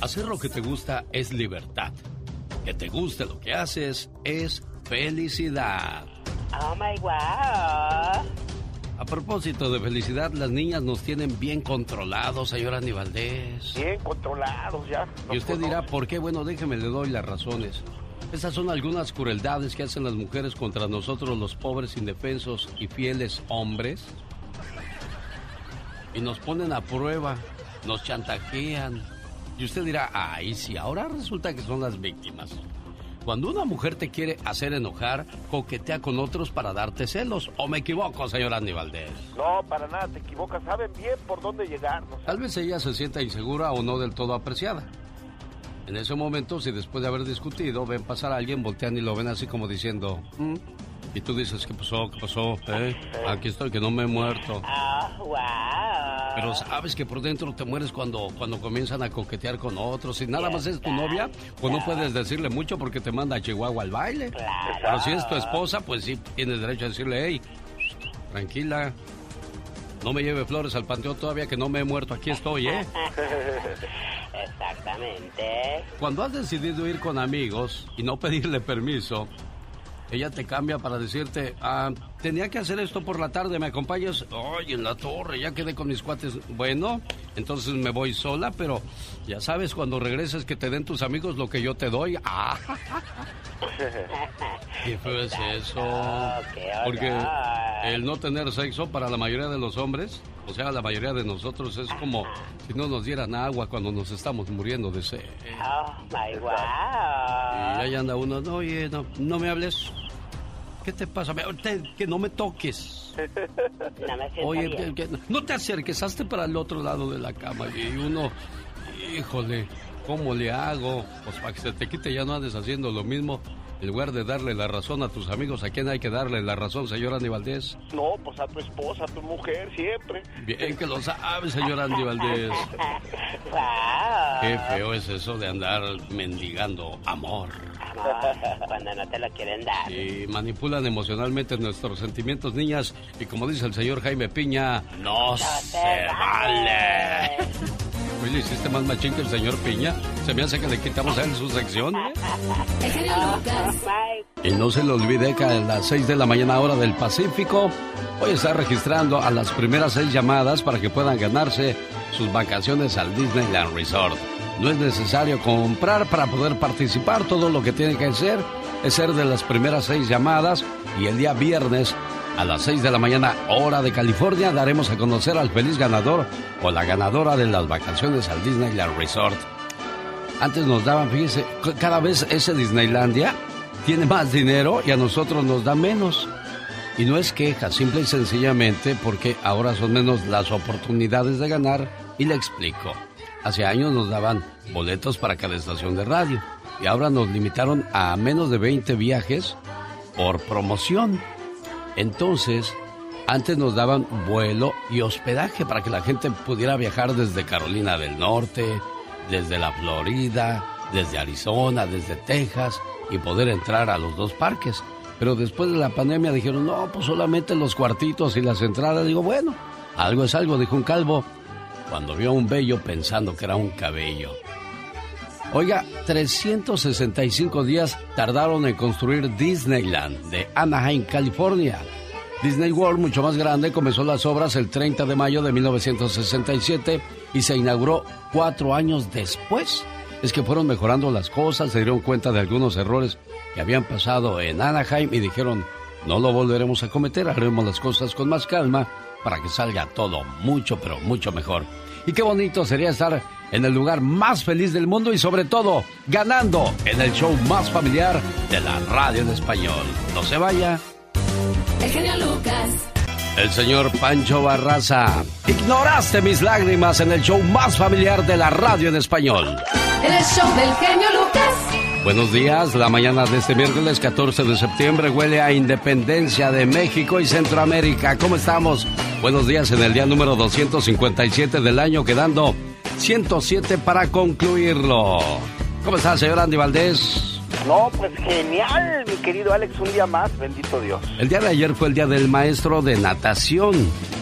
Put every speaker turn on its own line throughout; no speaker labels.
Hacer lo que te gusta es libertad. Que te guste lo que haces es felicidad.
Oh my wow.
A propósito de felicidad, las niñas nos tienen bien controlados, señora Aníbal
Bien controlados ya.
Y usted dirá, ¿por qué? Bueno, déjeme le doy las razones. Estas son algunas crueldades que hacen las mujeres contra nosotros los pobres, indefensos y fieles hombres. Y nos ponen a prueba, nos chantajean. Y usted dirá, ay, sí, ahora resulta que son las víctimas. Cuando una mujer te quiere hacer enojar, coquetea con otros para darte celos. ¿O me equivoco, señor Andy Valdés?
No, para nada, te equivocas. Saben bien por dónde llegar.
Tal vez ella se sienta insegura o no del todo apreciada. En ese momento, si después de haber discutido, ven pasar a alguien, voltean y lo ven así como diciendo, mm", y tú dices, ¿qué pasó? ¿Qué pasó? ¿Eh? Aquí estoy, que no me he muerto.
Oh,
Pero sabes que por dentro te mueres cuando, cuando comienzan a coquetear con otros. Si nada más es tu novia, pues no puedes decirle mucho porque te manda a Chihuahua al baile. Pero si es tu esposa, pues sí tienes derecho a decirle, hey, tranquila, no me lleve flores al panteón todavía que no me he muerto, aquí estoy, ¿eh?
Exactamente.
Cuando has decidido ir con amigos y no pedirle permiso, ella te cambia para decirte, ah, tenía que hacer esto por la tarde, ¿me acompañas? Ay, en la torre, ya quedé con mis cuates. Bueno, entonces me voy sola, pero ya sabes, cuando regreses que te den tus amigos lo que yo te doy. ¡Ah! ¿Qué feo es eso? Porque el no tener sexo para la mayoría de los hombres, o sea, la mayoría de nosotros, es como si no nos dieran agua cuando nos estamos muriendo de sed.
Oh, my wow.
Y ahí anda uno, oye, no, no me hables. ¿Qué te pasa? que no me toques.
No me
Oye, no te acerques, hazte para el otro lado de la cama. Y uno, híjole, ¿cómo le hago? Pues para que se te quite ya no andes haciendo lo mismo. En lugar de darle la razón a tus amigos, ¿a quién hay que darle la razón, señor Andy Valdés?
No, pues a tu esposa, a tu mujer, siempre.
Bien que lo sabe, señor Andy Valdés. Qué feo es eso de andar mendigando amor.
cuando no te lo quieren dar.
Y manipulan emocionalmente nuestros sentimientos, niñas. Y como dice el señor Jaime Piña, no, se vale. Oye, ¿le hiciste más machín que el señor Piña? Se me hace que le quitamos a él su sección. ¿eh? Y no se le olvide que a las 6 de la mañana hora del Pacífico, hoy está registrando a las primeras seis llamadas para que puedan ganarse sus vacaciones al Disneyland Resort. No es necesario comprar para poder participar. Todo lo que tiene que hacer es ser de las primeras seis llamadas y el día viernes a las 6 de la mañana, hora de California, daremos a conocer al feliz ganador o la ganadora de las vacaciones al Disneyland Resort. Antes nos daban, fíjese, cada vez ese Disneylandia tiene más dinero y a nosotros nos da menos. Y no es queja, simple y sencillamente porque ahora son menos las oportunidades de ganar. Y le explico. Hace años nos daban boletos para cada estación de radio y ahora nos limitaron a menos de 20 viajes por promoción. Entonces, antes nos daban vuelo y hospedaje para que la gente pudiera viajar desde Carolina del Norte, desde la Florida, desde Arizona, desde Texas y poder entrar a los dos parques. Pero después de la pandemia dijeron, no, pues solamente los cuartitos y las entradas. Digo, bueno, algo es algo, dijo un calvo, cuando vio un bello pensando que era un cabello. Oiga, 365 días tardaron en construir Disneyland de Anaheim, California. Disney World, mucho más grande, comenzó las obras el 30 de mayo de 1967 y se inauguró cuatro años después. Es que fueron mejorando las cosas, se dieron cuenta de algunos errores que habían pasado en Anaheim y dijeron, no lo volveremos a cometer, haremos las cosas con más calma para que salga todo mucho, pero mucho mejor. Y qué bonito sería estar en el lugar más feliz del mundo y sobre todo ganando en el show más familiar de la radio en español. No se vaya.
El genio Lucas.
El señor Pancho Barraza. Ignoraste mis lágrimas en el show más familiar de la radio en español.
En el show del genio Lucas.
Buenos días, la mañana de este miércoles 14 de septiembre huele a independencia de México y Centroamérica. ¿Cómo estamos? Buenos días en el día número 257 del año, quedando 107 para concluirlo. ¿Cómo está, señor Andy Valdés?
No, pues genial, mi querido Alex, un día más, bendito Dios.
El día de ayer fue el día del maestro de natación.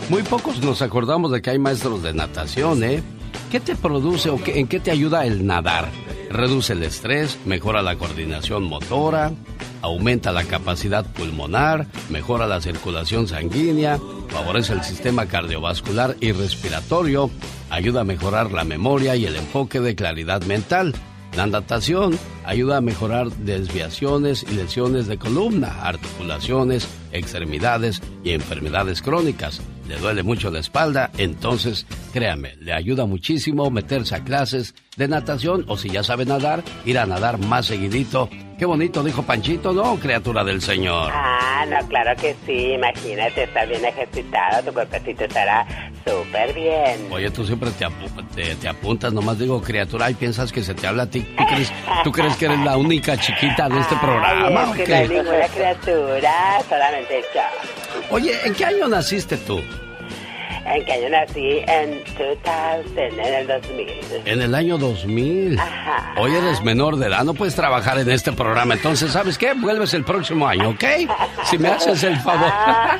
Muy pocos nos acordamos de que hay maestros de natación, ¿eh? ¿Qué te produce o en qué te ayuda el nadar? Reduce el estrés, mejora la coordinación motora, aumenta la capacidad pulmonar, mejora la circulación sanguínea, favorece el sistema cardiovascular y respiratorio, ayuda a mejorar la memoria y el enfoque de claridad mental. La natación ayuda a mejorar desviaciones y lesiones de columna, articulaciones, extremidades y enfermedades crónicas. Le duele mucho la espalda, entonces créame, le ayuda muchísimo meterse a clases de natación o si ya sabe nadar, ir a nadar más seguidito. Qué bonito, dijo Panchito, ¿no, criatura del Señor?
Ah, no, claro que sí, imagínate, estar bien ejercitado, tu cuerpecito estará súper bien.
Oye, tú siempre te, te, apuntas, nomás digo criatura y piensas que se te habla a ti. ¿Tú crees, ¿tú crees que eres la única chiquita de este programa?
Es que no hay ninguna criatura, solamente yo.
Oye, ¿en qué año naciste tú?
¿En qué año nací? En 2000, en el 2000.
En el año 2000.
Ajá.
Hoy eres menor de edad, no puedes trabajar en este programa. Entonces, ¿sabes qué? Vuelves el próximo año, ¿ok? Si me haces el favor.
Ah,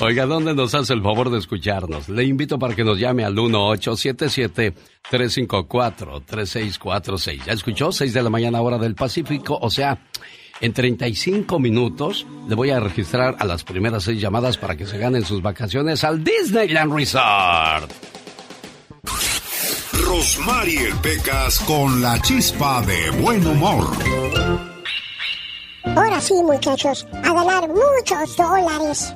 Oiga, ¿dónde nos hace el favor de escucharnos? Le invito para que nos llame al 1877-354-3646. ¿Ya escuchó? 6 de la mañana, hora del Pacífico. O sea, en 35 minutos le voy a registrar a las primeras seis llamadas para que se ganen sus vacaciones al Disneyland Resort.
Rosmarie Pecas con la chispa de buen humor.
Ahora sí, muchachos, a ganar muchos dólares.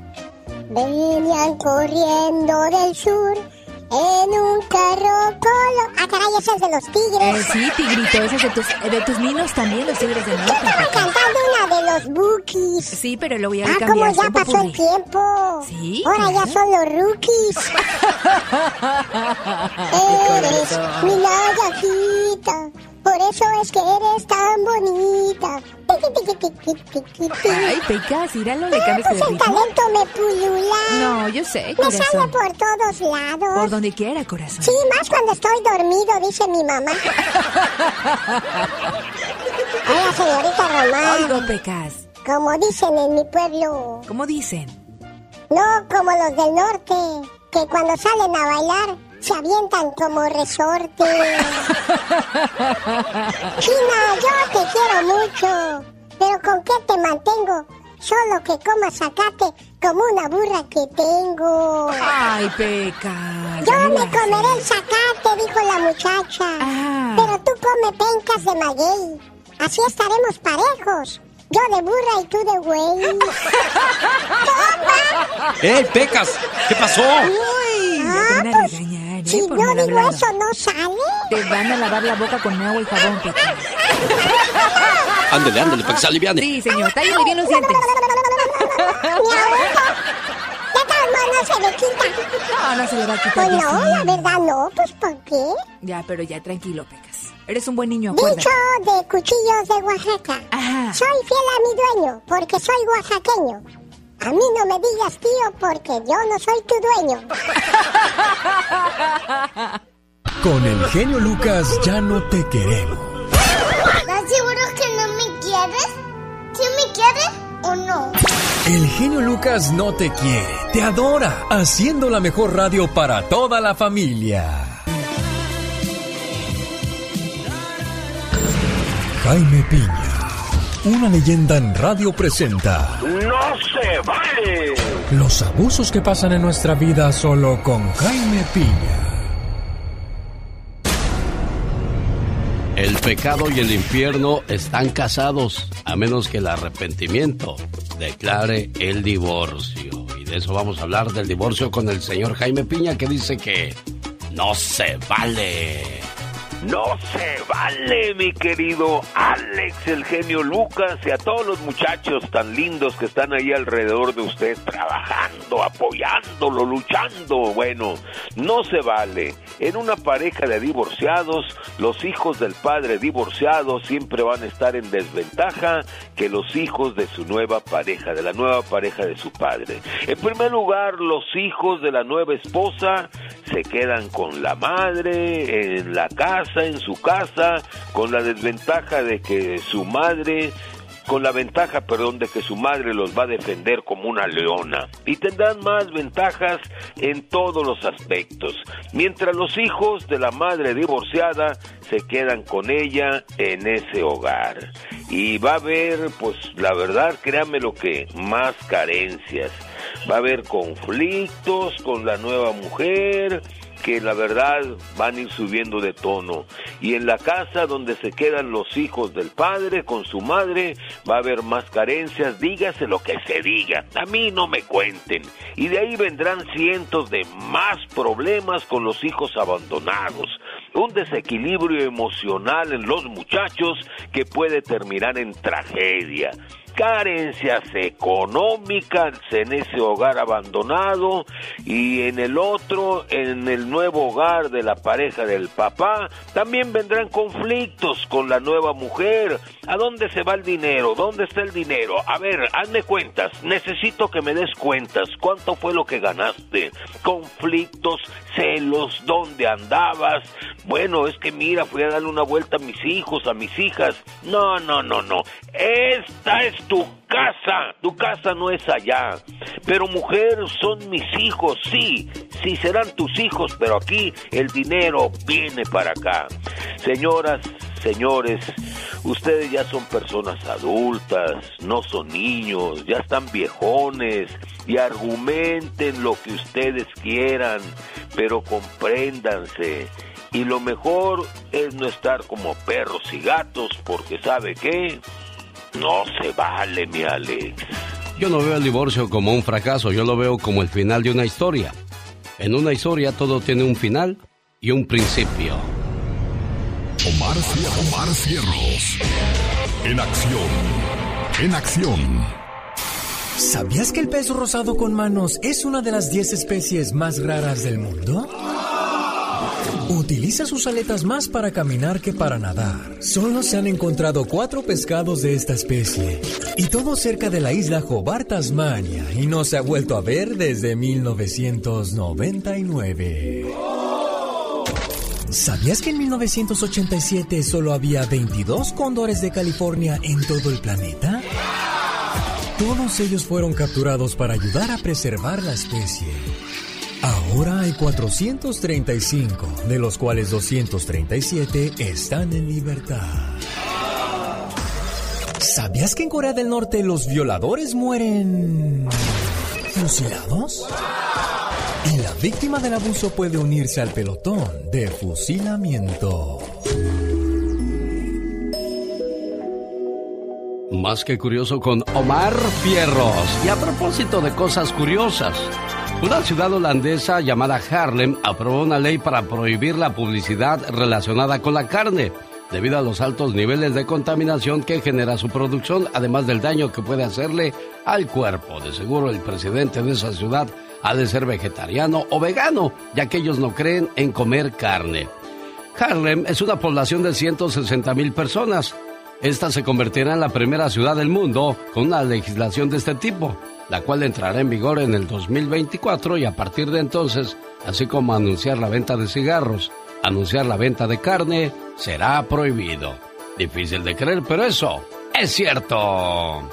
Venían corriendo del sur en un carro colo. Ah, caray, ese es de los tigres.
Eh, sí, tigrito, ese es de tus, de tus ninos también, los tigres del norte.
Estaba cantando una de los bookies.
Sí, pero lo voy a
Ah,
cambiar.
como ya pasó el tiempo.
Sí,
Ahora ya son los rookies. eres mi layajita. Por eso es que eres tan bonita.
Ay, Pecas, íralo, le cambias
Pues
el ritmo.
talento me pulula.
No, yo sé,
Me sale
corazón.
por todos lados.
Por donde quiera, corazón.
Sí, más cuando estoy dormido, dice mi mamá. Hola, señorita Román.
Oigo, Pecas.
Como dicen en mi pueblo.
¿Cómo dicen?
No como los del norte, que cuando salen a bailar se avientan como resorte. China, yo te quiero mucho, pero ¿con qué te mantengo? Solo que comas zacate como una burra que tengo.
Ay, Pecas.
Yo me comeré el
haces.
zacate, dijo la muchacha.
Ah.
Pero tú come pencas de maguey. Así estaremos parejos. Yo de burra y tú de güey. ¡Toma!
¡Ey, Pecas! ¿Qué pasó?
Uy,
Ah, pues,
¿eh?
Si
por mal
digo
hablado.
eso, ¿no sale?
Te van a lavar la boca con agua y jabón, Pecas.
Ándale, ándale, para que se aliviane.
Sí, señor, tállale bien los dientes.
Mi abuelo. De todos modos no se le quita.
No, no se le va a quitar.
Pues
ya
no,
sí.
la verdad no. Pues ¿por qué?
Ya, pero ya, tranquilo, Pecas. Eres un buen niño,
Dicho
acuérdate.
de cuchillos de Oaxaca.
Ajá.
Soy fiel a mi dueño porque soy oaxaqueño. A mí no me digas tío porque yo no soy tu dueño.
Con el genio Lucas ya no te queremos.
¿Estás seguro que no me quieres? ¿Sí me quieres o no?
El genio Lucas no te quiere, te adora, haciendo la mejor radio para toda la familia. Jaime Piña, una leyenda en radio presenta
¡No se vale!
los abusos que pasan en nuestra vida solo con Jaime Piña.
El pecado y el infierno están casados, a menos que el arrepentimiento declare el divorcio. Y de eso vamos a hablar del divorcio con el señor Jaime Piña, que dice que no se vale.
No se vale, mi querido Alex, el genio Lucas, y a todos los muchachos tan lindos que están ahí alrededor de usted, trabajando, apoyándolo, luchando. Bueno, no se vale. En una pareja de divorciados, los hijos del padre divorciado siempre van a estar en desventaja que los hijos de su nueva pareja, de la nueva pareja de su padre. En primer lugar, los hijos de la nueva esposa se quedan con la madre en la casa, en su casa, con la desventaja de que su madre con la ventaja, perdón, de que su madre los va a defender como una leona y tendrán más ventajas en todos los aspectos, mientras los hijos de la madre divorciada se quedan con ella en ese hogar. Y va a haber, pues la verdad, créame lo que, más carencias. Va a haber conflictos con la nueva mujer, que la verdad van a ir subiendo de tono. Y en la casa donde se quedan los hijos del padre con su madre va a haber más carencias, dígase lo que se diga, a mí no me cuenten. Y de ahí vendrán cientos de más problemas con los hijos abandonados. Un desequilibrio emocional en los muchachos que puede terminar en tragedia carencias económicas en ese hogar abandonado y en el otro, en el nuevo hogar de la pareja del papá, también vendrán conflictos con la nueva mujer. ¿A dónde se va el dinero? ¿Dónde está el dinero? A ver, hazme cuentas. Necesito que me des cuentas. ¿Cuánto fue lo que ganaste? Conflictos, celos, ¿dónde andabas? Bueno, es que mira, fui a darle una vuelta a mis hijos, a mis hijas. No, no, no, no. Esta es tu casa, tu casa no es allá. Pero mujer, son mis hijos, sí, sí serán tus hijos, pero aquí el dinero viene para acá. Señoras, señores, ustedes ya son personas adultas, no son niños, ya están viejones y argumenten lo que ustedes quieran, pero compréndanse. Y lo mejor es no estar como perros y gatos, porque ¿sabe qué? No se vale, mi Alex.
Yo no veo el divorcio como un fracaso, yo lo veo como el final de una historia. En una historia todo tiene un final y un principio.
Omar, Omar Cierros. En acción. En acción.
¿Sabías que el pez rosado con manos es una de las 10 especies más raras del mundo? Utiliza sus aletas más para caminar que para nadar. Solo se han encontrado cuatro pescados de esta especie. Y todo cerca de la isla Hobart, Tasmania. Y no se ha vuelto a ver desde 1999. ¿Sabías que en 1987 solo había 22 cóndores de California en todo el planeta? Todos ellos fueron capturados para ayudar a preservar la especie. Ahora hay 435, de los cuales 237 están en libertad. ¿Sabías que en Corea del Norte los violadores mueren fusilados? Y la víctima del abuso puede unirse al pelotón de fusilamiento.
Más que curioso con Omar Fierros. Y a propósito de cosas curiosas, una ciudad holandesa llamada Haarlem aprobó una ley para prohibir la publicidad relacionada con la carne, debido a los altos niveles de contaminación que genera su producción, además del daño que puede hacerle al cuerpo. De seguro el presidente de esa ciudad ha de ser vegetariano o vegano, ya que ellos no creen en comer carne. Haarlem es una población de 160 mil personas. Esta se convertirá en la primera ciudad del mundo con una legislación de este tipo la cual entrará en vigor en el 2024 y a partir de entonces, así como anunciar la venta de cigarros, anunciar la venta de carne, será prohibido. Difícil de creer, pero eso es cierto.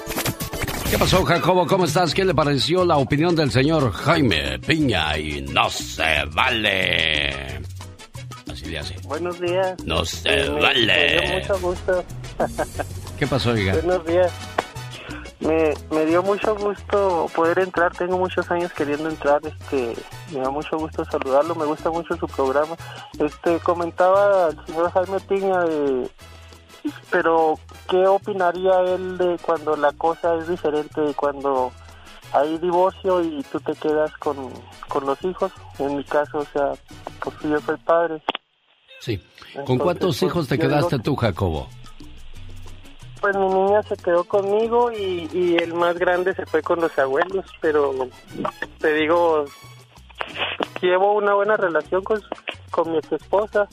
¿Qué pasó, Jacobo? ¿Cómo estás? ¿Qué le pareció la opinión del señor Jaime Piña? Y no se vale. Así le hace.
Buenos días.
No se vale.
mucho gusto.
¿Qué pasó, oiga?
Buenos días. Me, me dio mucho gusto poder entrar, tengo muchos años queriendo entrar, este, me da mucho gusto saludarlo, me gusta mucho su programa. Este, comentaba el señor Jaime Piña de, pero ¿qué opinaría él de cuando la cosa es diferente, cuando hay divorcio y tú te quedas con, con los hijos? En mi caso, o sea, pues yo soy padre.
Sí. ¿Con cuántos pues, hijos te quedaste tú, Jacobo?
Pues mi niña se quedó conmigo y, el más grande se fue con los abuelos, pero te digo, llevo una buena relación con, con mi ex esposa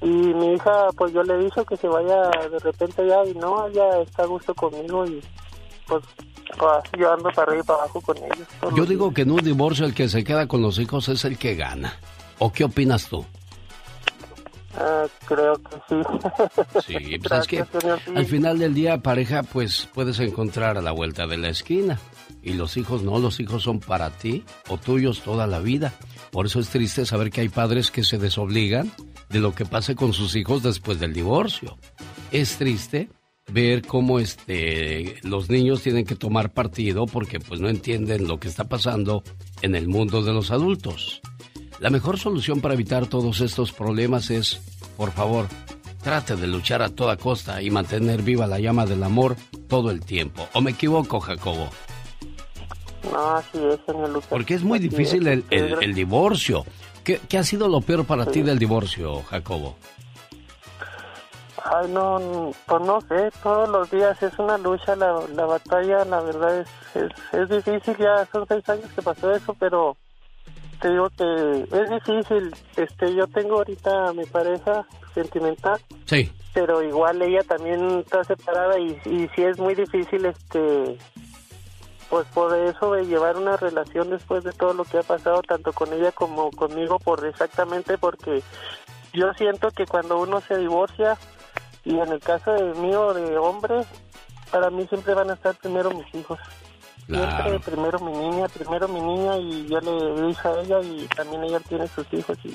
y mi hija, pues yo le dije que se vaya de repente ya y no, ella está a gusto conmigo y pues yo ando para arriba y para abajo con ellos.
Yo digo que en un divorcio el que se queda con los hijos es el que gana. ¿O qué opinas tú?
Ah, creo que sí.
Sí, pues es que al final del día, pareja, pues puedes encontrar a la vuelta de la esquina. Y los hijos no, los hijos son para ti o tuyos toda la vida. Por eso es triste saber que hay padres que se desobligan de lo que pase con sus hijos después del divorcio. Es triste ver cómo este los niños tienen que tomar partido porque pues no entienden lo que está pasando en el mundo de los adultos. La mejor solución para evitar todos estos problemas es, por favor, trate de luchar a toda costa y mantener viva la llama del amor todo el tiempo. ¿O me equivoco, Jacobo?
No, así es, señor Lucas.
Porque es muy difícil el, el, divorcio. ¿Qué, ¿Qué, ha sido lo peor para ti del divorcio, Jacobo?
Ay, no, pues no sé, todos los días es una lucha, la, la batalla, la verdad es, es, es difícil, ya son seis años que pasó eso, pero te digo que es difícil. Este, yo tengo ahorita a mi pareja sentimental.
Sí.
Pero igual ella también está separada y, y sí es muy difícil, este, pues por eso de llevar una relación después de todo lo que ha pasado tanto con ella como conmigo, por exactamente porque yo siento que cuando uno se divorcia y en el caso de mío de hombre, para mí siempre van a estar primero mis hijos. Siempre primero mi niña, primero mi niña y yo le dije a ella y también ella tiene sus hijos. Y,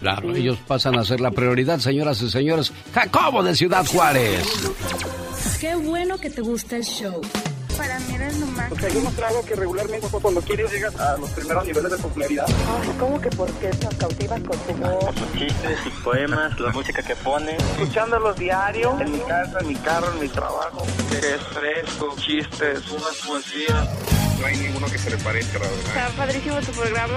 claro, ellos pasan a ser la prioridad, señoras y señores. Jacobo de Ciudad Juárez.
Qué bueno que te gusta el show
para mí eres lo más. O sea, yo he que regularmente cuando quieres llegas a los primeros niveles de popularidad.
Ay, ¿cómo que por qué nos cautivas con tu voz?
Sus chistes, sus poemas, la música que pone.
Escuchándolos diario, en mi casa, en mi carro, en mi trabajo. Es fresco, chistes, unas poesías. No hay ninguno que se le parezca, la verdad.
Está padrísimo tu programa.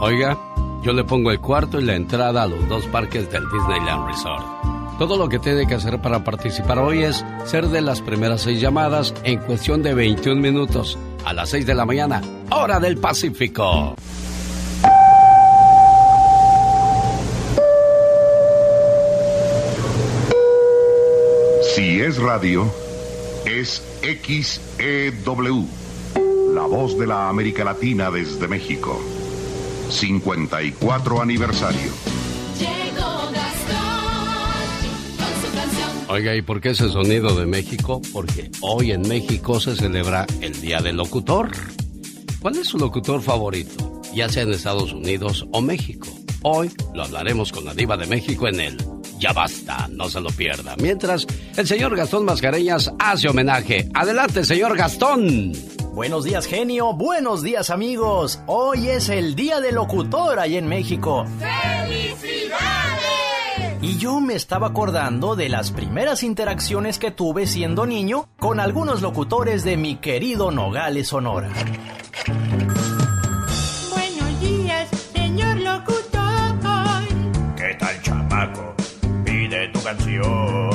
Oiga, yo le pongo el cuarto y la entrada a los dos parques del Disneyland Resort. Todo lo que tiene que hacer para participar hoy es ser de las primeras seis llamadas en cuestión de 21 minutos a las 6 de la mañana, hora del Pacífico.
Si es radio, es XEW, la voz de la América Latina desde México. 54 aniversario.
Oiga, ¿y por qué ese sonido de México? Porque hoy en México se celebra el Día del Locutor. ¿Cuál es su locutor favorito? Ya sea en Estados Unidos o México. Hoy lo hablaremos con la diva de México en el Ya Basta, no se lo pierda. Mientras, el señor Gastón Mascareñas hace homenaje. Adelante, señor Gastón.
Buenos días, genio. Buenos días, amigos. Hoy es el Día del Locutor ahí en México.
¡Felicidades!
Y yo me estaba acordando de las primeras interacciones que tuve siendo niño con algunos locutores de mi querido Nogales, Sonora.
Buenos días, señor locutor.
¿Qué tal, chamaco? Pide tu canción.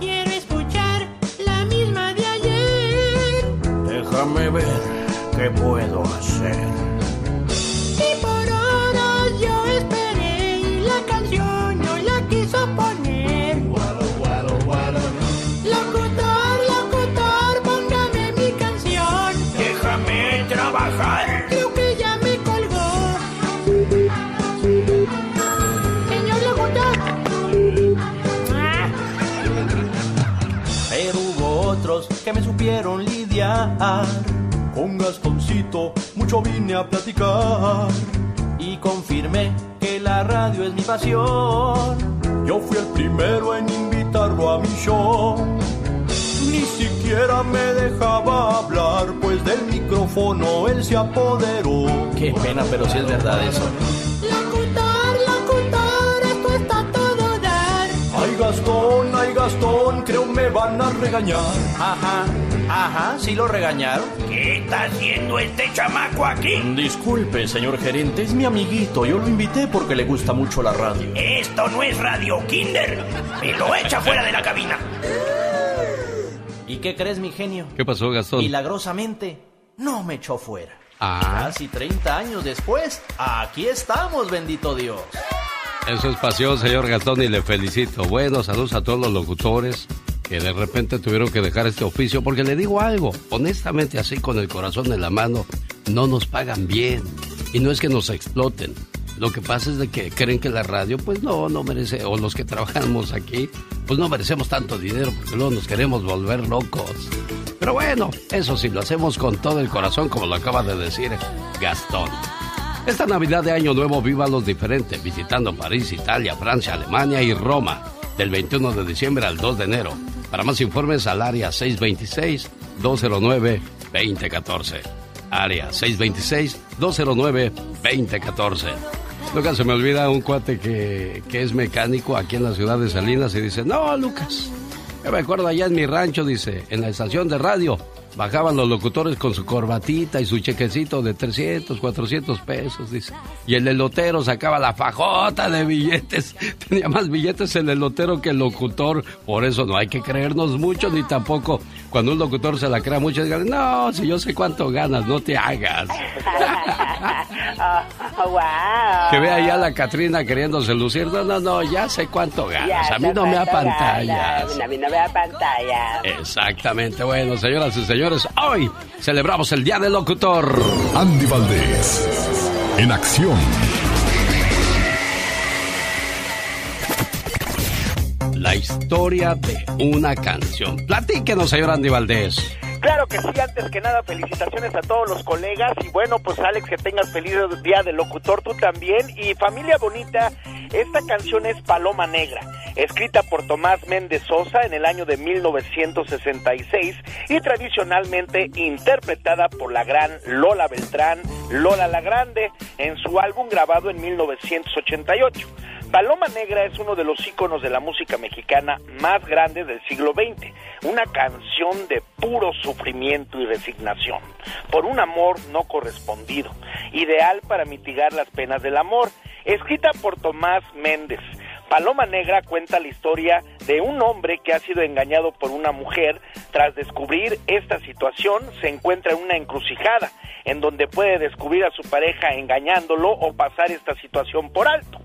Quiero escuchar la misma de ayer.
Déjame ver qué puedo hacer.
Me supieron lidiar.
Con Gastoncito mucho vine a platicar.
Y confirmé que la radio es mi pasión.
Yo fui el primero en invitarlo a mi show. Ni siquiera me dejaba hablar, pues del micrófono él se apoderó.
Qué pena, pero si es verdad eso.
Gastón, ay Gastón, creo me van a regañar.
Ajá, ajá, sí lo regañaron.
¿Qué está haciendo este chamaco aquí?
Disculpe, señor gerente, es mi amiguito. Yo lo invité porque le gusta mucho la radio.
Esto no es Radio Kinder. Me lo echa fuera de la cabina.
¿Y qué crees, mi genio?
¿Qué pasó, Gastón?
Milagrosamente, no me echó fuera.
Ah.
Casi 30 años después, aquí estamos, bendito Dios.
Eso es pasión, señor Gastón, y le felicito. Bueno, saludos a todos los locutores que de repente tuvieron que dejar este oficio, porque le digo algo, honestamente así con el corazón en la mano, no nos pagan bien. Y no es que nos exploten, Lo que pasa es de que creen que la radio, pues no, no merece, o los que trabajamos aquí, pues no merecemos tanto dinero porque luego nos queremos volver locos. Pero bueno, eso sí, lo hacemos con todo el corazón, como lo acaba de decir Gastón. Esta Navidad de Año Nuevo viva los diferentes, visitando París, Italia, Francia, Alemania y Roma, del 21 de diciembre al 2 de enero. Para más informes al área 626-209-2014. Área 626-209-2014. Lucas, se me olvida un cuate que, que es mecánico aquí en la ciudad de Salinas y dice, no, Lucas, me acuerdo allá en mi rancho, dice, en la estación de radio, Bajaban los locutores con su corbatita y su chequecito de 300, 400 pesos, dice. Y el elotero sacaba la fajota de billetes. Tenía más billetes el elotero que el locutor. Por eso no hay que creernos mucho, ni tampoco cuando un locutor se la crea mucho, digan, no, si yo sé cuánto ganas, no te hagas.
wow.
Que vea ya la Catrina queriéndose lucir. No, no, no, ya sé cuánto ganas. a mí no me da pantallas.
A mí no me da pantallas.
Exactamente. Bueno, señoras y señores, hoy celebramos el Día del Locutor.
Andy Valdés, en acción.
La historia de una canción. Platíquenos, señor Andy Valdés.
Claro que sí, antes que nada, felicitaciones a todos los colegas y bueno, pues Alex, que tengas feliz día del locutor tú también y familia bonita, esta canción es Paloma Negra, escrita por Tomás Méndez Sosa en el año de 1966 y tradicionalmente interpretada por la gran Lola Beltrán, Lola la Grande, en su álbum grabado en 1988. Paloma Negra es uno de los íconos de la música mexicana más grandes del siglo XX, una canción de puro sufrimiento y resignación, por un amor no correspondido, ideal para mitigar las penas del amor, escrita por Tomás Méndez. Paloma Negra cuenta la historia de un hombre que ha sido engañado por una mujer. Tras descubrir esta situación, se encuentra en una encrucijada, en donde puede descubrir a su pareja engañándolo o pasar esta situación por alto.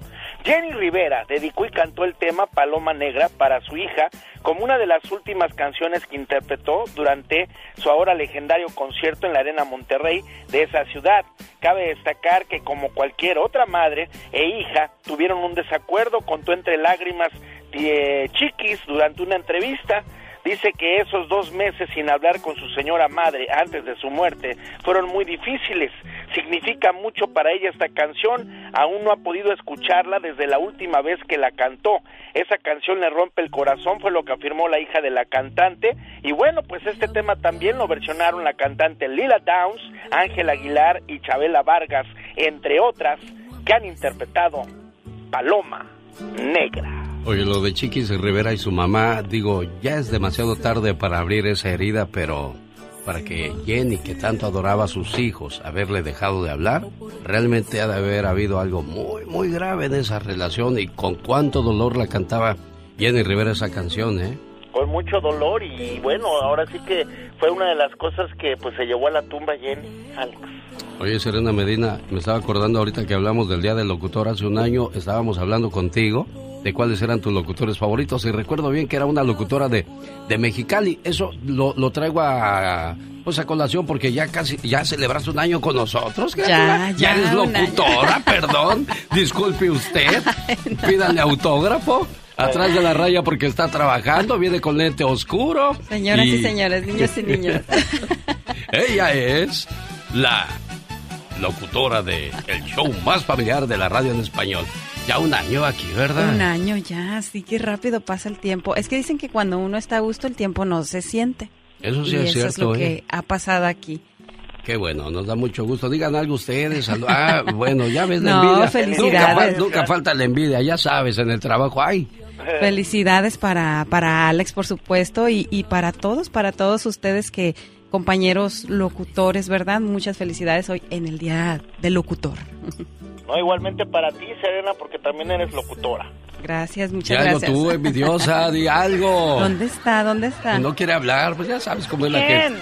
Jenny Rivera dedicó y cantó el tema Paloma Negra para su hija como una de las últimas canciones que interpretó durante su ahora legendario concierto en la Arena Monterrey de esa ciudad. Cabe destacar que como cualquier otra madre e hija tuvieron un desacuerdo, contó entre lágrimas de Chiquis durante una entrevista. Dice que esos dos meses sin hablar con su señora madre antes de su muerte fueron muy difíciles. Significa mucho para ella esta canción. Aún no ha podido escucharla desde la última vez que la cantó. Esa canción le rompe el corazón, fue lo que afirmó la hija de la cantante. Y bueno, pues este tema también lo versionaron la cantante Lila Downs, Ángel Aguilar y Chabela Vargas, entre otras, que han interpretado Paloma Negra.
Oye, lo de Chiquis Rivera y su mamá, digo, ya es demasiado tarde para abrir esa herida, pero para que Jenny, que tanto adoraba a sus hijos, haberle dejado de hablar, realmente ha de haber habido algo muy, muy grave en esa relación y con cuánto dolor la cantaba Jenny Rivera esa canción, ¿eh?
Con mucho dolor y bueno, ahora sí que fue una de las cosas que pues se llevó a la tumba Jenny, Alex.
Oye, Serena Medina, me estaba acordando ahorita que hablamos del Día del Locutor hace un año, estábamos hablando contigo de cuáles eran tus locutores favoritos y recuerdo bien que era una locutora de, de Mexicali. Eso lo, lo traigo a, pues a colación porque ya casi, ya celebraste un año con nosotros.
Ya, ya,
eres locutora, perdón. Disculpe usted. Pídale autógrafo. Atrás de la raya porque está trabajando, viene con lente oscuro.
Señoras y, señores, niños y niñas.
Ella es la locutora de el show más familiar de la radio en español. Ya un año aquí, ¿verdad?
Un año ya, sí, qué rápido pasa el tiempo. Es que dicen que cuando uno está a gusto el tiempo no se siente.
Eso sí
y
es
eso
cierto.
es lo
¿eh?
que ha pasado aquí.
Qué bueno, nos da mucho gusto. Digan algo ustedes. Ah, bueno, ya ves la
No,
envidia.
felicidades.
Nunca, nunca, falta la envidia, ya sabes, en el trabajo. Ay.
Felicidades para, para Alex, por supuesto, y, y para todos, para todos ustedes que, compañeros locutores, ¿verdad? Muchas felicidades hoy en el Día del Locutor.
No, igualmente para ti, Serena, porque también eres locutora.
Gracias,
Di
muchas
algo
gracias.
tú, envidiosa, di algo.
¿Dónde está? ¿Dónde está?
No quiere hablar, pues ya sabes cómo es la
¿Quién?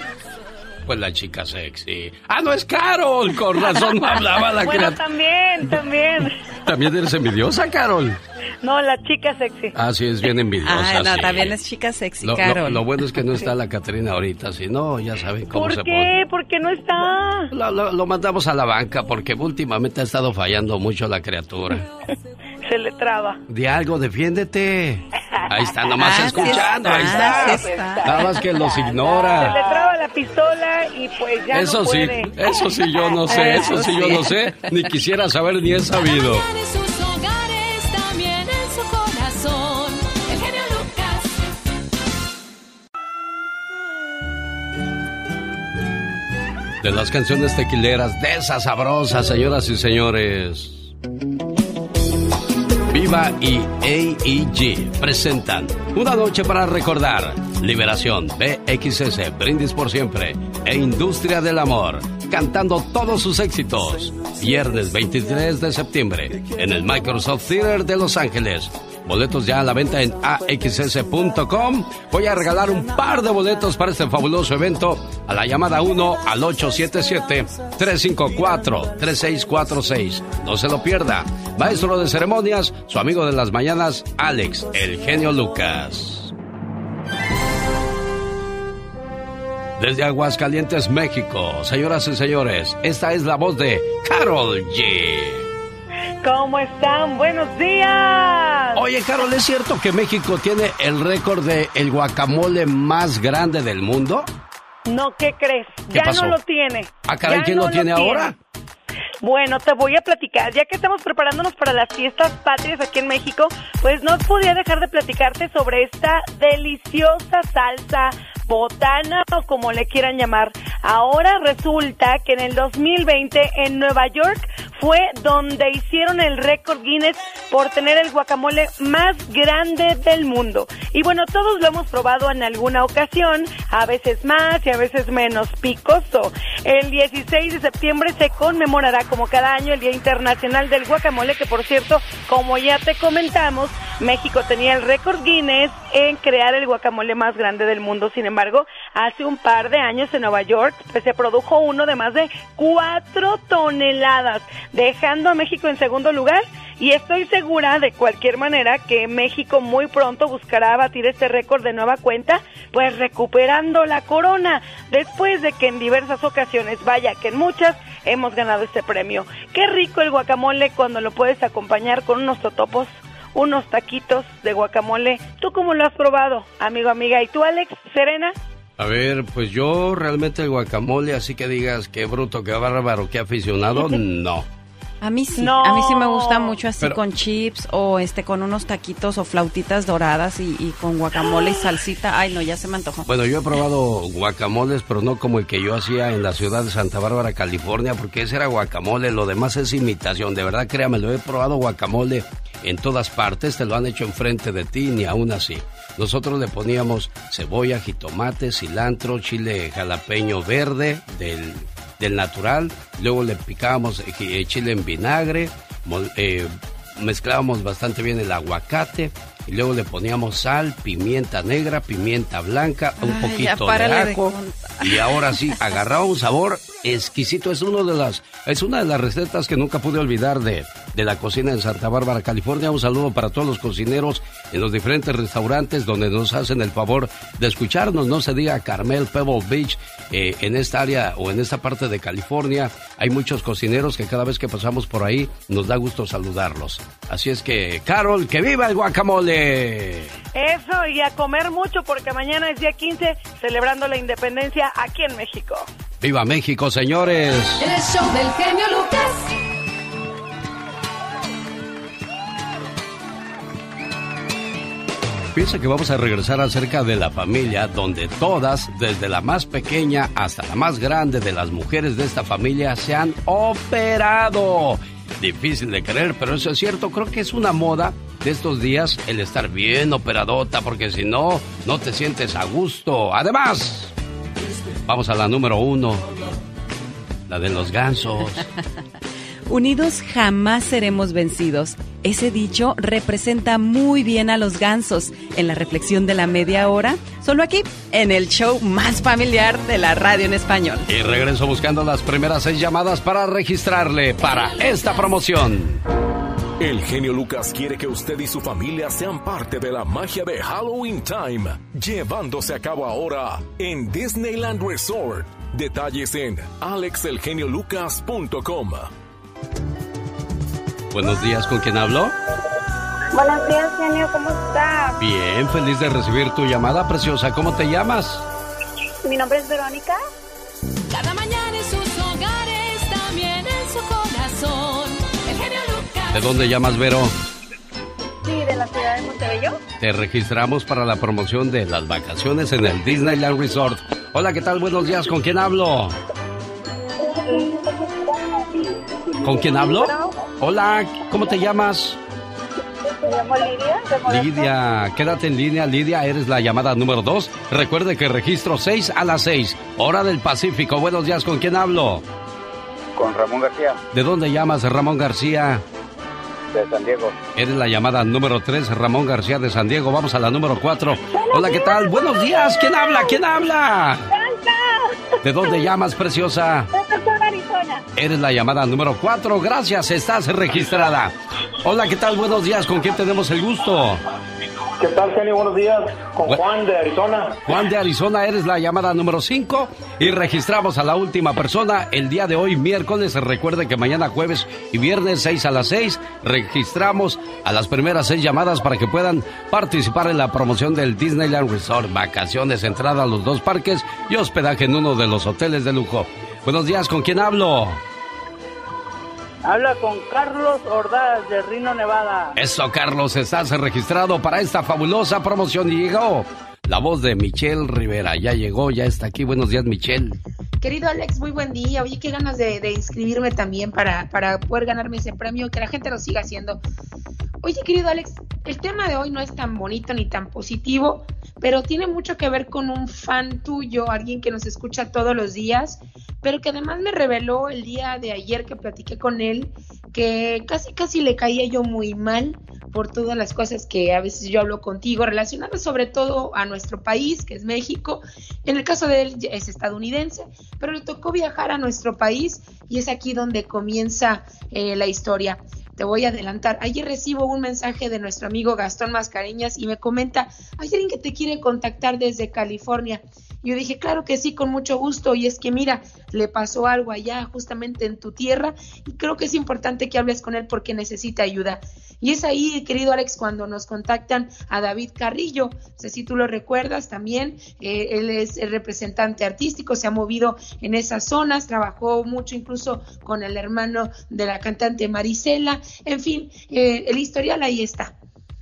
Pues la chica sexy. Ah, no es Carol. Con razón no hablaba la
Bueno,
criatura.
también, también.
También eres envidiosa, Carol.
No, la chica sexy.
Ah, sí, es bien envidiosa.
Ay, no,
sí.
también es chica sexy,
Lo,
Carol.
lo bueno es que no está la Catrina ahorita, si no, ya saben cómo se
¿Por
pone.
qué? ¿Por qué no está?
Lo, lo- lo mandamos a la banca porque últimamente ha estado fallando mucho la criatura.
Se le traba.
De algo, defiéndete. Ahí está, nomás
Ah, sí
escuchando, ahí
está, sí.
Nada más que los
Se le
ignora.
traba la pistola y pues ya
Eso
no
sí,
puede.
eso sí yo no sé, eso sí yo no sé, ni quisiera saber ni he sabido. De las canciones tequileras, de esas sabrosas, señoras y señores. Viva y AEG presentan Una noche para recordar. Liberación, BXS, Brindis por siempre e Industria del Amor. Cantando todos sus éxitos. Viernes 23 de septiembre en el Microsoft Theater de Los Ángeles. Boletos ya a la venta en axs.com. Voy a regalar un par de boletos para este fabuloso evento a la llamada 1 al 877-354-3646. No se lo pierda. Maestro de ceremonias, su amigo de las mañanas, Alex, el genio Lucas. Desde Aguascalientes, México, señoras y señores, esta es la voz de Carol G.
¿Cómo están? Buenos días.
Oye, Carol, ¿es cierto que México tiene el récord de el guacamole más grande del mundo?
No, ¿qué crees?
¿Qué
ya
pasó?
no lo tiene.
Ah, caray, ¿quién lo tiene ahora?
Bueno, te voy a platicar. Ya que estamos preparándonos para las fiestas patrias aquí en México, pues no podía dejar de platicarte sobre esta deliciosa salsa botana o como le quieran llamar. Ahora resulta que en el 2020 en Nueva York fue donde hicieron el récord Guinness por tener el guacamole más grande del mundo. Y bueno, todos lo hemos probado en alguna ocasión, a veces más y a veces menos picoso. El 16 de septiembre se conmemorará como cada año el Día Internacional del Guacamole, que por cierto, como ya te comentamos, México tenía el récord Guinness en crear el guacamole más grande del mundo. Sin hace un par de años en Nueva York pues, se produjo uno de más de 4 toneladas, dejando a México en segundo lugar. Y estoy segura de cualquier manera que México muy pronto buscará batir este récord de nueva cuenta, pues recuperando la corona, después de que en diversas ocasiones, vaya que en muchas, hemos ganado este premio. Qué rico el guacamole cuando lo puedes acompañar con unos totopos unos taquitos de guacamole. ¿Tú cómo lo has probado, amigo, amiga? ¿Y tú, Alex, Serena?
A ver, pues yo realmente el guacamole, así que digas qué bruto, qué bárbaro, qué aficionado, no.
A mí sí,
No.
a mí sí me gusta mucho así
Pero-
con chips o este con unos taquitos o flautitas doradas y, y con guacamole y salsita. Ay, no, ya se me antojó.
Bueno, yo he probado guacamoles, pero no como el que yo hacía en la ciudad de Santa Bárbara, California, porque ese era guacamole, lo demás es imitación. De verdad, créame, lo he probado guacamole en todas partes, te lo han hecho enfrente de ti, ni aún así. Nosotros le poníamos cebolla, jitomate, cilantro, chile jalapeño verde del, del natural, luego le picábamos eh, ji- chile en vinagre, eh, mezclábamos bastante bien el aguacate y luego le poníamos sal, pimienta negra, pimienta blanca, un
Ay,
poquito de ajo y ahora sí agarraba un sabor exquisito. Es uno de las es una de las recetas que nunca pude olvidar de, de la cocina en Santa Bárbara, California. Un saludo para todos los cocineros en los diferentes restaurantes donde nos hacen el favor de escucharnos. No se diga Carmel, Pebble Beach, eh, en esta área o en esta parte de California hay muchos cocineros que cada vez que pasamos por ahí nos da gusto saludarlos. Así es que, Carol, que viva el guacamole.
Eso, y a comer mucho porque mañana es día 15 celebrando la independencia aquí en México.
Viva México, señores.
El show del genio Lucas.
Piensa que vamos a regresar acerca de la familia donde todas, desde la más pequeña hasta la más grande de las mujeres de esta familia, se han operado. Difícil de creer, pero eso es cierto. Creo que es una moda de estos días el estar bien operadota, porque si no, no te sientes a gusto. Además, vamos a la número uno, la de los gansos.
Unidos jamás seremos vencidos. Ese dicho representa muy bien a los gansos en la reflexión de la media hora, solo aquí, en el show más familiar de la radio en español.
Y regreso buscando las primeras seis llamadas para registrarle para esta promoción.
El genio Lucas quiere que usted y su familia sean parte de la magia de Halloween Time, llevándose a cabo ahora en Disneyland Resort. Detalles en alexelgeniolucas.com.
Buenos días, ¿con quién hablo?
Buenos días, genio, ¿cómo está?
Bien, feliz de recibir tu llamada, preciosa. ¿Cómo te llamas?
Mi nombre es Verónica.
Cada mañana en sus hogares, también en su corazón. El genio Lucas.
¿De dónde llamas, Vero?
Sí, de la ciudad de Montebello.
Te registramos para la promoción de las vacaciones en el Disneyland Resort. Hola, ¿qué tal? Buenos días, ¿con quién hablo? ¿Con quién hablo? Hola, ¿cómo te llamas?
Me llamo Lidia.
Lidia, quédate en línea, Lidia, eres la llamada número 2. Recuerde que registro 6 a las 6, hora del Pacífico. Buenos días, ¿con quién hablo?
Con Ramón García,
¿De dónde llamas, Ramón García?
de San Diego.
Eres la llamada número 3, Ramón García de San Diego. Vamos a la número 4. Hola, ¿qué tal? Buenos días, ¿quién habla? ¿Quién habla? ¿De dónde llamas, preciosa? Eres la llamada número 4. Gracias, estás registrada. Hola, ¿qué tal? Buenos días, ¿con quién tenemos el gusto?
¿Qué tal, genio? Buenos días. Con Juan de Arizona.
Juan de Arizona, eres la llamada número 5 y registramos a la última persona el día de hoy, miércoles. Recuerde que mañana jueves y viernes 6 a las 6 registramos a las primeras seis llamadas para que puedan participar en la promoción del Disneyland Resort. Vacaciones, entrada a los dos parques y hospedaje en uno de los hoteles de lujo. Buenos días, ¿con quién hablo?
Habla con Carlos Ordaz de Rino, Nevada.
Eso, Carlos, estás registrado para esta fabulosa promoción y llegó la voz de Michelle Rivera. Ya llegó, ya está aquí. Buenos días, Michelle.
Querido Alex, muy buen día. Oye, qué ganas de, de inscribirme también para, para poder ganarme ese premio, que la gente lo siga haciendo. Oye, querido Alex, el tema de hoy no es tan bonito ni tan positivo, pero tiene mucho que ver con un fan tuyo, alguien que nos escucha todos los días, pero que además me reveló el día de ayer que platiqué con él que casi casi le caía yo muy mal por todas las cosas que a veces yo hablo contigo, relacionadas sobre todo a nuestro país, que es México. En el caso de él es estadounidense, pero le tocó viajar a nuestro país y es aquí donde comienza eh, la historia. Te voy a adelantar. Ayer recibo un mensaje de nuestro amigo Gastón Mascareñas y me comenta, hay alguien que te quiere contactar desde California. Yo dije, claro que sí, con mucho gusto. Y es que mira, le pasó algo allá justamente en tu tierra y creo que es importante que hables con él porque necesita ayuda. Y es ahí, querido Alex, cuando nos contactan a David Carrillo. No sé si tú lo recuerdas también. eh, él es el representante artístico, se ha movido en esas zonas, trabajó mucho incluso con el hermano de la cantante Marisela. En fin, eh, el historial ahí está.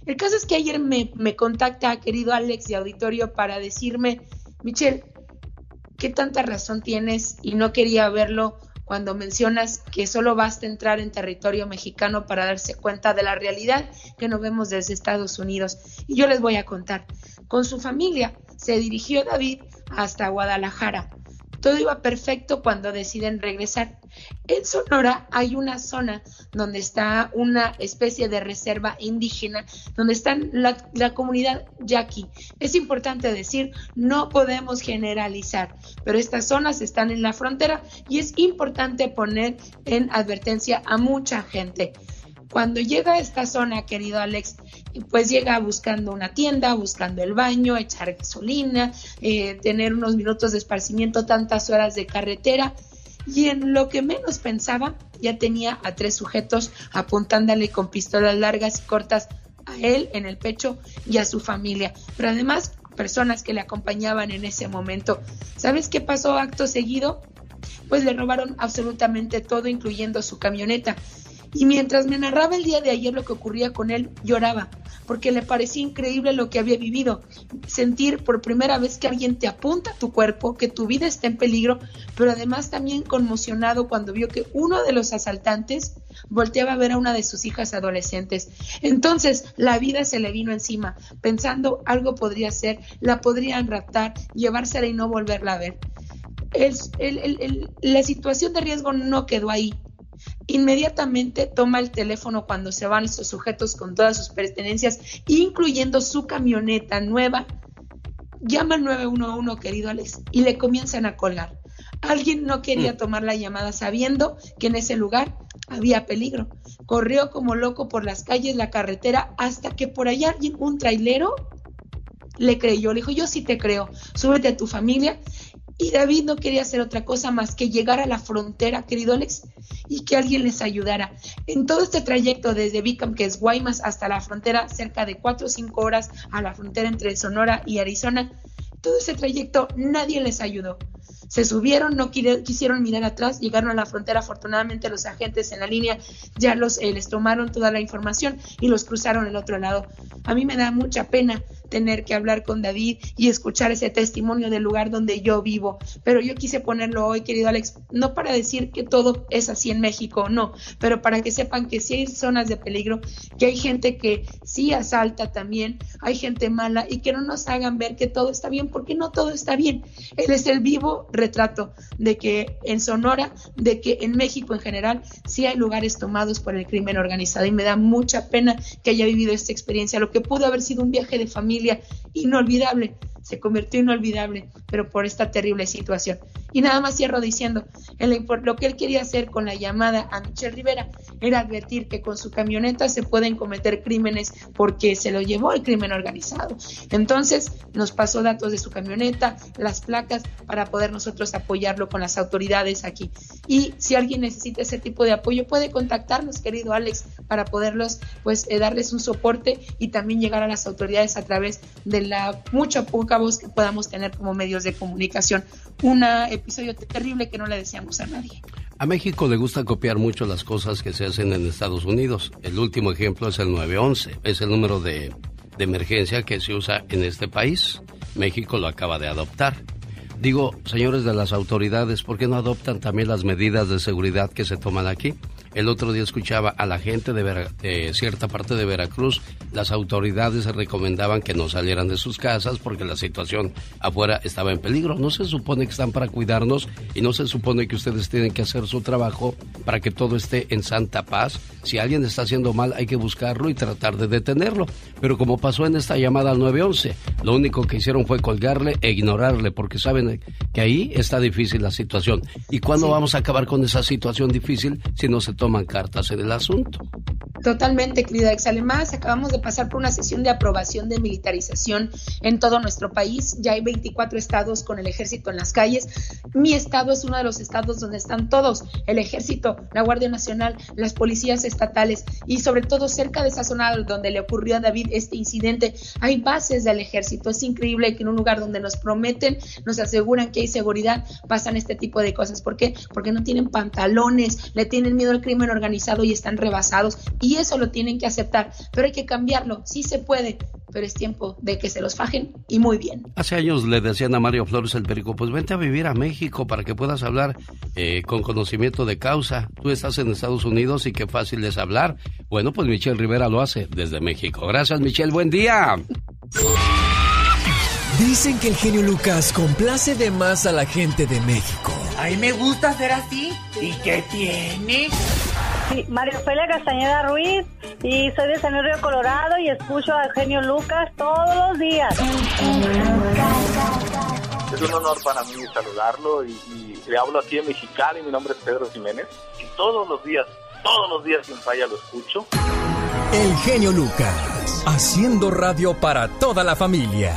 El caso es que ayer me, me contacta, querido Alex de Auditorio, para decirme, Michelle, ¿qué tanta razón tienes? Y no quería verlo cuando mencionas que solo basta entrar en territorio mexicano para darse cuenta de la realidad que no vemos desde Estados Unidos. Y yo les voy a contar. Con su familia se dirigió David hasta Guadalajara. Todo iba perfecto cuando deciden regresar. En Sonora hay una zona donde está una especie de reserva indígena, donde está la, comunidad yaqui. Es importante decir, no podemos generalizar, pero estas zonas están en la frontera y es importante poner en advertencia a mucha gente. Cuando llega a esta zona, querido Alex, pues llega buscando una tienda, buscando el baño, echar gasolina, eh, tener unos minutos de esparcimiento, tantas horas de carretera. Y en lo que menos pensaba, ya tenía a tres sujetos apuntándole con pistolas largas y cortas a él en el pecho y a su familia. Pero además, personas que le acompañaban en ese momento. ¿Sabes qué pasó acto seguido? Pues le robaron absolutamente todo, incluyendo su camioneta. Y mientras me narraba el día de ayer lo que ocurría con él, lloraba, porque le parecía increíble lo que había vivido. Sentir por primera vez que alguien te apunta a tu cuerpo, que tu vida está en peligro, pero además también conmocionado cuando vio que uno de los asaltantes volteaba a ver a una de sus hijas adolescentes. Entonces la vida se le vino encima, pensando algo podría ser, la podrían raptar, llevársela y no volverla a ver. La situación de riesgo no quedó ahí. Inmediatamente toma el teléfono cuando se van estos sujetos con todas sus pertenencias, incluyendo su camioneta nueva. Llama al 911, querido Alex, y le comienzan a colgar. Alguien no quería tomar la llamada sabiendo que en ese lugar había peligro. Corrió como loco por las calles, la carretera, hasta que por allá alguien, un trailero, le creyó. Le dijo, yo sí te creo, súbete a tu familia. Y David no quería hacer otra cosa más que llegar a la frontera, querido Alex, y que alguien les ayudara. En todo este trayecto desde Bicam, que es Guaymas, hasta la frontera, cerca de cuatro o cinco horas a la frontera entre Sonora y Arizona, todo ese trayecto nadie les ayudó. Se subieron, no quisieron mirar atrás, llegaron a la frontera. Afortunadamente, los agentes en la línea ya los, eh, les tomaron toda la información y los cruzaron al otro lado. A mí me da mucha pena tener que hablar con David y escuchar ese testimonio del lugar donde yo vivo. Pero yo quise ponerlo hoy, querido Alex, no para decir que todo es así en México, no, pero para que sepan que sí hay zonas de peligro, que hay gente que sí asalta también, hay gente mala y que no nos hagan ver que todo está bien, porque no todo está bien. Él es el vivo retrato de que en Sonora, de que en México en general, sí hay lugares tomados por el crimen organizado y me da mucha pena que haya vivido esta experiencia, lo que pudo haber sido un viaje de familia inolvidable, se convirtió inolvidable, pero por esta terrible situación. Y nada más cierro diciendo, impor- lo que él quería hacer con la llamada a Michelle Rivera era advertir que con su camioneta se pueden cometer crímenes porque se lo llevó el crimen organizado. Entonces nos pasó datos de su camioneta, las placas, para poder nosotros apoyarlo con las autoridades aquí. Y si alguien necesita ese tipo de apoyo, puede contactarnos, querido Alex, para poderlos, pues, eh, darles un soporte y también llegar a las autoridades a través de la mucha poca que podamos tener como medios de comunicación. Un episodio terrible que no le deseamos a nadie.
A México le gusta copiar mucho las cosas que se hacen en Estados Unidos. El último ejemplo es el 911, es el número de, de emergencia que se usa en este país. México lo acaba de adoptar. Digo, señores de las autoridades, ¿por qué no adoptan también las medidas de seguridad que se toman aquí? El otro día escuchaba a la gente de, Vera- de cierta parte de Veracruz, las autoridades recomendaban que no salieran de sus casas porque la situación afuera estaba en peligro. No se supone que están para cuidarnos y no se supone que ustedes tienen que hacer su trabajo para que todo esté en santa paz. Si alguien está haciendo mal hay que buscarlo y tratar de detenerlo. Pero como pasó en esta llamada al 911, lo único que hicieron fue colgarle e ignorarle porque saben que ahí está difícil la situación. ¿Y cuándo vamos a acabar con esa situación difícil si no se toman cartas en el asunto?
Totalmente, querida Ex. Acabamos de pasar por una sesión de aprobación de militarización en todo nuestro país. Ya hay 24 estados con el ejército en las calles. Mi estado es uno de los estados donde están todos, el ejército, la Guardia Nacional, las policías estatales y sobre todo cerca de esa zona donde le ocurrió a David este incidente, hay bases del ejército. Es increíble que en un lugar donde nos prometen, nos aseguran que hay seguridad, pasan este tipo de cosas. ¿Por qué? Porque no tienen pantalones, le tienen miedo al crimen organizado y están rebasados. Y eso lo tienen que aceptar. Pero hay que cambiarlo. Sí se puede, pero es tiempo de que se los fajen y muy bien.
Hace años le decían a Mario Flores el Perico, pues vente a vivir a México para que puedas hablar eh, con conocimiento de causa. Tú estás en Estados Unidos y qué fácil es hablar. Bueno, pues Michelle Rivera lo hace desde México. Gracias, Michelle. Buen día.
Dicen que el genio Lucas complace de más a la gente de México.
A mí me gusta ser así. ¿Y qué tiene?
Sí, María Ofelia Castañeda Ruiz y soy de San Río Colorado y escucho a Genio Lucas todos los días.
Es un honor para mí saludarlo y, y le hablo aquí en Mexicali. Mi nombre es Pedro Jiménez y todos los días, todos los días sin falla lo escucho.
El genio Lucas, haciendo radio para toda la familia.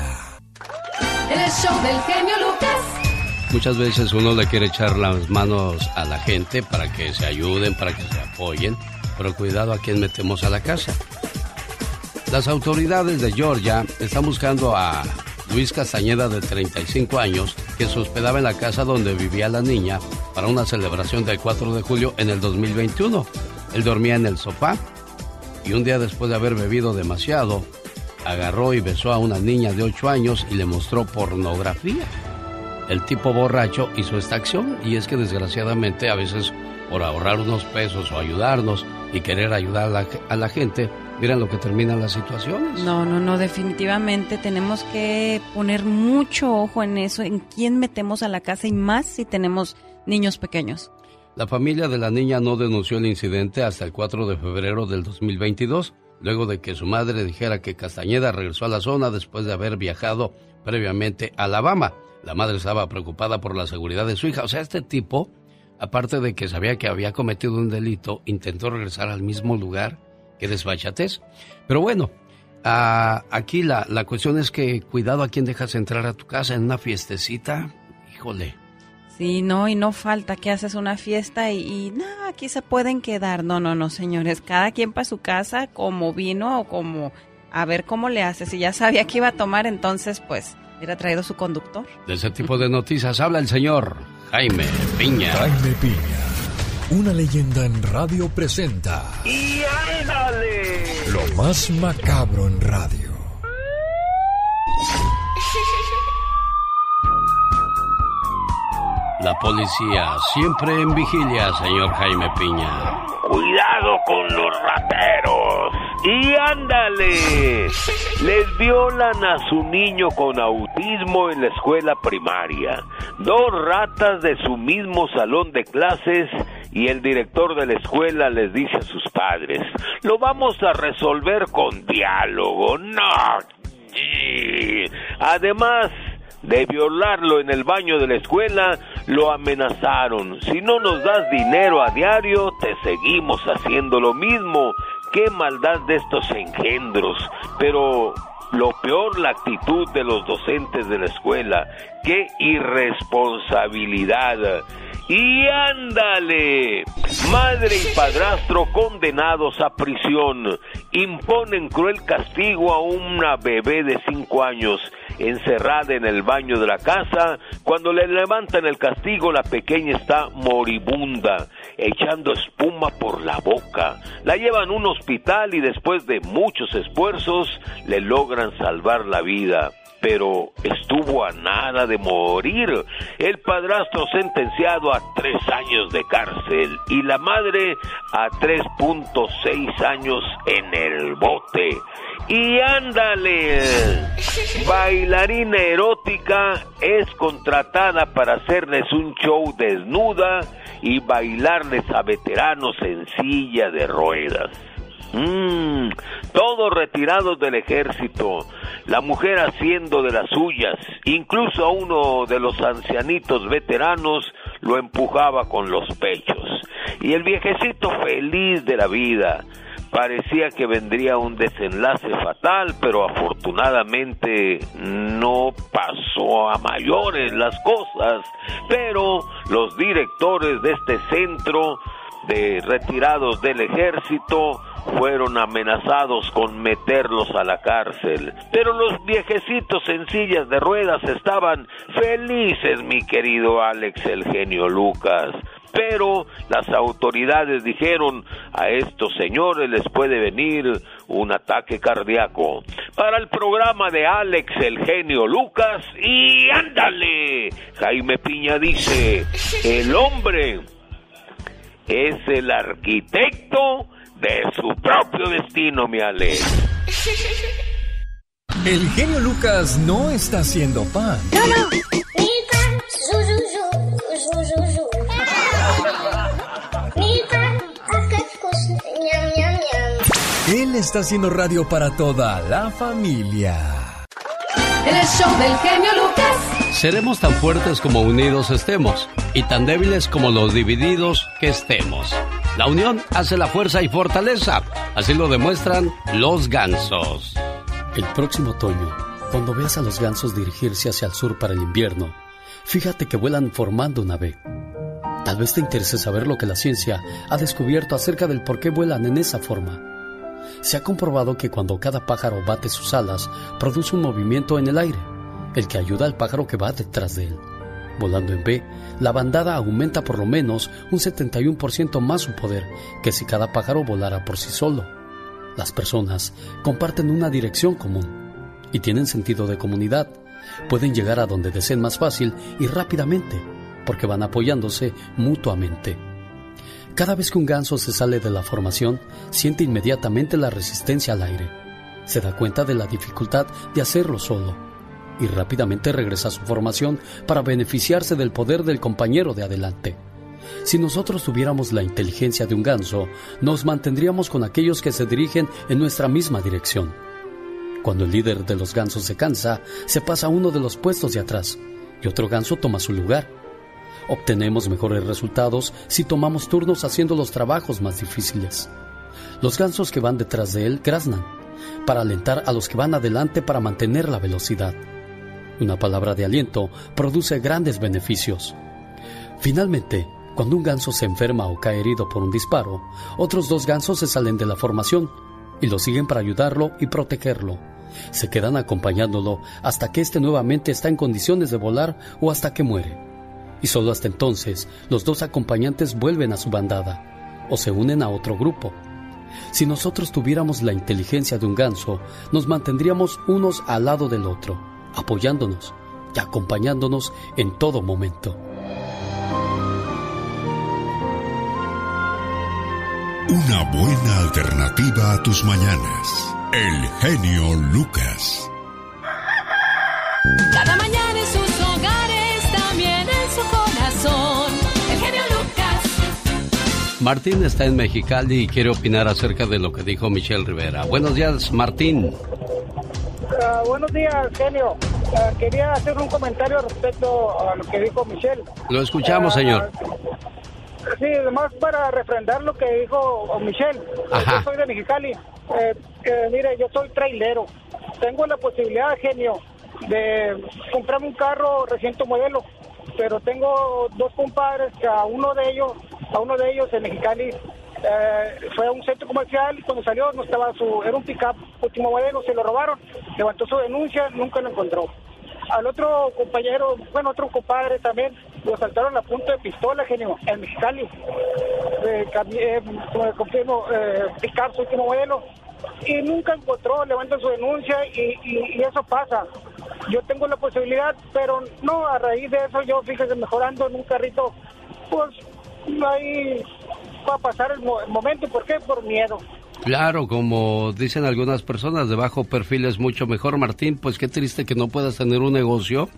El show del genio Lucas.
Muchas veces uno le quiere echar las manos a la gente para que se ayuden, para que se apoyen, pero cuidado a quién metemos a la casa. Las autoridades de Georgia están buscando a Luis Castañeda de 35 años que se hospedaba en la casa donde vivía la niña para una celebración del 4 de julio en el 2021. Él dormía en el sofá y un día después de haber bebido demasiado, agarró y besó a una niña de 8 años y le mostró pornografía. El tipo borracho hizo esta acción y es que desgraciadamente a veces por ahorrar unos pesos o ayudarnos y querer ayudar a la, a la gente, miren lo que terminan las situaciones.
No, no, no, definitivamente tenemos que poner mucho ojo en eso, en quién metemos a la casa y más si tenemos niños pequeños.
La familia de la niña no denunció el incidente hasta el 4 de febrero del 2022, luego de que su madre dijera que Castañeda regresó a la zona después de haber viajado previamente a Alabama. La madre estaba preocupada por la seguridad de su hija. O sea, este tipo, aparte de que sabía que había cometido un delito, intentó regresar al mismo lugar. Qué desbachatez. Pero bueno, ah, aquí la, la cuestión es que cuidado a quien dejas entrar a tu casa en una fiestecita. Híjole.
Sí, no, y no falta que haces una fiesta y, y aquí se pueden quedar. No, no, no, señores. Cada quien para su casa, como vino o como a ver cómo le hace. Si ya sabía que iba a tomar, entonces, pues, hubiera traído su conductor.
De ese tipo de noticias habla el señor Jaime Piña.
Jaime Piña, una leyenda en radio presenta
¡Y ándale!
lo más macabro en radio.
La policía siempre en vigilia, señor Jaime Piña.
Cuidado con los rateros. Y ándale. Les violan a su niño con autismo en la escuela primaria. Dos ratas de su mismo salón de clases y el director de la escuela les dice a sus padres, lo vamos a resolver con diálogo. No. Además, de violarlo en el baño de la escuela, lo amenazaron. Si no nos das dinero a diario, te seguimos haciendo lo mismo. Qué maldad de estos engendros. Pero lo peor, la actitud de los docentes de la escuela. Qué irresponsabilidad. Y ándale, madre y padrastro condenados a prisión imponen cruel castigo a una bebé de cinco años encerrada en el baño de la casa. Cuando le levantan el castigo, la pequeña está moribunda, echando espuma por la boca. La llevan a un hospital y después de muchos esfuerzos le logran salvar la vida pero estuvo a nada de morir. El padrastro sentenciado a tres años de cárcel y la madre a 3.6 años en el bote. Y ándale, bailarina erótica es contratada para hacerles un show desnuda y bailarles a veteranos en silla de ruedas. Mm, todos retirados del ejército, la mujer haciendo de las suyas, incluso a uno de los ancianitos veteranos lo empujaba con los pechos. Y el viejecito feliz de la vida, parecía que vendría un desenlace fatal, pero afortunadamente no pasó a mayores las cosas. Pero los directores de este centro de retirados del ejército fueron amenazados con meterlos a la cárcel. Pero los viejecitos en sillas de ruedas estaban felices, mi querido Alex el genio Lucas. Pero las autoridades dijeron a estos señores les puede venir un ataque cardíaco. Para el programa de Alex el genio Lucas y ándale, Jaime Piña dice, el hombre es el arquitecto de su propio destino, mi Alex.
El genio Lucas no está haciendo pan. Él está haciendo radio para toda la familia.
El show del genio Lucas.
Seremos tan fuertes como unidos estemos y tan débiles como los divididos que estemos. La unión hace la fuerza y fortaleza. Así lo demuestran los gansos.
El próximo otoño, cuando veas a los gansos dirigirse hacia el sur para el invierno, fíjate que vuelan formando una V. Tal vez te interese saber lo que la ciencia ha descubierto acerca del por qué vuelan en esa forma. Se ha comprobado que cuando cada pájaro bate sus alas, produce un movimiento en el aire, el que ayuda al pájaro que va detrás de él. Volando en B, la bandada aumenta por lo menos un 71% más su poder que si cada pájaro volara por sí solo. Las personas comparten una dirección común y tienen sentido de comunidad. Pueden llegar a donde deseen más fácil y rápidamente porque van apoyándose mutuamente. Cada vez que un ganso se sale de la formación, siente inmediatamente la resistencia al aire. Se da cuenta de la dificultad de hacerlo solo y rápidamente regresa a su formación para beneficiarse del poder del compañero de adelante. Si nosotros tuviéramos la inteligencia de un ganso, nos mantendríamos con aquellos que se dirigen en nuestra misma dirección. Cuando el líder de los gansos se cansa, se pasa a uno de los puestos de atrás y otro ganso toma su lugar. Obtenemos mejores resultados si tomamos turnos haciendo los trabajos más difíciles. Los gansos que van detrás de él graznan para alentar a los que van adelante para mantener la velocidad. Una palabra de aliento produce grandes beneficios. Finalmente, cuando un ganso se enferma o cae herido por un disparo, otros dos gansos se salen de la formación y lo siguen para ayudarlo y protegerlo. Se quedan acompañándolo hasta que éste nuevamente está en condiciones de volar o hasta que muere. Y solo hasta entonces los dos acompañantes vuelven a su bandada o se unen a otro grupo. Si nosotros tuviéramos la inteligencia de un ganso, nos mantendríamos unos al lado del otro, apoyándonos y acompañándonos en todo momento.
Una buena alternativa a tus mañanas. El genio Lucas.
Martín está en Mexicali y quiere opinar acerca de lo que dijo Michelle Rivera. Buenos días, Martín.
Ah, buenos días, genio. Ah, quería hacer un comentario respecto a lo que dijo Michelle.
Lo escuchamos,
Ah,
señor.
Sí, además para refrendar lo que dijo Michelle.
Ajá.
Yo soy de Mexicali. Eh, eh, mire, yo soy trailero. Tengo la posibilidad, genio, de comprarme un carro reciente modelo. Pero tengo dos compadres que a uno de ellos, a uno de ellos en Mexicali, eh, fue a un centro comercial y cuando salió no estaba su, era un pickup último modelo, se lo robaron, levantó su denuncia, nunca lo encontró. Al otro compañero, bueno, otro compadre también, lo saltaron a punta de pistola, genio, en Mexicali. Eh, eh, confirmo, eh, pick-up, su último modelo. Y nunca encontró, levantan su denuncia y- y eso pasa. Yo tengo la posibilidad, pero no, a raíz de eso yo, fíjese, mejorando en un carrito, pues ahí va a pasar el, mo- el momento. ¿Por qué? Por miedo.
Claro, como dicen algunas personas, de bajo perfil es mucho mejor, Martín. Pues qué triste que no puedas tener un negocio,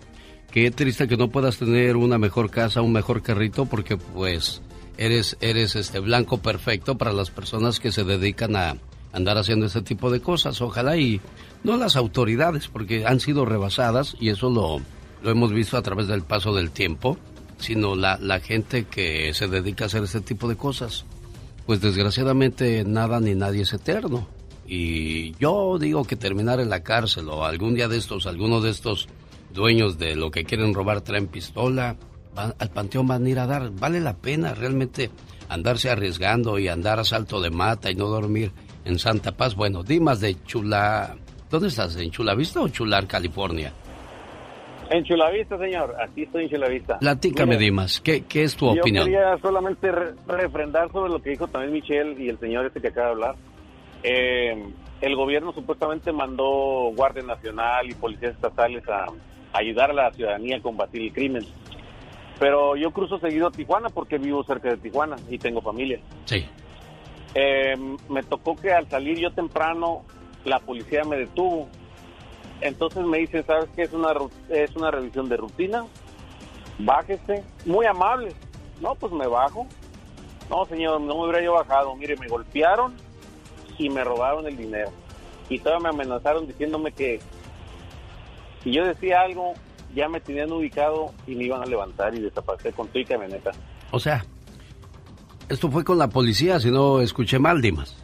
qué triste que no puedas tener una mejor casa, un mejor carrito, porque pues eres eres este blanco perfecto para las personas que se dedican a andar haciendo este tipo de cosas. Ojalá y no las autoridades, porque han sido rebasadas y eso lo lo hemos visto a través del paso del tiempo, sino la la gente que se dedica a hacer este tipo de cosas pues desgraciadamente nada ni nadie es eterno. Y yo digo que terminar en la cárcel o algún día de estos, alguno de estos dueños de lo que quieren robar traen pistola, van- al panteón van a ir a dar. Vale la pena realmente andarse arriesgando y andar a salto de mata y no dormir en Santa Paz. Bueno, Dimas de Chula... ¿Dónde estás? ¿En Chula Vista o Chular, California?
En Chulavista, señor. Aquí estoy en Chulavista.
Platícame, Dimas. ¿Qué, qué es tu
Yo
opinión?
quería solamente re- refrendar sobre lo que dijo también Michelle y el señor este que acaba de hablar. Eh, el gobierno supuestamente mandó Guardia Nacional y policías estatales a, a ayudar a la ciudadanía a combatir el crimen. Pero yo cruzo seguido a Tijuana porque vivo cerca de Tijuana y tengo familia.
Sí.
Eh, me tocó que al salir yo temprano la policía me detuvo. Entonces me dicen, ¿sabes qué? Es una, es una revisión de rutina. Bájese. Muy amable. No, pues me bajo. No, señor, no me hubiera yo bajado. Mire, me golpearon y me robaron el dinero. Y todavía me amenazaron diciéndome que si yo decía algo, ya me tenían ubicado y me iban a levantar y desaparecer con tu camioneta.
O sea, esto fue con la policía, si no escuché mal, Dimas.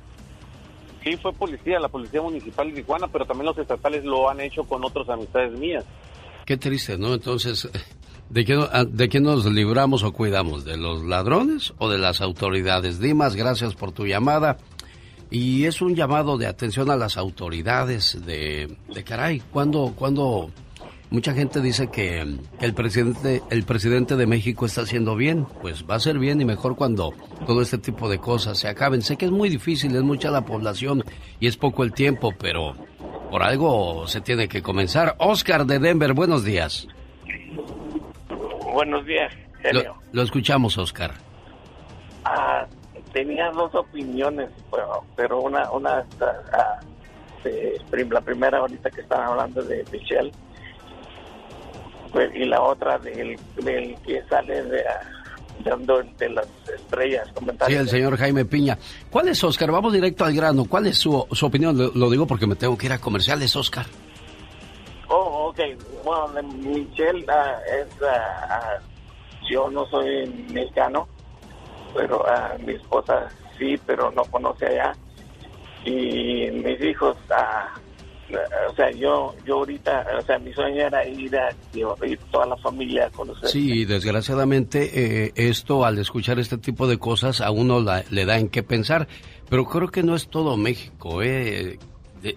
Sí, fue policía, la policía municipal de Tijuana, pero también los estatales lo han hecho con otras amistades mías.
Qué triste, ¿no? Entonces, ¿de qué, ah, ¿de qué nos libramos o cuidamos? ¿De los ladrones o de las autoridades? Dimas, gracias por tu llamada. Y es un llamado de atención a las autoridades de, de caray, cuando, cuando mucha gente dice que, que el presidente, el presidente de México está haciendo bien, pues va a ser bien y mejor cuando todo este tipo de cosas se acaben. Sé que es muy difícil, es mucha la población y es poco el tiempo, pero por algo se tiene que comenzar. Oscar de Denver, buenos días.
Buenos días,
Lo, lo escuchamos, Oscar.
Ah, tenía dos opiniones, pero, pero una, una está, ah, de- prim- la primera ahorita que están hablando de Michelle, pues, y la otra del, del que sale de, dando de las estrellas,
Sí,
comentarios.
el señor Jaime Piña. ¿Cuál es, Oscar? Vamos directo al grano. ¿Cuál es su, su opinión? Lo, lo digo porque me tengo que ir a comerciales, Oscar.
Oh, ok. Bueno, Michelle ah, es... ah, yo no soy mexicano, pero mi esposa sí, pero no conoce allá. Y mis hijos, o sea, yo yo ahorita, o sea, mi sueño era ir a ir toda la familia a conocer.
Sí, desgraciadamente eh, esto, al escuchar este tipo de cosas, a uno la- le da en qué pensar. Pero creo que no es todo México, ¿eh?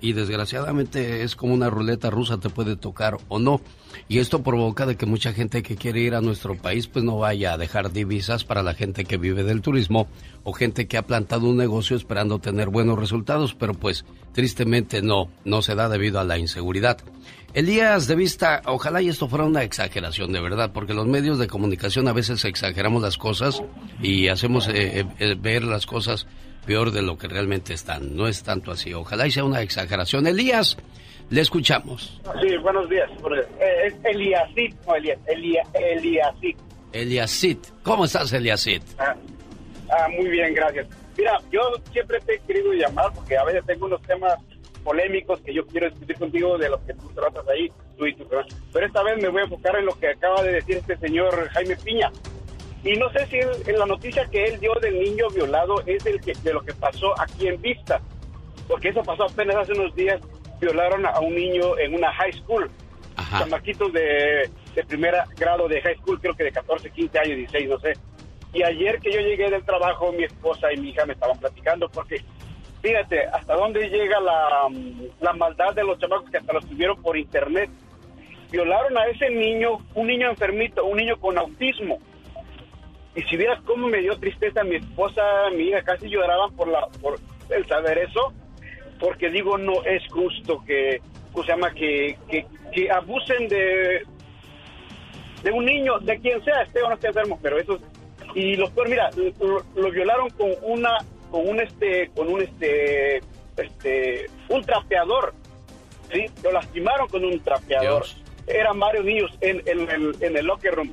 Y desgraciadamente es como una ruleta rusa, te puede tocar o no. Y esto provoca de que mucha gente que quiere ir a nuestro país pues no vaya a dejar divisas para la gente que vive del turismo o gente que ha plantado un negocio esperando tener buenos resultados, pero pues tristemente no, no se da debido a la inseguridad. Elías, de vista, ojalá y esto fuera una exageración de verdad, porque los medios de comunicación a veces exageramos las cosas y hacemos eh, eh, eh, ver las cosas peor de lo que realmente están. No es tanto así. Ojalá y sea una exageración. Elías, le escuchamos.
Sí, buenos días. Eh, es Eliasit, no Elías, Elia, Eliasit.
Eliasit, ¿cómo estás, Eliasit?
Ah, ah, muy bien, gracias. Mira, yo siempre te he querido llamar porque a veces tengo unos temas polémicos que yo quiero discutir contigo de los que tú tratas ahí, tú y tu. Pero esta vez me voy a enfocar en lo que acaba de decir este señor Jaime Piña. Y no sé si él- en la noticia que él dio del niño violado es el que, de lo que pasó aquí en Vista. Porque eso pasó apenas hace unos días. Violaron a un niño en una high school. Chamaquitos de, de primer grado de high school, creo que de 14, 15 años, 16, no sé. Y ayer que yo llegué del trabajo, mi esposa y mi hija me estaban platicando porque, fíjate, hasta dónde llega la, la maldad de los chamacos que hasta los tuvieron por internet. Violaron a ese niño, un niño enfermito, un niño con autismo. Y si vieras cómo me dio tristeza mi esposa, mi hija, casi lloraban por, la, por el saber eso, porque digo, no es justo que, ¿cómo se llama? Que, que, que abusen de, de un niño, de quien sea, esté o no esté enfermo, pero eso es- y los peor, mira, lo, lo violaron con una, con un este, con un este, este, un trapeador, sí, lo lastimaron con un trapeador. Eran varios niños en, en el, en el locker room.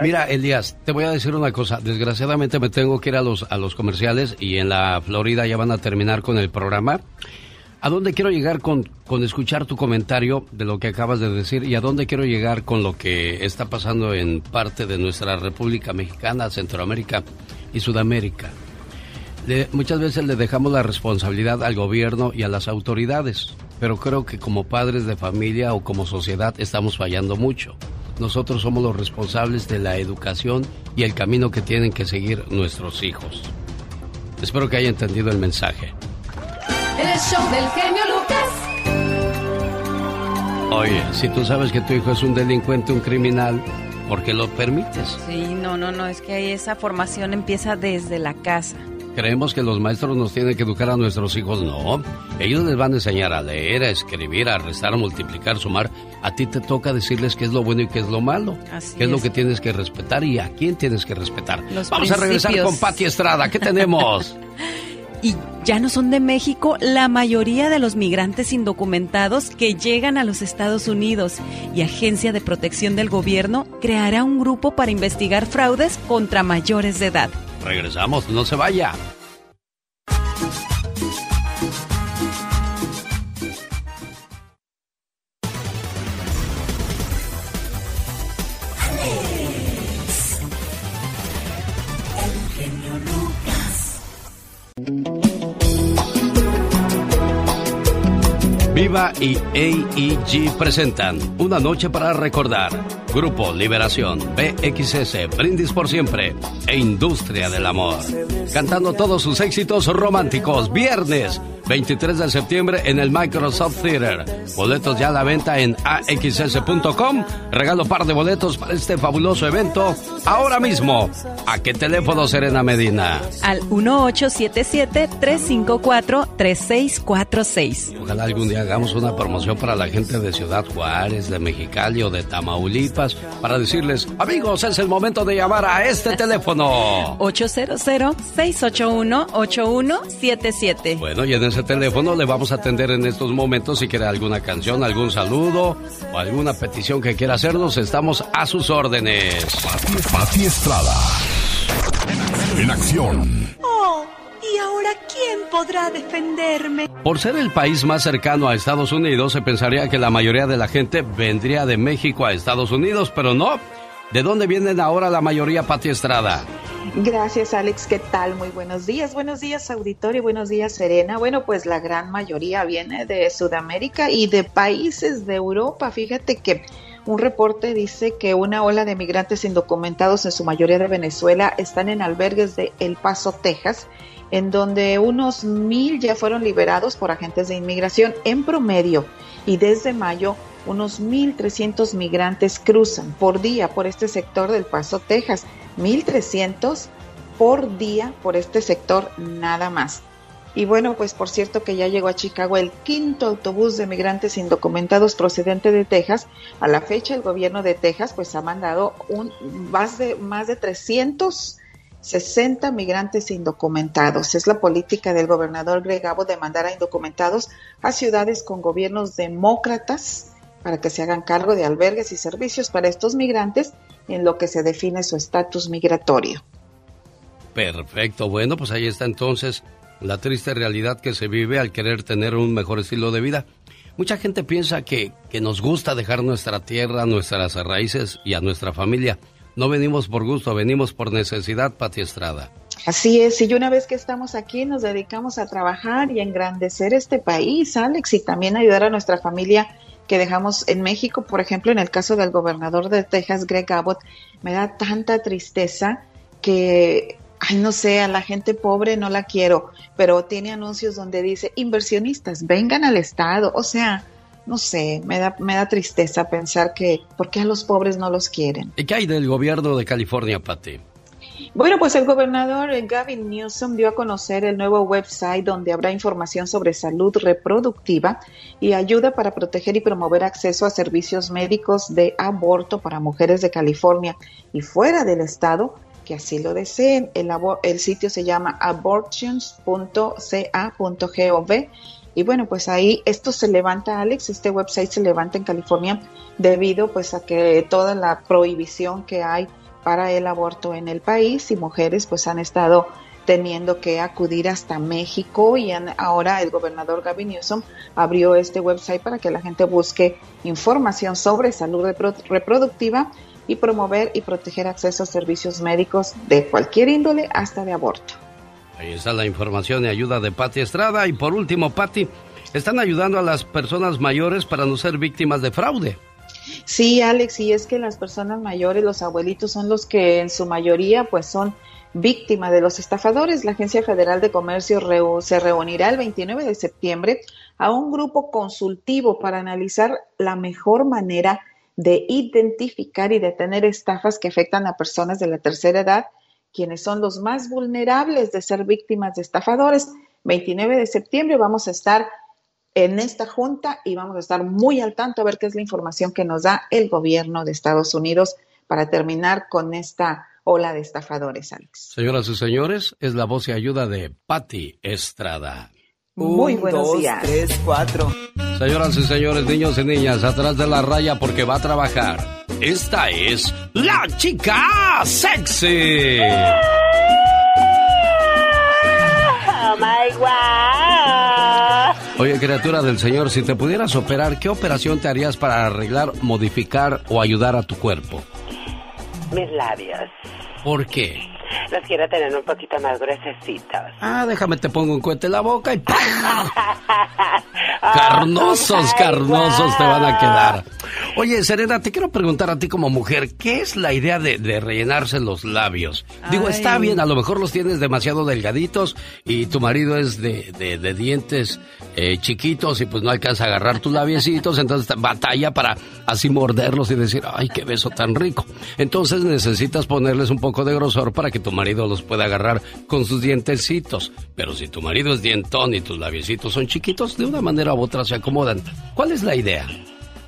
Mira, Elías, te voy a decir una cosa. Desgraciadamente me tengo que ir a los, a los comerciales y en la Florida ya van a terminar con el programa. ¿A dónde quiero llegar con, con escuchar tu comentario de lo que acabas de decir y a dónde quiero llegar con lo que está pasando en parte de nuestra República Mexicana, Centroamérica y Sudamérica? Muchas veces le dejamos la responsabilidad al gobierno y a las autoridades, pero creo que como padres de familia o como sociedad estamos fallando mucho. Nosotros somos los responsables de la educación y el camino que tienen que seguir nuestros hijos. Espero que haya entendido el mensaje.
El show del genio Lucas.
Oye, si tú sabes que tu hijo es un delincuente, un criminal, ¿por qué lo permites?
Sí, no, no, no, es que ahí esa formación empieza desde la casa.
Creemos que los maestros nos tienen que educar a nuestros hijos. No, ellos les van a enseñar a leer, a escribir, a restar, a multiplicar, sumar. A ti te toca decirles qué es lo bueno y qué es lo malo.
Así
qué es, lo que tienes que respetar y a quién tienes que respetar.
Los
Vamos a regresar con Pati Estrada. ¿Qué tenemos?
Y ya no son de México la mayoría de los migrantes indocumentados que llegan a los Estados Unidos y Agencia de Protección del Gobierno creará un grupo para investigar fraudes contra mayores de edad.
Regresamos, no se vaya. Viva y AEG presentan Una noche para recordar. Grupo Liberación, BXS, Brindis por Siempre e Industria del Amor. Cantando todos sus éxitos románticos. Viernes 23 de septiembre en el Microsoft Theater. Boletos ya a la venta en axs.com. Regalo par de boletos para este fabuloso evento ahora mismo. ¿A qué teléfono, Serena Medina?
Al 1877-354-3646.
Ojalá algún día hagamos una promoción para la gente de Ciudad Juárez, de Mexicali o de Tamaulipas para decirles, amigos, es el momento de llamar a este teléfono.
800-681-8177.
Bueno, y en ese teléfono le vamos a atender en estos momentos si quiere alguna canción, algún saludo o alguna petición que quiera hacernos. Estamos a sus órdenes.
Pati Estrada. en acción.
Oh, ¿y ahora quién podrá defenderme?
Por ser el país más cercano a Estados Unidos, se pensaría que la mayoría de la gente vendría de México a Estados Unidos, pero no. ¿De dónde vienen ahora la mayoría, Pati Estrada?
Gracias, Alex. ¿Qué tal? Muy buenos días. Buenos días, auditorio. Buenos días, Serena. Bueno, pues la gran mayoría viene de Sudamérica y de países de Europa. Fíjate que un reporte dice que una ola de migrantes indocumentados, en su mayoría de Venezuela, están en albergues de El Paso, Texas, en donde unos mil ya fueron liberados por agentes de inmigración en promedio. Y desde mayo unos 1.300 migrantes cruzan por día por este sector del Paso, Texas. 1.300 por día por este sector nada más. Y bueno, pues por cierto que ya llegó a Chicago el quinto autobús de migrantes indocumentados procedente de Texas. A la fecha el gobierno de Texas pues ha mandado un más de más de 360 migrantes indocumentados. Es la política del gobernador Greg Abbott de mandar a indocumentados a ciudades con gobiernos demócratas para que se hagan cargo de albergues y servicios para estos migrantes en lo que se define su estatus migratorio.
Perfecto, bueno, pues ahí está entonces la triste realidad que se vive al querer tener un mejor estilo de vida. Mucha gente piensa que, que nos gusta dejar nuestra tierra, nuestras raíces y a nuestra familia. No venimos por gusto, venimos por necesidad, Pati Estrada.
Así es, y una vez que estamos aquí nos dedicamos a trabajar y a engrandecer este país, Alex, y también ayudar a nuestra familia que dejamos en México, por ejemplo, en el caso del gobernador de Texas, Greg Abbott, me da tanta tristeza que, ay, no sé, a la gente pobre no la quiero, pero tiene anuncios donde dice, inversionistas, vengan al Estado, o sea, no sé, me da, me da tristeza pensar que, ¿por qué a los pobres no los quieren?
¿Y qué hay del gobierno de California, Pati?
Bueno, pues el gobernador Gavin Newsom dio a conocer el nuevo website donde habrá información sobre salud reproductiva y ayuda para proteger y promover acceso a servicios médicos de aborto para mujeres de California y fuera del estado que así lo deseen. El, el sitio se llama abortions.ca.gov y bueno, pues ahí esto se levanta, Alex, este website se levanta en California debido pues a que toda la prohibición que hay para el aborto en el país y mujeres pues han estado teniendo que acudir hasta México y ahora el gobernador Gavin Newsom abrió este website para que la gente busque información sobre salud reproductiva y promover y proteger acceso a servicios médicos de cualquier índole hasta de aborto.
Ahí está la información y ayuda de Patti Estrada. Y por último, Patti, están ayudando a las personas mayores para no ser víctimas de fraude.
Sí, Alex, y es que las personas mayores, los abuelitos, son los que en su mayoría pues son víctimas de los estafadores. La Agencia Federal de Comercio se reunirá el 29 de septiembre a un grupo consultivo para analizar la mejor manera de identificar y detener estafas que afectan a personas de la tercera edad, quienes son los más vulnerables de ser víctimas de estafadores. 29 de septiembre vamos a estar en esta junta y vamos a estar muy al tanto a ver qué es la información que nos da el gobierno de Estados Unidos para terminar con esta ola de estafadores, Alex.
Señoras y señores, es la voz y ayuda de Patti Estrada.
Muy buenos dos, días.
Tres, cuatro.
Señoras y señores, niños y niñas, atrás de la raya porque va a trabajar. Esta es la chica sexy.
Oh my God.
Oye, criatura del Señor, si te pudieras operar, ¿qué operación te harías para arreglar, modificar o ayudar a tu cuerpo?
Mis labios.
¿Por qué?
Los quiero tener un poquito más gruesecitos.
Ah, déjame te pongo un cohete en la boca y Carnosos, carnosos te van a quedar. Oye, Serena, te quiero preguntar a ti como mujer, ¿qué es la idea de, rellenarse los labios? Digo, está bien, a lo mejor los tienes demasiado delgaditos y tu marido es de, de, dientes eh, chiquitos y pues no alcanza a agarrar tus labiecitos, entonces batalla para así morderlos y decir, ay, qué beso tan rico. Entonces necesitas ponerles un poco de grosor para que tu marido los pueda agarrar con sus dientecitos. Pero si tu marido es dientón y tus labiecitos son chiquitos, de una manera u otra se acomodan. ¿Cuál es la idea?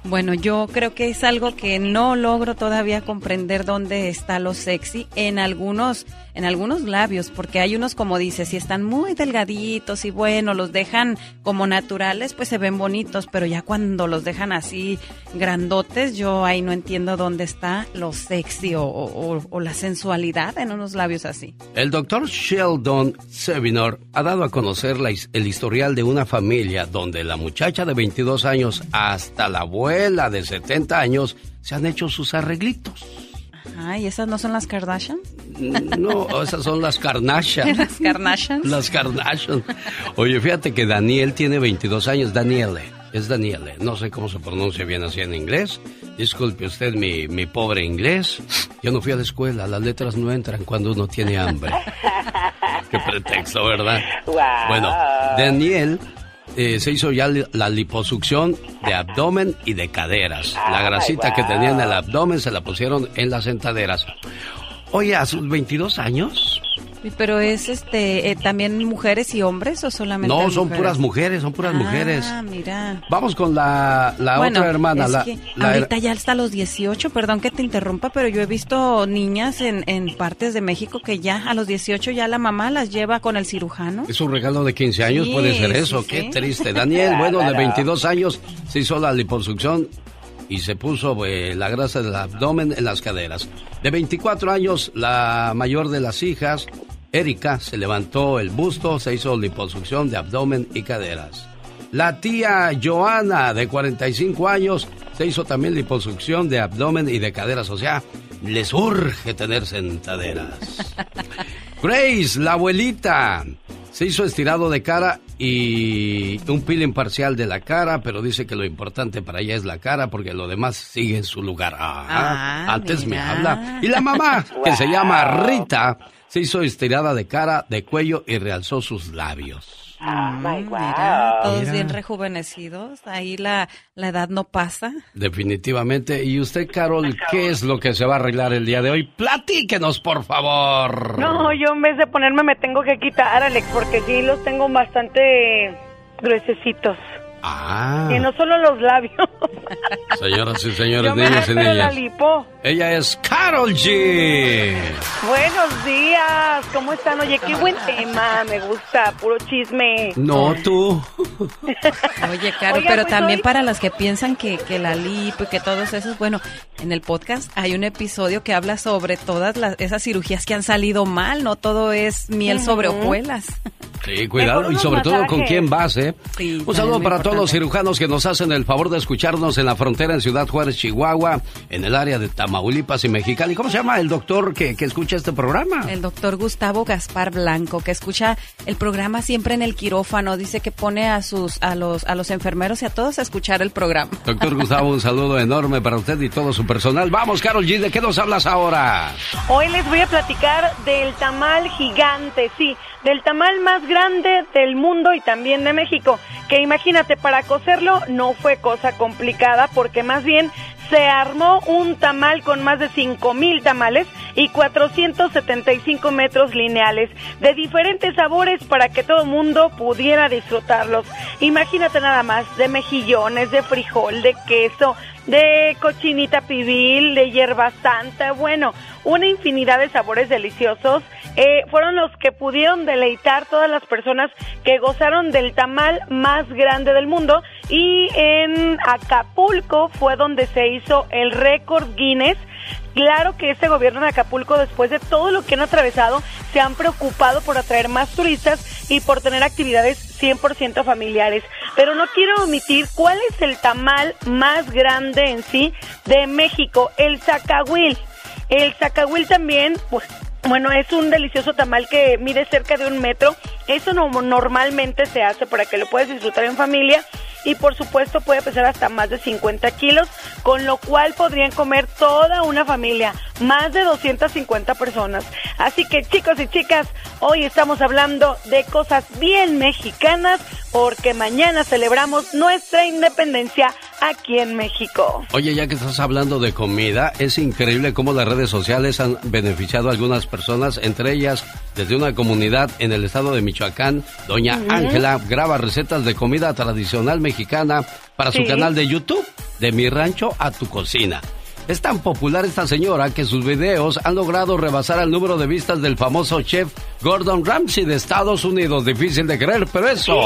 Bueno, yo creo que es algo que no logro todavía comprender dónde está lo sexy en algunos en algunos labios, porque hay unos como dices, si están muy delgaditos y bueno, los dejan como naturales, pues se ven bonitos, pero ya cuando los dejan así grandotes, yo ahí no entiendo dónde está lo sexy o, la sensualidad en unos labios así.
El doctor Sheldon Sevinor ha dado a conocer la el historial de una familia donde la muchacha de 22 años hasta la abuela de 70 años se han hecho sus arreglitos.
Ay, ¿esas no son las Kardashian?
No, esas son las Kardashian.
Las Kardashian.
Las Kardashian. Oye, fíjate que Daniel tiene 22 años. Daniele. Es Daniele. No sé cómo se pronuncia bien así en inglés. Disculpe usted mi, mi pobre inglés. Yo no fui a la escuela. Las letras no entran cuando uno tiene hambre. Qué pretexto, ¿verdad?
Guau.
Bueno, Daniel eh, se hizo ya li- la liposucción de abdomen y de caderas. La
Ah,
grasita que tenía en el abdomen se la pusieron en las sentaderas. Oye, a sus 22 años.
Pero es este eh, también mujeres y hombres o solamente
No, son
mujeres?
puras mujeres, son puras mujeres.
Ah, mira.
Vamos con la, la
bueno,
otra hermana.
es
la,
que
la-
ahorita ya hasta los 18, perdón que te interrumpa, pero yo he visto niñas en, en partes de México que ya a los 18 ya la mamá las lleva con el cirujano.
Es un regalo de 15 años,
Sí,
puede ser eso.
sí.
Qué triste. Daniel, bueno, de
Claro.
22 años, se hizo la liposucción y se puso eh, la grasa del abdomen en las caderas. De 24 años, la mayor de las hijas, Erika, se levantó el busto, se hizo liposucción de abdomen y caderas. La tía Joana, de 45 años, se hizo también liposucción de abdomen y de caderas. O sea, les urge tener sentaderas. Grace, la abuelita, se hizo estirado de cara y un peeling parcial de la cara, pero dice que lo importante para ella es la cara porque lo demás sigue en su lugar. Ah,
Ah,
antes me habla. Y la mamá, que se llama Rita, se hizo estirada de cara, de cuello y realzó sus labios.
Mm, mira, todos
Mira.
bien rejuvenecidos, ahí la, la edad no pasa.
Definitivamente. ¿Y usted, Carol, qué es lo que se va a arreglar el día de hoy? Platíquenos, por favor.
No, yo en vez de ponerme me tengo que quitar, Alex, porque sí los tengo bastante gruesecitos.
Ah,
Y no solo los labios.
señoras y señores,
yo me
niños y niñas.
lipo.
Ella es Carol G.
Buenos días, ¿cómo están? Oye, qué buen tema, me gusta, puro chisme.
No, tú.
Oye, Caro,
Oiga,
pero
pues,
también
hoy-
para las que piensan que, que la lipo y que todos esos, bueno, en el podcast hay un episodio que habla sobre todas las, esas cirugías que han salido mal, no todo es miel sobre hojuelas.
Sí, cuidado. Y sobre todo con quién vas, ¿eh?
Sí,
Un saludo para
muy
todos los cirujanos que nos hacen el favor de escucharnos en la frontera en Ciudad Juárez, Chihuahua, en el área de Tamaulipas y Mexicali. ¿Cómo se llama el doctor que, que escucha este programa?
El doctor Gustavo Gaspar Blanco, que escucha el programa siempre en el quirófano, dice que pone a sus, a los, a los enfermeros y a todos a escuchar el programa.
Doctor Gustavo, un saludo enorme para usted y todo su personal. Vamos, Carol G, ¿de qué nos hablas ahora?
Hoy les voy a platicar del tamal gigante, sí, del tamal más grande del mundo y también de México, que imagínate, para cocerlo no fue cosa complicada porque más bien se armó un tamal con más de 5 mil tamales y 475 metros lineales de diferentes sabores para que todo el mundo pudiera disfrutarlos. Imagínate nada más de mejillones, de frijol, de queso, de cochinita pibil, de hierba santa, bueno, una infinidad de sabores deliciosos. Eh, fueron los que pudieron deleitar todas las personas que gozaron del tamal más grande del mundo y en Acapulco fue donde se hizo el récord Guinness Claro que este gobierno de Acapulco, después de todo lo que han atravesado, se han preocupado por atraer más turistas y por tener actividades 100% familiares. Pero no quiero omitir cuál es el tamal más grande en sí de México, el zacahuil. El zacahuil también, pues, bueno, es un delicioso tamal que mide cerca de un metro. Eso no, normalmente se hace para que lo puedas disfrutar en familia y por supuesto puede pesar hasta más de 50 kilos, con lo cual podrían comer toda una familia, más de 250 personas. Así que chicos y chicas, hoy estamos hablando de cosas bien mexicanas porque mañana celebramos nuestra independencia aquí en México.
Oye, ya que estás hablando de comida, es increíble cómo las redes sociales han beneficiado a algunas personas, entre ellas desde una comunidad en el estado de Michoacán, doña
Ujú.
Ángela graba recetas de comida tradicional mexicana para su canal de YouTube. de mi rancho a tu cocina. Es tan popular esta señora que sus videos han logrado rebasar el número de vistas del famoso chef Gordon Ramsay de Estados Unidos. Difícil de creer, pero eso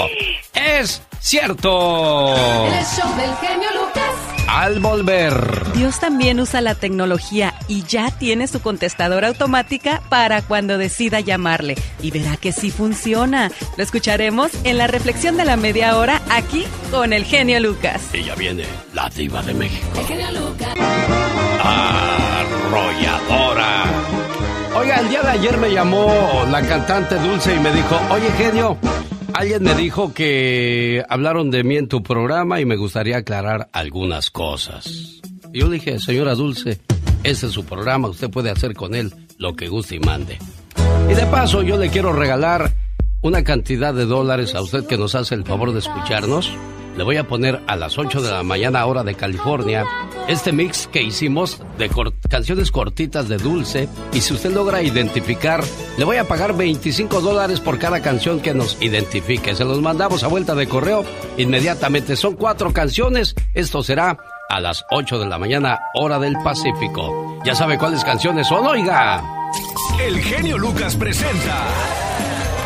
es cierto.
El show del genio Lucas.
Al volver.
Dios también usa la tecnología y ya tiene su contestadora automática para cuando decida llamarle. Y verá que sí funciona. Lo escucharemos en la reflexión de la media hora aquí con el genio Lucas.
Y ya viene la diva de México.
El genio Lucas.
Arrolladora. Oiga, el día de ayer me llamó la cantante Dulce y me dijo, oye genio, alguien me dijo que hablaron de mí en tu programa y me gustaría aclarar algunas cosas. Yo dije, señora Dulce, ese es su programa, usted puede hacer con él lo que guste y mande. Y de paso, yo le quiero regalar una cantidad de dólares a usted que nos hace el favor de escucharnos. Le voy a poner a las 8 de la mañana hora de California este mix que hicimos de canciones cortitas de Dulce y si usted logra identificar, le voy a pagar 25 dólares por cada canción que nos identifique. Se los mandamos a vuelta de correo inmediatamente. Son cuatro canciones. Esto será a las 8 de la mañana hora del Pacífico. Ya sabe cuáles canciones son, oiga.
El genio Lucas presenta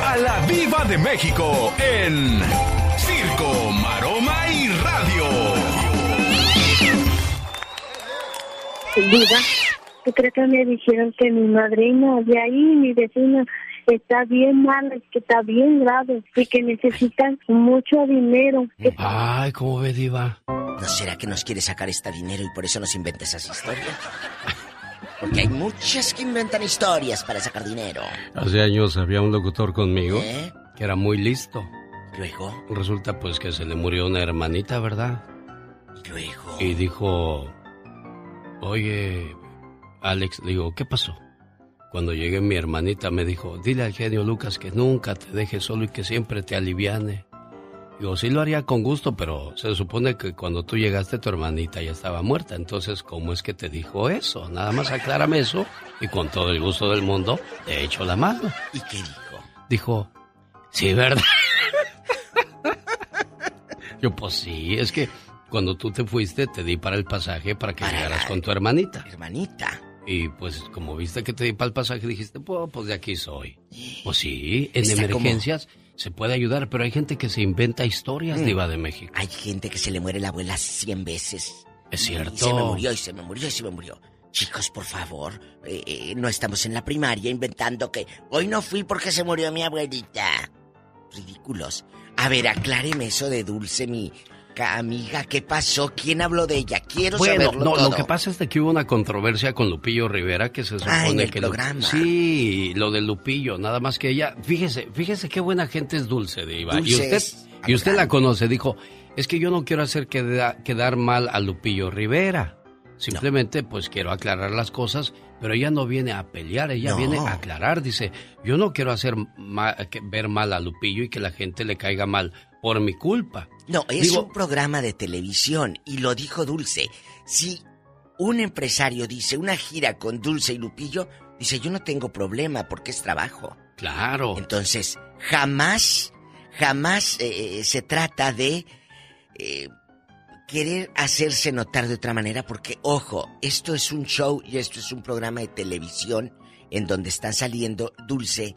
a la Viva de México en Circo,
Diva, ¿tú crees que me dijeron que mi madrina de ahí, mi vecina, está bien mala, que está bien grave y que necesitan mucho dinero?
Ay, ¿cómo ve, Diva?
¿No será que nos quiere sacar este dinero y por eso nos inventa esas historias? Porque hay muchas que inventan historias para sacar dinero.
Hace años había un locutor conmigo
¿Eh?
que era muy listo.
Luego,
Resulta pues que se le murió una hermanita, ¿verdad?
luego.
Y dijo, oye, Alex, digo, ¿qué pasó? Cuando llegué mi hermanita me dijo, dile al genio Lucas que nunca te deje solo y que siempre te aliviane. Digo, sí lo haría con gusto, pero se supone que cuando tú llegaste tu hermanita ya estaba muerta. Entonces, ¿cómo es que te dijo eso? Nada más aclárame eso y con todo el gusto del mundo te echo la mano.
¿Y qué dijo?
Dijo, sí, ¿verdad? Yo, pues sí, es que cuando tú te fuiste te di para el pasaje para que llegaras con tu hermanita.
Hermanita.
Y pues como viste que te di para el pasaje dijiste, pues, pues de aquí soy. Pues sí, en
Está como-
emergencias se puede ayudar, pero hay gente que se inventa historias,
Mm.
diva de México.
Hay gente que se le muere la abuela cien veces.
Es
Y
cierto.
se me murió y se me murió y se me murió. Chicos, por favor, eh, eh, no estamos en la primaria inventando que hoy no fui porque se murió mi abuelita. Ridículos. A ver, acláreme eso de Dulce, mi amiga. ¿Qué pasó? ¿Quién habló de ella? Quiero
Bueno,
saberlo
no,
todo.
lo que pasa es de que hubo una controversia con Lupillo Rivera que se supone
Ah, en el
que
programa.
sí, lo de Lupillo, nada más que ella, fíjese, fíjese qué buena gente es Dulce de Iba. Y
Dulce
usted
es
y usted la conoce, dijo, es que yo no quiero hacer queda- quedar mal a Lupillo Rivera. Simplemente pues quiero aclarar las cosas, pero ella no viene a pelear, ella
No.
viene a aclarar, dice, yo no quiero hacer ma- ver mal a Lupillo y que la gente le caiga mal por mi culpa.
No, es
Digo,
un programa de televisión y lo dijo Dulce. Si un empresario dice una gira con Dulce y Lupillo, dice yo no tengo problema porque es trabajo.
Claro.
Entonces, jamás, jamás eh, se trata de eh, querer hacerse notar de otra manera porque, ojo, esto es un show y esto es un programa de televisión en donde están saliendo Dulce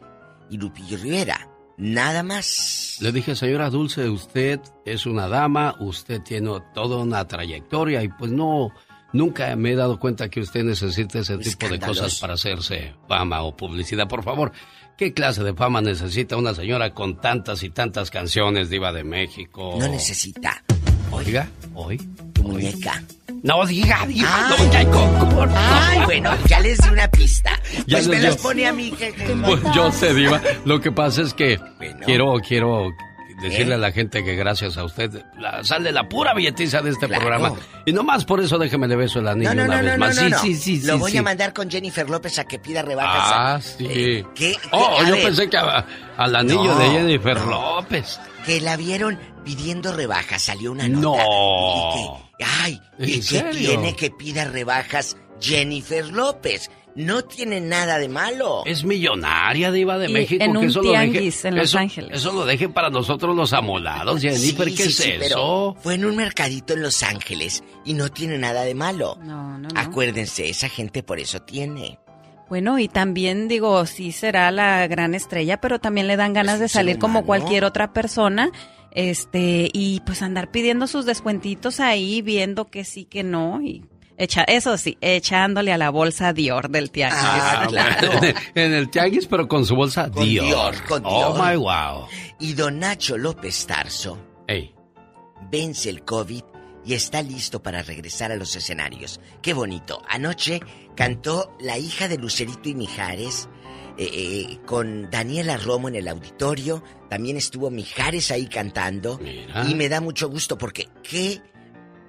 y Lupillo Rivera. Nada más.
Le dije, señora Dulce, usted es una dama, usted tiene toda una trayectoria y pues no, nunca me he dado cuenta que usted necesita ese tipo de cosas para hacerse fama o publicidad. Por favor, ¿qué clase de fama necesita una señora con tantas y tantas canciones, diva de México?
No necesita.
Oiga, hoy.
Tu muñeca.
No diga, diva,
Ay.
no, ya hay concurso.
Ay, bueno, ya les di una pista.
Ya
pues me las pone a mí. que- que-
Pues yo sé, Diva. Lo que pasa es que quiero, quiero decirle
¿Eh?
a la gente que gracias a usted la, sale la pura billetiza de este
Claro.
programa. Y nomás por eso déjeme le beso el anillo
No, no,
una
no,
vez
no,
más.
no,
sí,
no.
sí, sí,
Lo
sí,
voy
sí.
a mandar con Jennifer López a que pida rebajas.
Ah, sí.
Eh, ¿qué-
oh,
qué-
yo
ver.
pensé que a- al anillo
No,
de Jennifer
no.
López.
Que la vieron pidiendo rebajas. Salió una
No.
nota. Y que, ay,
¿En
¿y qué
serio?
tiene que pida rebajas Jennifer López? no tiene nada de malo.
Es millonaria, diva de
Y
México.
en
que
un
eso lo deje-
tianguis en Los
eso-
Ángeles.
Eso lo dejen para nosotros los amolados, Jennifer.
Sí,
¿Qué
sí,
es
sí,
eso?
pero fue en un mercadito en Los Ángeles y no tiene nada de malo.
No, no, no.
Acuérdense, esa gente por eso tiene.
Bueno, y también digo, sí será la gran estrella, pero también le dan ganas de salir como cualquier otra persona, este, y pues andar pidiendo sus descuentitos ahí, viendo que sí, que no, y echa, eso sí, echándole a la bolsa Dior del tianguis.
Ah, claro.
en el tianguis, pero con su bolsa
Con
Dior.
Dior, con
Oh
Dior.
my wow.
Y don Nacho López Tarso
Ey,
vence el COVID y está listo para regresar a los escenarios. Qué bonito. Anoche cantó la hija de Lucerito y Mijares eh, eh, con Daniela Romo en el auditorio. También estuvo Mijares ahí cantando. Y me da mucho gusto porque qué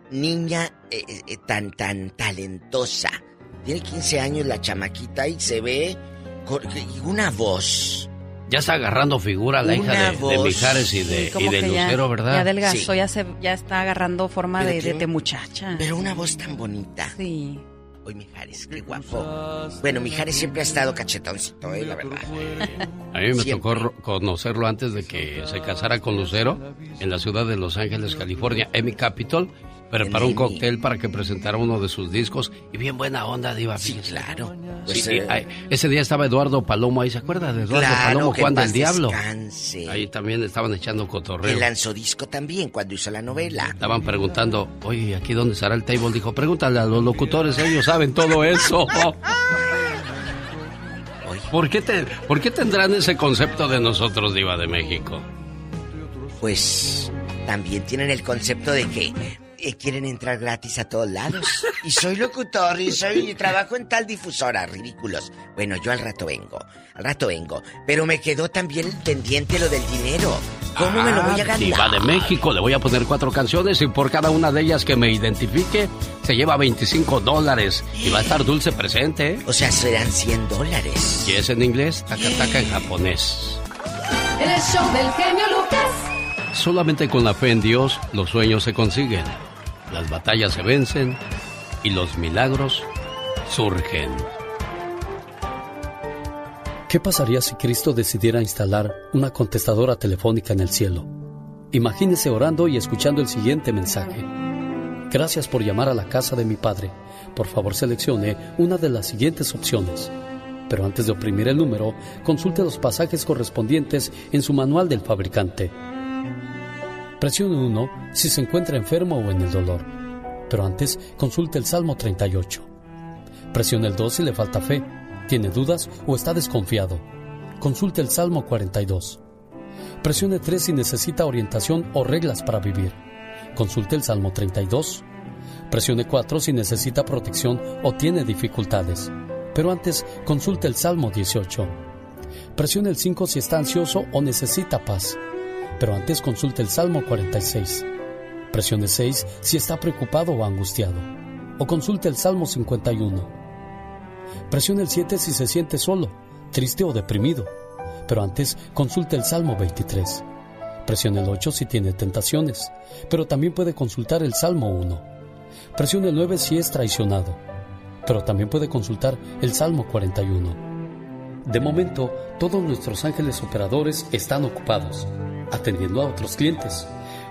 niña eh, tan, tan talentosa. Tiene 15 años la chamaquita y se ve con una voz.
Ya está agarrando figura la hija de. Mijares y de,
Sí, como
y de
que ya-
Lucero, ¿verdad?
Ya adelgazó, ya se, ya está agarrando forma de, de, muchacha.
Pero una voz tan bonita.
Sí.
Hoy Mijares, qué guapo. Bueno, Mijares siempre ha estado cachetoncito, eh, la verdad.
A mí me
Siempre.
tocó conocerlo antes de que se casara con Lucero en la ciudad de Los Ángeles, California. Emmy Capitol preparó un cóctel para que presentara uno de sus discos y bien buena onda, Diva.
Sí, claro. Pues, eh,
ese día estaba Eduardo Palomo ahí, ¿se acuerda de Eduardo
Claro,
Palomo, Juan del Diablo?
descanse.
Ahí también estaban echando cotorreo.
Que lanzó disco también cuando hizo la novela.
Estaban preguntando, oye, ¿aquí dónde estará el table? Dijo, pregúntale a los locutores, ellos saben todo eso. ¿Por qué, te, ¿Por qué tendrán ese concepto de nosotros, Diva de México?
Pues también tienen el concepto de que eh, quieren entrar gratis a todos lados. Y soy locutor y soy y trabajo en tal difusora, ridículos. Bueno, yo al rato vengo, al rato vengo. Pero me quedó también pendiente lo del dinero. ¿Cómo me lo voy a ganar?
Ah, Diva de México, le voy a poner cuatro canciones y por cada una de ellas que me identifique se lleva 25 dólares. Y va a estar dulce presente. ¿eh?
O sea, serán 100 dólares.
Y es en inglés, taca taca en japonés.
El show del genio Lucas.
Solamente con la fe en Dios los sueños se consiguen, las batallas se vencen y los milagros surgen.
¿Qué pasaría si Cristo decidiera instalar una contestadora telefónica en el cielo? Imagínese orando y escuchando el siguiente mensaje. Gracias por llamar a la casa de mi Padre. Por favor seleccione una de las siguientes opciones. Pero antes de oprimir el número, consulte los pasajes correspondientes en su manual del fabricante. Presione 1 si se encuentra enfermo o en el dolor. Pero antes, consulte el Salmo 38. Presione el 2 si le falta fe, tiene dudas o está desconfiado. Consulte el Salmo 42. Presione 3 si necesita orientación o reglas para vivir. Consulte el Salmo 32. Presione 4 si necesita protección o tiene dificultades. Pero antes, consulte el Salmo 18. Presione el 5 si está ansioso o necesita paz. Pero antes consulte el Salmo 46. Presione 6 si está preocupado o angustiado. O consulte el Salmo 51. Presione el 7 si se siente solo, triste o deprimido. Pero antes consulte el Salmo 23. Presione el 8 si tiene tentaciones, pero también puede consultar el Salmo 1. Presione el 9 si es traicionado, pero también puede consultar el Salmo 41. De momento, todos nuestros ángeles operadores están ocupados, atendiendo a otros clientes.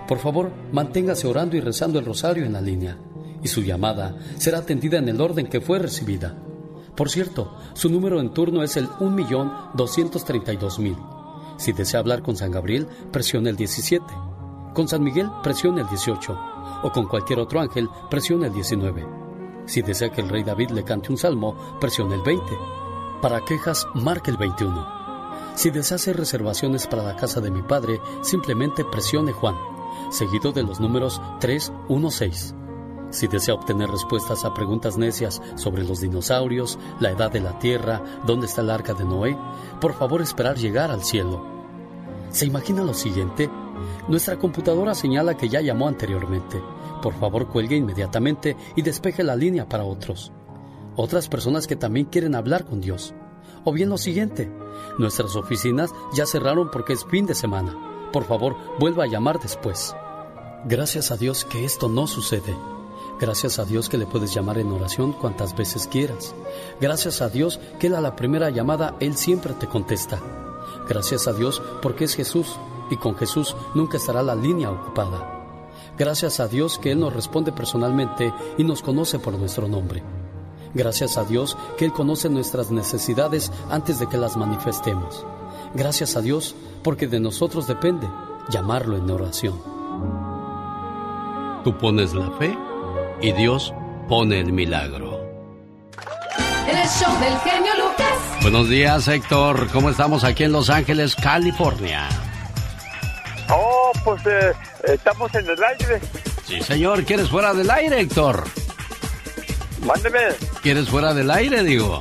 Por favor, manténgase orando y rezando el rosario en la línea, y su llamada será atendida en el orden que fue recibida. Por cierto, su número en turno es el 1.232.000. Si desea hablar con San Gabriel, presione el 17. Con San Miguel, presione el 18. O con cualquier otro ángel, presione el 19. Si desea que el rey David le cante un salmo, presione el 20. Para quejas, marque el 21. Si desea hacer reservaciones para la casa de mi padre, simplemente presione Juan, seguido de los números 316. Si desea obtener respuestas a preguntas necias sobre los dinosaurios, la edad de la Tierra, dónde está el arca de Noé, por favor esperar llegar al cielo. ¿Se imagina lo siguiente? Nuestra computadora señala que ya llamó anteriormente. Por favor cuelgue inmediatamente y despeje la línea para otros. Otras personas que también quieren hablar con Dios. O bien lo siguiente, nuestras oficinas ya cerraron porque es fin de semana. Por favor, vuelva a llamar después. Gracias a Dios que esto no sucede. Gracias a Dios que le puedes llamar en oración cuantas veces quieras. Gracias a Dios que Él a la primera llamada, Él siempre te contesta. Gracias a Dios porque es Jesús y con Jesús nunca estará la línea ocupada. Gracias a Dios que Él nos responde personalmente y nos conoce por nuestro nombre. Gracias a Dios que Él conoce nuestras necesidades antes de que las manifestemos. Gracias a Dios porque de nosotros depende llamarlo en oración.
Tú pones la fe y Dios pone el milagro.
El show del genio Lucas.
Buenos días, Héctor. ¿Cómo estamos aquí en Los Ángeles, California?
Oh, pues eh, estamos en el aire.
Sí, señor. ¿Quieres fuera del aire, Héctor?
Mándeme.
¿Quieres fuera del aire, digo?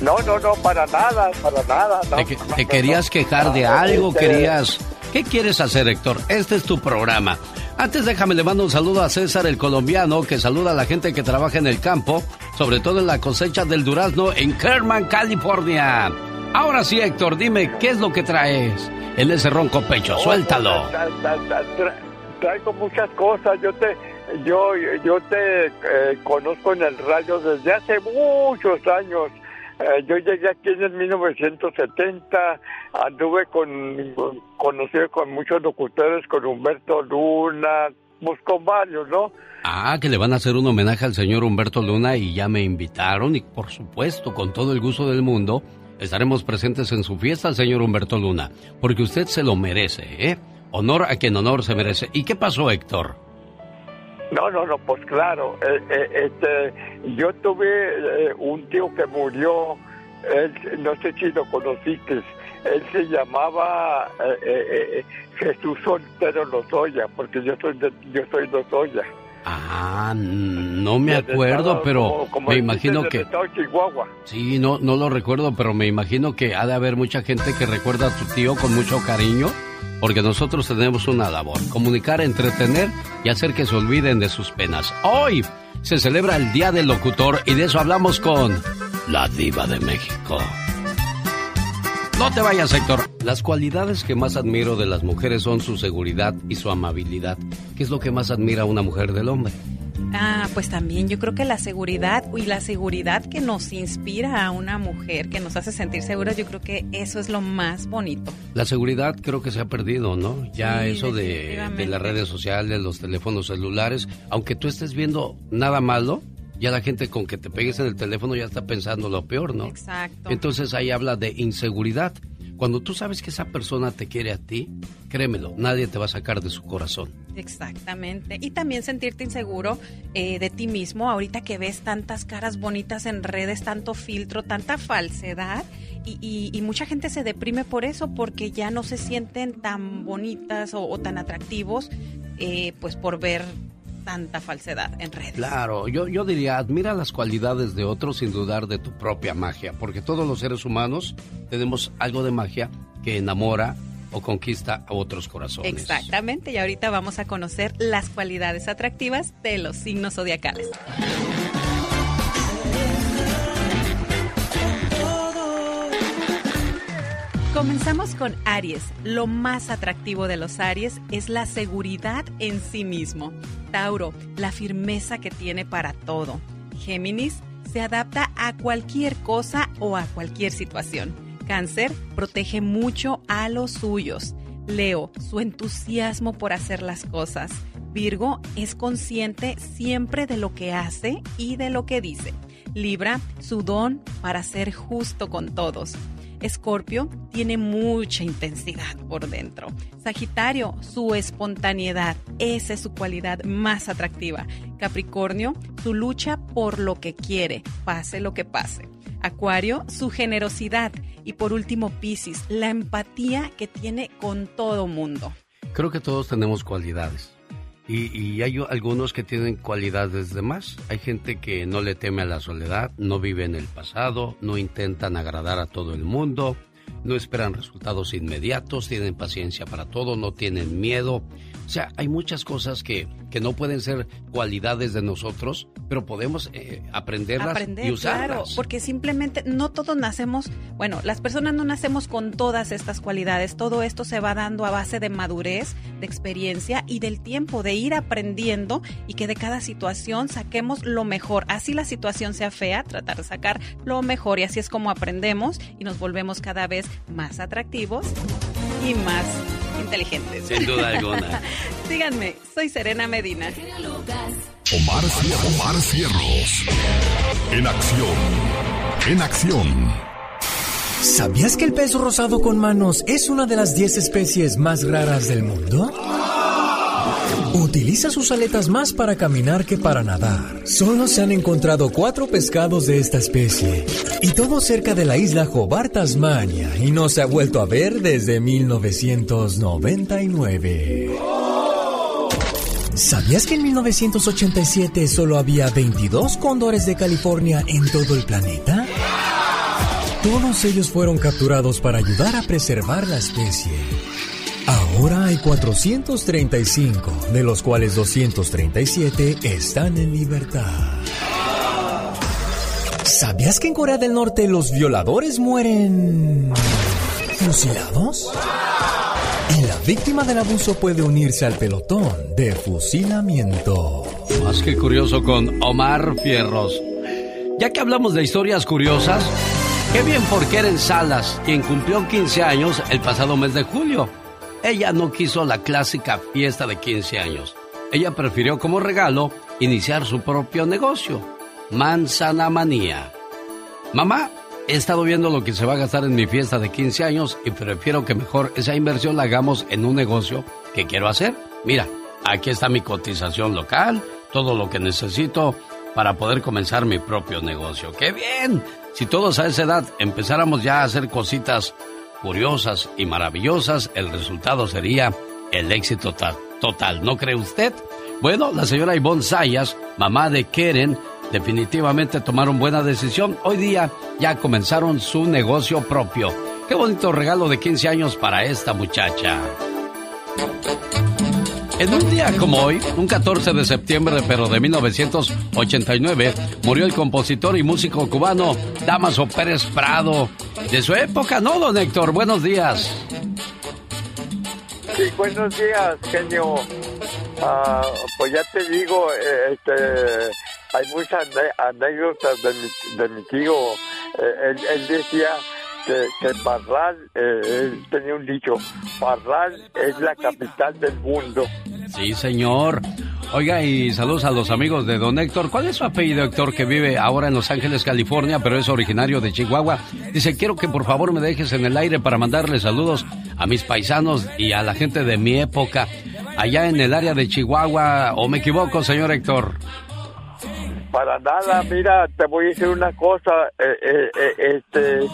No, no, no, para nada, para nada. no,
¿Te,
no,
te
no,
querías
no.
quejar de
No,
algo?
este,
¿Querías...? ¿Qué quieres hacer, Héctor? Este es tu programa. Antes déjame le mando un saludo a César el colombiano que saluda a la gente que trabaja en el campo, sobre todo en la cosecha del durazno en Kerman, California. Ahora sí, Héctor, dime, ¿qué es lo que traes en ese ronco pecho? Suéltalo.
tra- tra- tra- tra- traigo muchas cosas. Yo te, yo, yo te eh, conozco en el radio desde hace muchos años. Eh, yo llegué aquí en el 1970, anduve con, con- conocido con muchos locutores, con Humberto Luna, pues con varios, ¿no?
Ah, que le van a hacer un homenaje al señor Humberto Luna y ya me invitaron y por supuesto, con todo el gusto del mundo, estaremos presentes en su fiesta, señor Humberto Luna, porque usted se lo merece, ¿eh? Honor a quien honor se merece. ¿Y qué pasó, Héctor?
No, no, no, pues claro. eh, eh, este, yo tuve eh, un tío que murió, él, no sé si lo conociste, él se llamaba Jesús Soltero Lozoya, porque yo soy de, yo soy Lozoya.
Ah, no me acuerdo,
estado,
pero
como- como
me imagino que...
Chihuahua.
Sí, no, no lo recuerdo, pero me imagino que ha de haber mucha gente que recuerda a tu tío con mucho cariño, porque nosotros tenemos una labor, comunicar, entretener y hacer que se olviden de sus penas. Hoy se celebra el Día del Locutor y de eso hablamos con la diva de México. No te vayas, Héctor. Las cualidades que más admiro de las mujeres son su seguridad y su amabilidad. ¿Qué es lo que más admira una mujer del hombre?
Ah, pues también yo creo que la seguridad y la seguridad que nos inspira a una mujer, que nos hace sentir seguras, yo creo que eso es lo más bonito.
La seguridad creo que se ha perdido, ¿no? Ya
Sí,
eso de, de las redes sociales, los teléfonos celulares, aunque tú estés viendo nada malo, ya la gente con que te pegues en el teléfono ya está pensando lo peor, ¿no?
Exacto.
Entonces ahí habla de inseguridad. Cuando tú sabes que esa persona te quiere a ti, créemelo, nadie te va a sacar de su corazón.
Exactamente. Y también sentirte inseguro eh, de ti mismo, ahorita que ves tantas caras bonitas en redes, tanto filtro, tanta falsedad. Y, y- y mucha gente se deprime por eso, porque ya no se sienten tan bonitas o, o tan atractivos, eh, pues por ver tanta falsedad en redes.
Claro, yo, yo diría, admira las cualidades de otros sin dudar de tu propia magia, porque todos los seres humanos tenemos algo de magia que enamora o conquista a otros corazones.
Exactamente, y ahorita vamos a conocer las cualidades atractivas de los signos zodiacales. Comenzamos con Aries. Lo más atractivo de los Aries es la seguridad en sí mismo. Tauro, la firmeza que tiene para todo. Géminis, se adapta a cualquier cosa o a cualquier situación. Cáncer, protege mucho a los suyos. Leo, su entusiasmo por hacer las cosas. Virgo, es consciente siempre de lo que hace y de lo que dice. Libra, su don para ser justo con todos. Escorpio tiene mucha intensidad por dentro. Sagitario, su espontaneidad, esa es su cualidad más atractiva. Capricornio, su lucha por lo que quiere, pase lo que pase. Acuario, su generosidad. Y por último, Piscis, la empatía que tiene con todo mundo.
Creo que todos tenemos cualidades. Y, y hay algunos que tienen cualidades de más. Hay gente que no le teme a la soledad, no vive en el pasado, no intentan agradar a todo el mundo, no esperan resultados inmediatos, tienen paciencia para todo, no tienen miedo, O sea, hay muchas cosas que, que no pueden ser cualidades de nosotros, pero podemos eh, aprenderlas y usarlas. Claro,
porque simplemente no todos nacemos, bueno, las personas no nacemos con todas estas cualidades. Todo esto se va dando a base de madurez, de experiencia y del tiempo de ir aprendiendo y que de cada situación saquemos lo mejor. Así la situación sea fea, tratar de sacar lo mejor y así es como aprendemos y nos volvemos cada vez más atractivos y más inteligentes.
Sin duda alguna.
Síganme, soy Serena Medina.
Omar, Omar Cierros. En acción. En acción.
¿Sabías que el pez rosado con manos es una de las 10 especies más raras del mundo? Utiliza sus aletas más para caminar que para nadar. Solo se han encontrado cuatro pescados de esta especie, y todo cerca de la isla Hobart, Tasmania, y no se ha vuelto a ver desde 1999. ¿Sabías que en 1987 solo había 22 cóndores de California en todo el planeta? Todos ellos fueron capturados para ayudar a preservar la especie. Ahora hay 435, de los cuales 237 están en libertad. ¿Sabías que en Corea del Norte los violadores mueren fusilados? Y la víctima del abuso puede unirse al pelotón de fusilamiento.
Más que curioso con Omar Fierros. Ya que hablamos de historias curiosas, qué bien por Keren Salas, quien cumplió 15 años el pasado mes de julio. Ella no quiso la clásica fiesta de 15 años. Ella prefirió como regalo iniciar su propio negocio, Manzana Manía. Mamá, he estado viendo lo que se va a gastar en mi fiesta de 15 años y prefiero que mejor esa inversión la hagamos en un negocio que quiero hacer. Mira, aquí está mi cotización local, todo lo que necesito para poder comenzar mi propio negocio. ¡Qué bien! Si todos a esa edad empezáramos ya a hacer cositas curiosas y maravillosas, el resultado sería el éxito total. ¿No cree usted? Bueno, la señora Ivonne Sayas, mamá de Keren, definitivamente tomaron buena decisión. Hoy día ya comenzaron su negocio propio. Qué bonito regalo de 15 años para esta muchacha. En un día como hoy, un 14 de septiembre, pero de 1989, murió el compositor y músico cubano Damaso Pérez Prado. De su época, ¿no, don Héctor? Buenos días.
Sí, buenos días, genio. Ah, pues ya te digo, eh, este, hay muchas anécdotas de mi, de mi tío. Eh, él, decía que, que Parral, eh, tenía un dicho, Parral es la capital del mundo.
Sí, señor. Oiga, y saludos a los amigos de don Héctor. ¿Cuál es su apellido, Héctor, que vive ahora en Los Ángeles, California, pero es originario de Chihuahua? Dice, quiero que por favor me dejes en el aire para mandarle saludos a mis paisanos y a la gente de mi época, allá en el área de Chihuahua. ¿O me equivoco, señor Héctor?
Para nada, mira, te voy a decir una cosa, eh, eh, eh, este,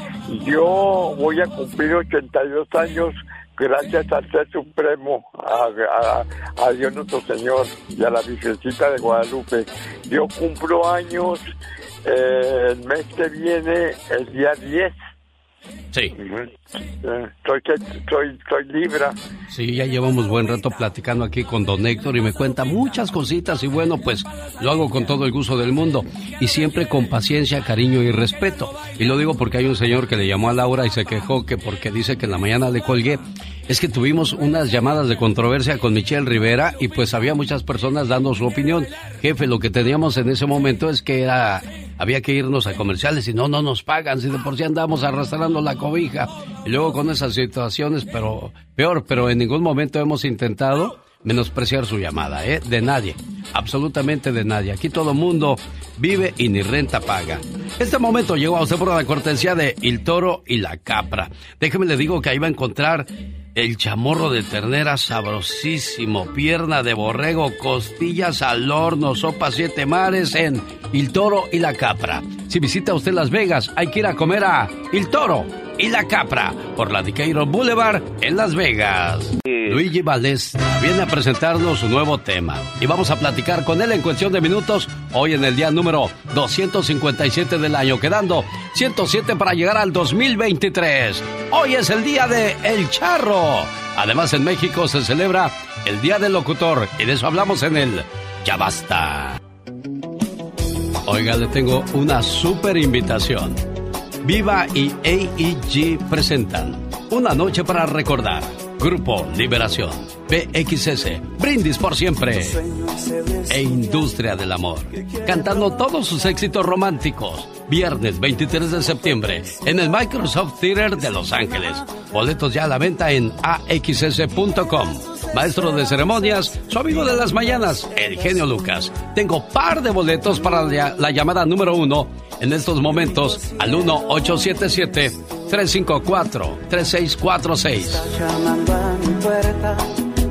yo voy a cumplir 82 años gracias al Ser Supremo, a, Dios nuestro Señor y a la Virgencita de Guadalupe. Yo cumplo años eh, el mes que viene, el día 10.
Sí.
Eh, soy, soy, soy Libra.
Sí, ya llevamos buen rato platicando aquí con don Héctor y me cuenta muchas cositas y bueno, pues lo hago con todo el gusto del mundo y siempre con paciencia, cariño y respeto. Y lo digo porque hay un señor que le llamó a Laura y se quejó que porque dice que en la mañana le colgué es que tuvimos unas llamadas de controversia con Michelle Rivera y pues había muchas personas dando su opinión. Jefe, lo que teníamos en ese momento es que era había que irnos a comerciales y no, no nos pagan, si de por sí andamos arrastrando la cobija. Y luego con esas situaciones, pero peor, pero en ningún momento hemos intentado menospreciar su llamada, ¿eh? De nadie, absolutamente de nadie. Aquí todo mundo vive y ni renta paga. Este momento llegó a usted por la cortesía de El Toro y la Capra. Déjeme le digo que ahí va a encontrar el chamorro de ternera sabrosísimo, pierna de borrego, costillas al horno, sopa siete mares en Il Toro y la Capra. Si visita usted Las Vegas, hay que ir a comer a Il Toro y la Capra por la Decatur Boulevard en Las Vegas. Luigi Valdés viene a presentarnos su nuevo tema y vamos a platicar con él en cuestión de minutos hoy en el día número 257 del año, quedando 107 para llegar al 2023. Hoy es el día de El Charro. Además en México se celebra el Día del Locutor, y de eso hablamos en el Ya Basta. Oiga, le tengo una super invitación. Viva y AEG presentan Una Noche para Recordar. Grupo Liberación, BXS, Brindis por Siempre e Industria del Amor. Cantando todos sus éxitos románticos. Viernes 23 de septiembre en el Microsoft Theater de Los Ángeles. Boletos ya a la venta en axs.com. Maestro de ceremonias, su amigo de las mañanas, el genio Lucas. Tengo par de boletos para la, la llamada número uno en estos momentos al 1877-354-3646.
llamando a mi puerta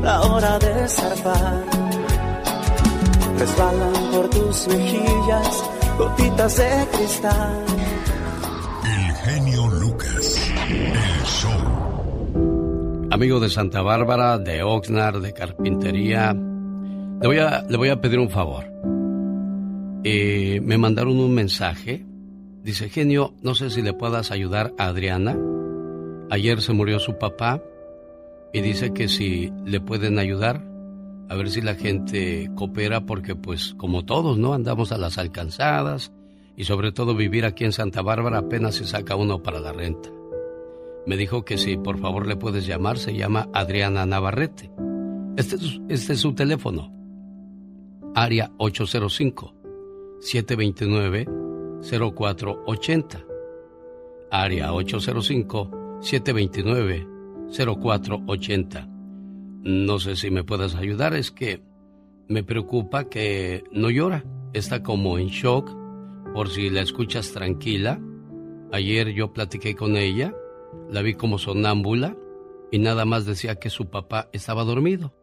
la hora de zarpar. Resbalan por tus mejillas gotitas de cristal.
Amigo de Santa Bárbara, de Oxnard, de Carpintería, le voy a, le voy a pedir un favor. Eh, me mandaron un mensaje. Dice, genio, no sé si le puedas ayudar a Adriana. Ayer se murió su papá y dice que si le pueden ayudar, a ver si la gente coopera porque pues como todos, ¿no? Andamos a las alcanzadas y sobre todo vivir aquí en Santa Bárbara apenas se saca uno para la renta. Me dijo que si por favor le puedes llamar, se llama Adriana Navarrete. Este es, este su teléfono. Área 805-729-0480. Área 805-729-0480. No sé si me puedes ayudar, es que me preocupa que no llora. Está como en shock, por si la escuchas tranquila. Ayer yo platiqué con ella, la vi como sonámbula y nada más decía que su papá estaba dormido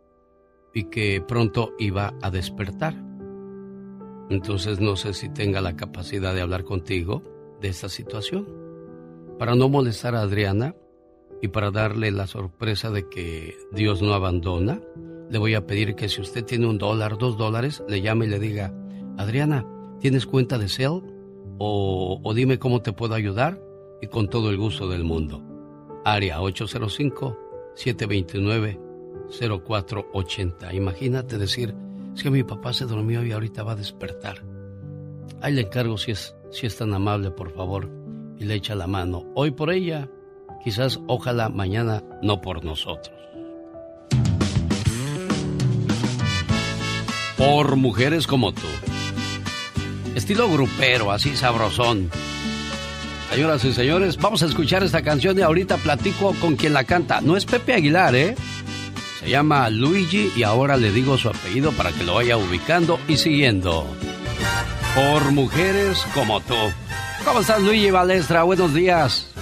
y que pronto iba a despertar. Entonces no sé si tenga la capacidad de hablar contigo de esta situación. Para no molestar a Adriana y para darle la sorpresa de que Dios no abandona, le voy a pedir que si usted tiene un dólar, dos dólares, le llame y le diga, Adriana, ¿tienes cuenta de Cell? O, o dime cómo te puedo ayudar y con todo el gusto del mundo. Área 805-729-0480. Imagínate decir, es que mi papá se durmió y ahorita va a despertar. Ahí le encargo si es, si es tan amable, por favor, y le echa la mano. Hoy por ella, quizás, ojalá mañana no por nosotros. Por mujeres como tú. Estilo grupero, así sabrosón. Señoras y señores, vamos a escuchar esta canción y ahorita platico con quien la canta. No es Pepe Aguilar, ¿eh? Se llama Luigi y ahora le digo su apellido para que lo vaya ubicando y siguiendo. Por mujeres como tú. ¿Cómo estás, Luigi Balestra? Buenos días.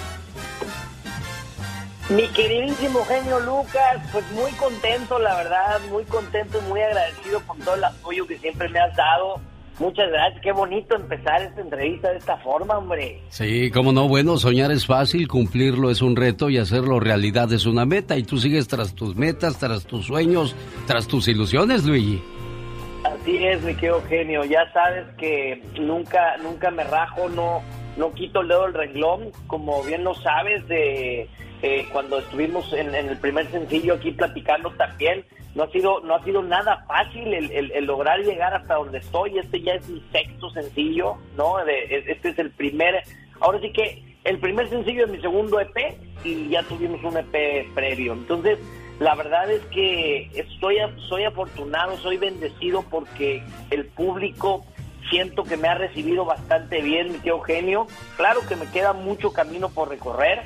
Mi queridísimo genio Lucas, pues muy contento, la verdad, muy contento y muy agradecido con todo el apoyo que siempre me has dado. Muchas gracias, qué bonito empezar esta entrevista de esta forma, hombre.
Sí, cómo no, bueno, soñar es fácil, cumplirlo es un reto y hacerlo realidad es una meta. Y tú sigues tras tus metas, tras tus sueños, tras tus ilusiones, Luigi.
Así es, mi querido genio. Ya sabes que nunca, nunca me rajo, no, no quito el dedo del renglón, como bien lo sabes de eh, cuando estuvimos en, en el primer sencillo aquí platicando también no ha sido no ha sido nada fácil el, el- el lograr llegar hasta donde estoy. Este ya es mi sexto sencillo no De- es- este es el primer ahora sí que el primer sencillo es mi segundo EP y ya tuvimos un EP previo. Entonces la verdad es que estoy soy afortunado soy bendecido porque el público siento que me ha recibido bastante bien mi tío Eugenio. Claro que me queda mucho camino por recorrer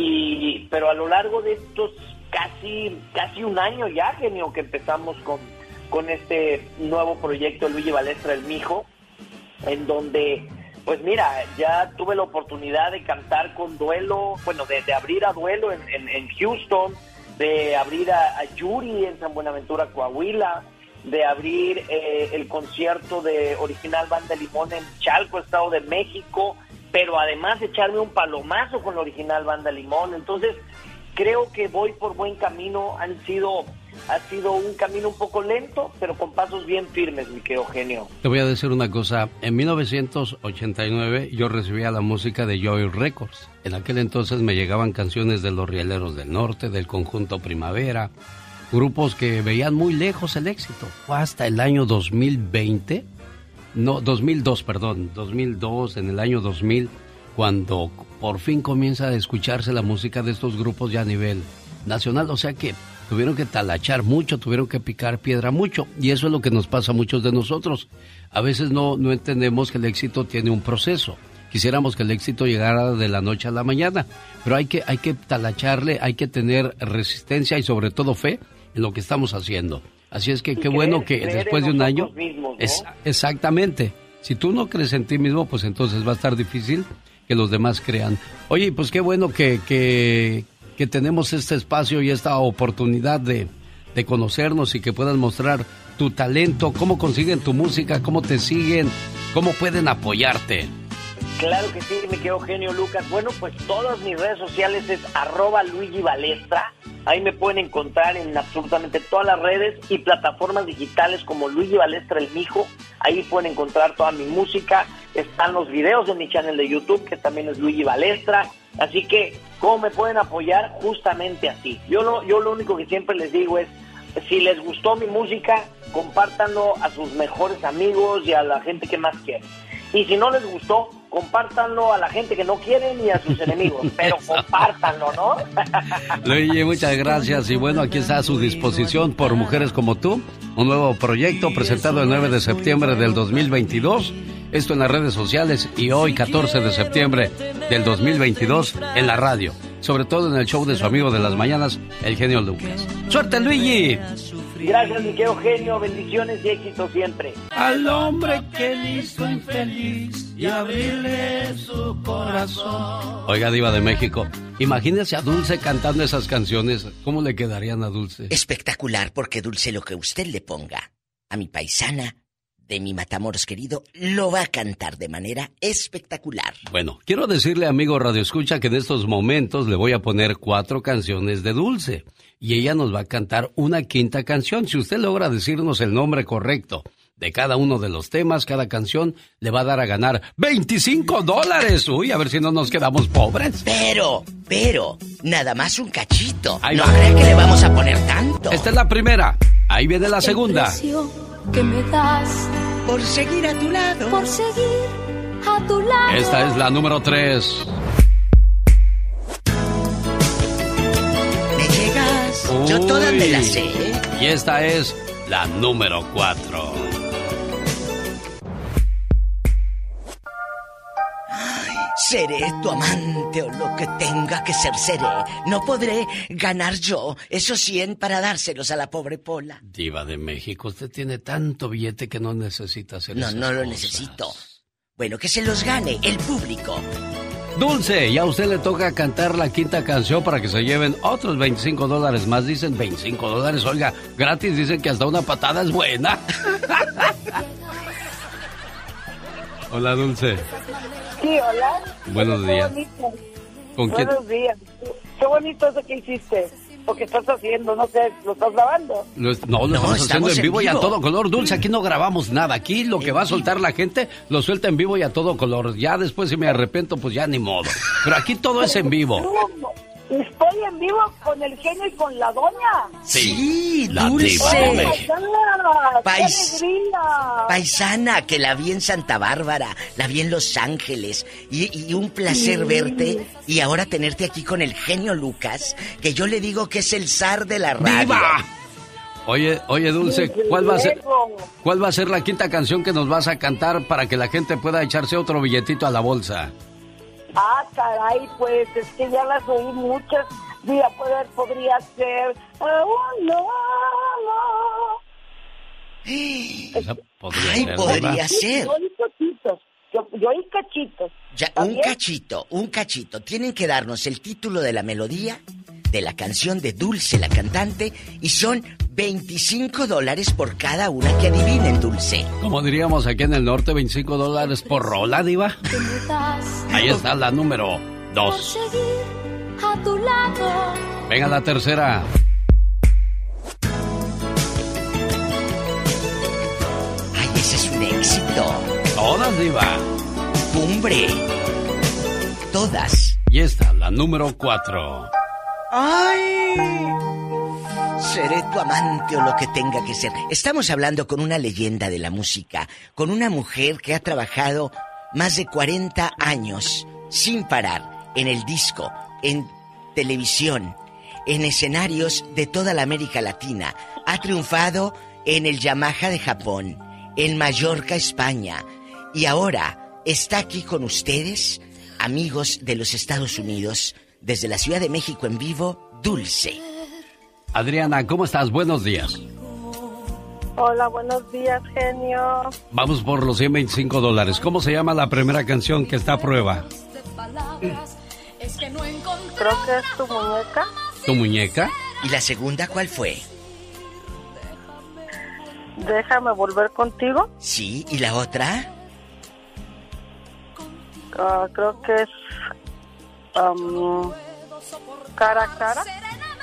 y pero a lo largo de estos casi casi un año ya genio que empezamos con con este nuevo proyecto Luigi Balestra el Mijo en donde pues mira ya tuve la oportunidad de cantar con duelo bueno de, abrir a duelo en, en- Houston de abrir a, a Yuri en San Buenaventura Coahuila de abrir eh, el concierto de original Banda Limón en Chalco Estado de México pero además echarme un palomazo con la original Banda Limón entonces creo que voy por buen camino. Han sido, ha sido un camino un poco lento, pero con pasos bien firmes, mi querido genio.
Te voy a decir una cosa. En 1989 yo recibía la música de Joy Records. En aquel entonces me llegaban canciones de los Rieleros del Norte, del conjunto Primavera, grupos que veían muy lejos el éxito. Fue hasta el año 2020, no, 2002, perdón, 2002, en el año 2000, cuando por fin comienza a escucharse la música de estos grupos ya a nivel nacional. O sea que tuvieron que talachar mucho, tuvieron que picar piedra mucho. Y eso es lo que nos pasa a muchos de nosotros. A veces no, no entendemos que el éxito tiene un proceso. Quisiéramos que el éxito llegara de la noche a la mañana, pero hay que, hay que talacharle, hay que tener resistencia y sobre todo fe en lo que estamos haciendo. Así es que qué bueno que después de un año... es, exactamente. Si tú no crees en ti mismo, pues entonces va a estar difícil que los demás crean. Oye, pues qué bueno que, que, que tenemos este espacio y esta oportunidad de, de conocernos y que puedan mostrar tu talento, cómo consiguen tu música, cómo te siguen, cómo pueden apoyarte.
Claro que sí, mi querido genio Lucas. Bueno, pues todas mis redes sociales es arroba Luigi Balestra. Ahí me pueden encontrar en absolutamente todas las redes y plataformas digitales como Luigi Balestra el Mijo. Ahí pueden encontrar toda mi música. Están los videos de mi channel de YouTube, que también es Luigi Balestra. Así que, ¿cómo me pueden apoyar? Justamente así. Yo lo, yo lo único que siempre les digo es, si les gustó mi música, compártanlo a sus mejores amigos y a la gente que más quieren. Y si no les gustó, compártanlo a la gente que no quieren y a sus enemigos, pero compártanlo, ¿no?
Luigi, muchas gracias. Y bueno, aquí está a su disposición por Mujeres como tú, un nuevo proyecto presentado el 9 de septiembre del 2022. Esto en las redes sociales y hoy, 14 de septiembre del 2022, en la radio. Sobre todo en el show de su amigo de las mañanas, el genio Lucas. ¡Suerte, Luigi!
Gracias, mi querido genio. Bendiciones y éxito siempre.
Al hombre que le hizo infeliz y abrirle su corazón.
Oiga, Diva de México, imagínese a Dulce cantando esas canciones. ¿Cómo le quedarían a Dulce?
Espectacular, porque Dulce lo que usted le ponga a mi paisana de mi Matamoros querido lo va a cantar de manera espectacular.
Bueno, quiero decirle, amigo Radio Escucha, que en estos momentos le voy a poner cuatro canciones de Dulce y ella nos va a cantar una quinta canción. Si usted logra decirnos el nombre correcto de cada uno de los temas, cada canción le va a dar a ganar 25 dólares. Uy, a ver si no nos quedamos pobres.
Pero, pero, nada más un cachito. no cree que le vamos a poner tanto.
Esta es la primera. Ahí viene la segunda.
Que me das
por seguir a tu lado.
Por seguir a tu lado.
Esta es la número 3.
¿Me llegas? Yo toda me la sé.
Y esta es la número 4.
Seré tu amante o lo que tenga que ser seré. No podré ganar yo esos 100 para dárselos a la pobre Pola.
Diva de México, usted tiene tanto billete que no necesita hacer
No,
esas
no lo
cosas.
necesito. Bueno, que se los gane el público.
Dulce, ya a usted le toca cantar la quinta canción para que se lleven otros 25 dólares más. Dicen 25 dólares, oiga, gratis dicen que hasta una patada es buena. Hola, Dulce.
Sí, hola.
Buenos
Qué
días. ¿Con quién?
Buenos días. Qué bonito eso que hiciste. Lo que estás haciendo, no sé, ¿lo estás grabando?
No, lo estamos haciendo en vivo, y a todo color. Dulce, aquí no grabamos nada. Aquí lo que va a soltar la gente lo suelta en vivo y a todo color. Ya después si me arrepiento, pues ya ni modo. Pero aquí todo es en vivo.
Estoy en vivo con el genio y con la doña.
Sí,
la
Dulce.
diva de
¡Oh, my
México.
God! ¡Qué
Pais-
alegría!
Paisana, que la vi en Santa Bárbara, la vi en Los Ángeles, y, y un placer
Sí.
verte y ahora tenerte aquí con el genio Lucas, que yo le digo que es el zar de la radio.
¡Viva! Oye, oye, Dulce, ¿cuál va a ser, cuál va a ser la quinta canción que nos vas a cantar para que la gente pueda echarse otro billetito a la bolsa?
Ah, caray, pues es que ya las oí muchas. Mira, poder, podría ser. Oh, no,
podría
Ay,
ser,
podría ser.
Yo oí cachitos. Yo, yo oí cachitos.
Ya, un cachito, un cachito. Tienen que darnos el título de la melodía de la canción de Dulce, la cantante, y son 25 dólares por cada una que adivinen, Dulce.
Como diríamos aquí en el norte, 25 dólares por rola, diva. Ahí está la número
por
2.
seguir a tu lado.
Venga la tercera.
Ay, ese es un éxito.
Todas, diva.
Hombre. Todas.
Y esta, la número 4.
¡Ay! Seré tu amante o lo que tenga que ser. Estamos hablando con una leyenda de la música, con una mujer que ha trabajado más de 40 años sin parar en el disco, en televisión, en escenarios de toda la América Latina. Ha triunfado en el Yamaha de Japón, en Mallorca, España. Y ahora está aquí con ustedes, amigos de los Estados Unidos, desde la Ciudad de México en vivo, Dulce.
Adriana, ¿cómo estás? Buenos días.
Hola, buenos días, genio.
Vamos por los 125 dólares. ¿Cómo se llama la primera canción que está a prueba?
Creo que es tu muñeca.
¿Tu muñeca?
¿Y la segunda cuál fue?
Déjame volver contigo.
Sí, ¿y la otra?
Ah, creo que es am, cara a cara.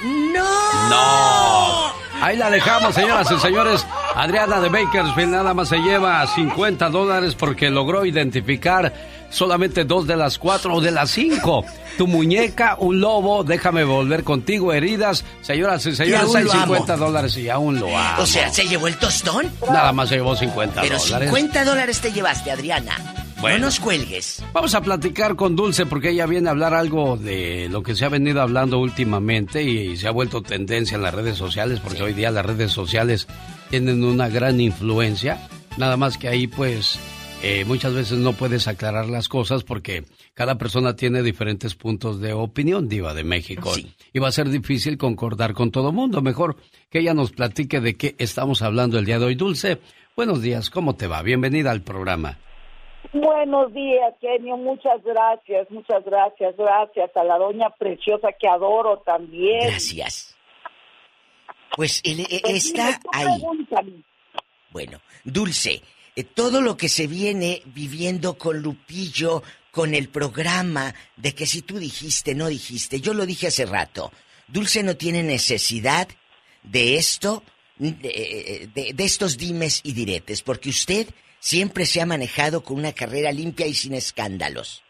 ¡No!
¡No! Ahí la dejamos, señoras y señores. Adriana de Bakersfield nada más se lleva 50 dólares porque logró identificar solamente dos de las cuatro o de las cinco. Tu muñeca, un lobo, déjame volver contigo, heridas. Señoras y señores, hay
lo
50
amo.
dólares y aún lo amo.
O sea, ¿se llevó el tostón?
Nada más se llevó 50
Pero
dólares.
50 dólares te llevaste, Adriana.
Bueno.
No nos cuelgues.
Vamos a platicar con Dulce porque ella viene a hablar algo de lo que se ha venido hablando últimamente y se ha vuelto tendencia en las redes sociales porque hoy día las redes sociales tienen una gran influencia. Nada más que ahí pues eh, muchas veces no puedes aclarar las cosas porque cada persona tiene diferentes puntos de opinión, diva de México. Y va a ser difícil concordar con todo mundo. Mejor que ella nos platique de qué estamos hablando el día de hoy. Dulce, buenos días, ¿cómo te va? Bienvenida al programa.
Buenos días, genio. Muchas gracias, muchas gracias, gracias a la doña preciosa que adoro también.
Gracias. Pues él eh,
Pues
está ahí.
pregúntame.
Bueno, Dulce, eh, todo lo que se viene viviendo con Lupillo, con el programa de que si tú dijiste, no dijiste, yo lo dije hace rato, Dulce no tiene necesidad de esto, de, de- de estos dimes y diretes, porque usted siempre se ha manejado con una carrera limpia y sin escándalos.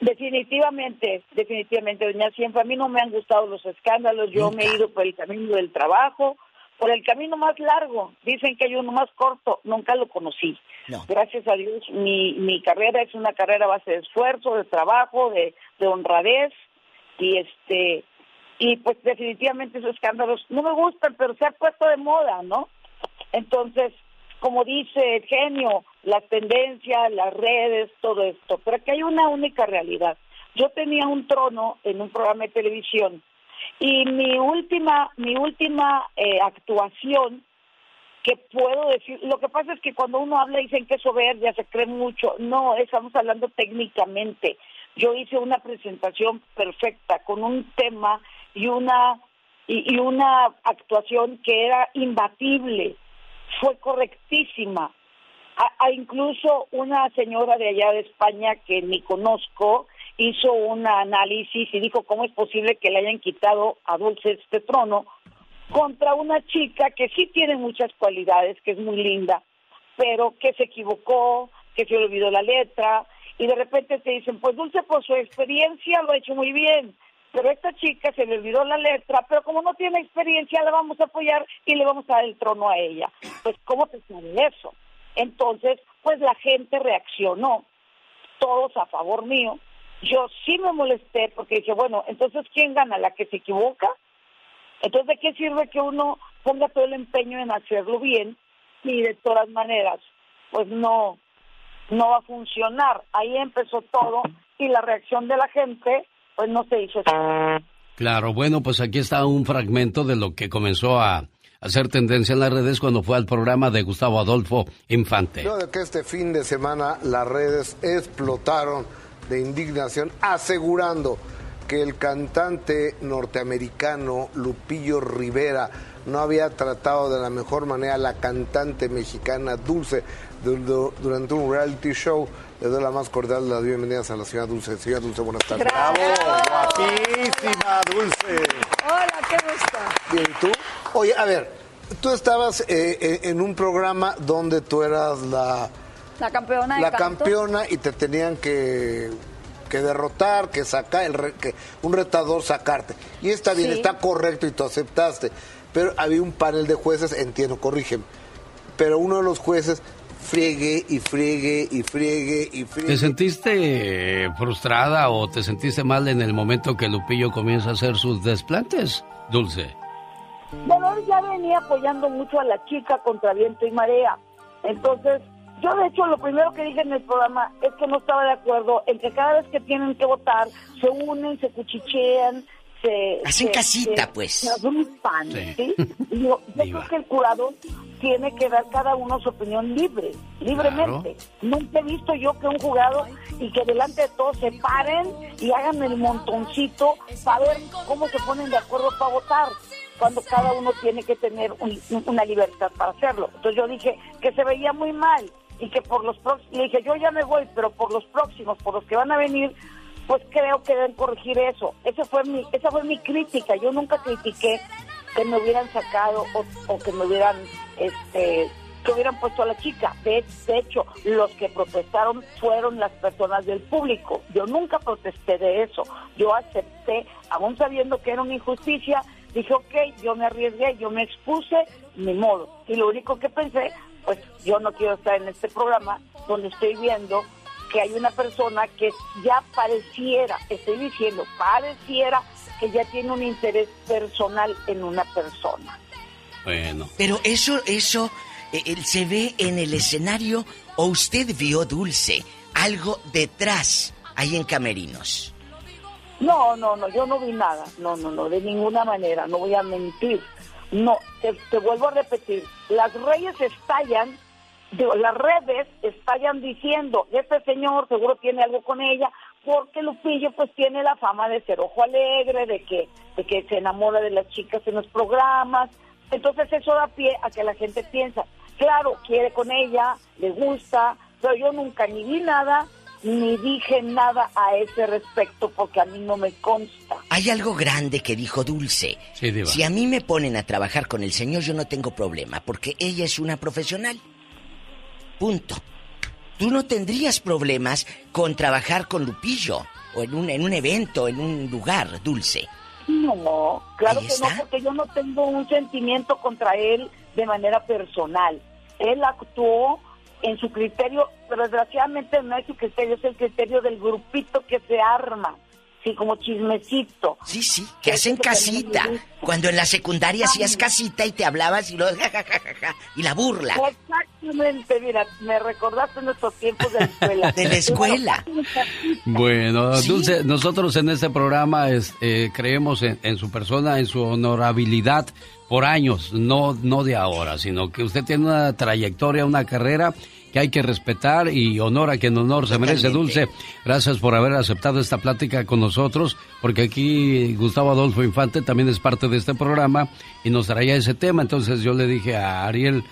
Definitivamente, definitivamente, doña Siempre. A mí no me han gustado los escándalos. Yo me he ido por el camino del trabajo, por el camino más largo. Dicen que hay uno más corto. Nunca lo conocí. Gracias a Dios, mi, mi carrera es una carrera a base de esfuerzo, de trabajo, de, de honradez. Y este y pues definitivamente esos escándalos no me gustan, pero se ha puesto de moda, ¿no? Entonces, como dice el genio, las tendencias, las redes, todo esto. Pero aquí hay una única realidad. Yo tenía un trono en un programa de televisión y mi última, mi última eh, actuación que puedo decir, lo que pasa es que cuando uno habla dicen que es soberbia, se cree mucho. No, estamos hablando técnicamente. Yo hice una presentación perfecta con un tema y una y, y una actuación que era imbatible fue correctísima. A, a incluso una señora de allá de España que ni conozco hizo un análisis y dijo cómo es posible que le hayan quitado a Dulce este trono contra una chica que sí tiene muchas cualidades, que es muy linda, pero que se equivocó, que se olvidó la letra, y de repente te dicen, pues Dulce por su experiencia lo ha hecho muy bien, pero esta chica se le olvidó la letra, pero como no tiene experiencia la vamos a apoyar y le vamos a dar el trono a ella. Pues ¿cómo te sale eso? Entonces, pues la gente reaccionó, todos a favor mío. Yo sí me molesté porque dije, bueno, entonces ¿quién gana? ¿La que se equivoca? Entonces, ¿de qué sirve que uno ponga todo el empeño en hacerlo bien y de todas maneras, pues no, no va a funcionar? Ahí empezó todo y la reacción de la gente, pues no se hizo.
Claro, bueno, pues aquí está un fragmento de lo que comenzó a hacer tendencia en las redes cuando fue al programa de Gustavo Adolfo Infante.
Luego de que este fin de semana las redes explotaron de indignación asegurando que el cantante norteamericano Lupillo Rivera no había tratado de la mejor manera a la cantante mexicana Dulce du- du- durante un reality show. Le doy la más cordial de las bienvenidas a la señora Dulce. Señora Dulce, buenas tardes.
¡Bravo! Guapísima, Dulce.
Hola, qué gusto.
Bien, ¿y tú? Oye, a ver, tú estabas eh, eh, en un programa donde tú eras la,
La campeona de
la
canto.
campeona y te tenían que, que derrotar, que sacar, el re- que un retador sacarte. Y está bien,
Sí.
está correcto y tú aceptaste. Pero había un panel de jueces, entiendo, corrígeme. Pero uno de los jueces friegue y friegue y friegue y friegue.
¿Te sentiste eh, frustrada o te sentiste mal en el momento que Lupillo comienza a hacer sus desplantes, Dulce?
Bueno, él ya venía apoyando mucho a la chica contra viento y marea. Entonces, yo de hecho lo primero que dije en el programa es que no estaba de acuerdo en que cada vez que tienen que votar se unen, se cuchichean, se...
Hacen
se-
casita,
se-
pues.
Se agrupan,
Sí.
¿sí? Y digo, yo creo que el jurado tiene que dar cada uno su opinión libre, libremente. Nunca he visto yo que un jurado y que delante de todos se paren y hagan el montoncito para ver cómo se ponen de acuerdo para votar, cuando cada uno tiene que tener un- una libertad para hacerlo. Entonces yo dije que se veía muy mal y que por los próximos, le dije yo ya me voy, pero por los próximos, por los que van a venir, pues creo que deben corregir eso. Ese fue mi, esa fue mi crítica. Yo nunca critiqué que me hubieran sacado o, o que me hubieran, este, que hubieran puesto a la chica. De, de hecho, los que protestaron fueron las personas del público. Yo nunca protesté de eso. Yo acepté, aún sabiendo que era una injusticia, dije, ok, yo me arriesgué, yo me expuse, ni modo. Y lo único que pensé, pues yo no quiero estar en este programa donde estoy viendo que hay una persona que ya pareciera, estoy diciendo, pareciera que ya tiene un interés personal en una persona.
Bueno.
Pero eso, eso, eh, eh, se ve en el escenario o usted vio, Dulce, algo detrás, ahí en Camerinos.
No, no, no, yo no vi nada, no, no, no, de ninguna manera, no voy a mentir. No, te, te vuelvo a repetir, las redes estallan, digo, las redes estallan diciendo, este señor seguro tiene algo con ella, porque Lupillo pues tiene la fama de ser ojo alegre, de que, de que se enamora de las chicas en los programas, entonces eso da pie a que la gente piensa, claro, quiere con ella, le gusta, pero yo nunca ni vi nada, ni dije nada a ese respecto porque a mí no me consta.
Hay algo grande que dijo Dulce.
Sí, Diva.
Si a mí me ponen a trabajar con el señor, yo no tengo problema, porque ella es una profesional. Punto. Tú no tendrías problemas con trabajar con Lupillo, o en un, en un evento, en un lugar, Dulce.
No, claro que no, porque yo no tengo un sentimiento contra él de manera personal. Él actuó en su criterio, pero desgraciadamente no es su criterio, es el criterio del grupito que se arma, sí, como chismecito.
Sí, sí, que hacen casita. Cuando en la secundaria hacías casita y te hablabas y y la burla.
Exactamente, mira, me recordaste nuestros tiempos de la escuela.
De la escuela.
Bueno,
Sí.
Dulce, nosotros en este programa es, eh, creemos en, en su persona, en su honorabilidad por años, no, no de ahora, sino que usted tiene una trayectoria, una carrera que hay que respetar y honor a quien honor se merece. Dulce, gracias por haber aceptado esta plática con nosotros, porque aquí Gustavo Adolfo Infante también es parte de este programa y nos traía ese tema. Entonces yo le dije a Ariel,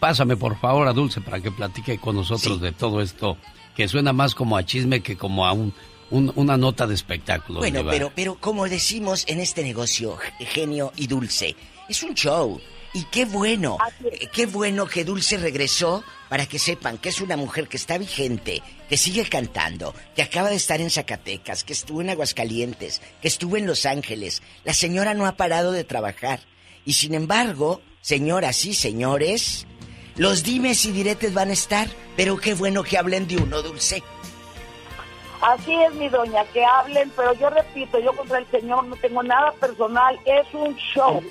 pásame por favor a Dulce para que platique con nosotros de todo esto, que suena más como a chisme que como a un, un- una nota de espectáculo.
Bueno, pero, pero como decimos en este negocio, genio y Dulce, es un show. Y qué bueno, qué bueno que Dulce regresó para que sepan que es una mujer que está vigente, que sigue cantando, que acaba de estar en Zacatecas, que estuvo en Aguascalientes, que estuvo en Los Ángeles. La señora no ha parado de trabajar. Y sin embargo, señoras y señores, los dimes y diretes van a estar, pero qué bueno que hablen de uno, Dulce.
Así es, mi doña, que hablen, pero yo repito, yo contra el señor no tengo nada personal, es un show.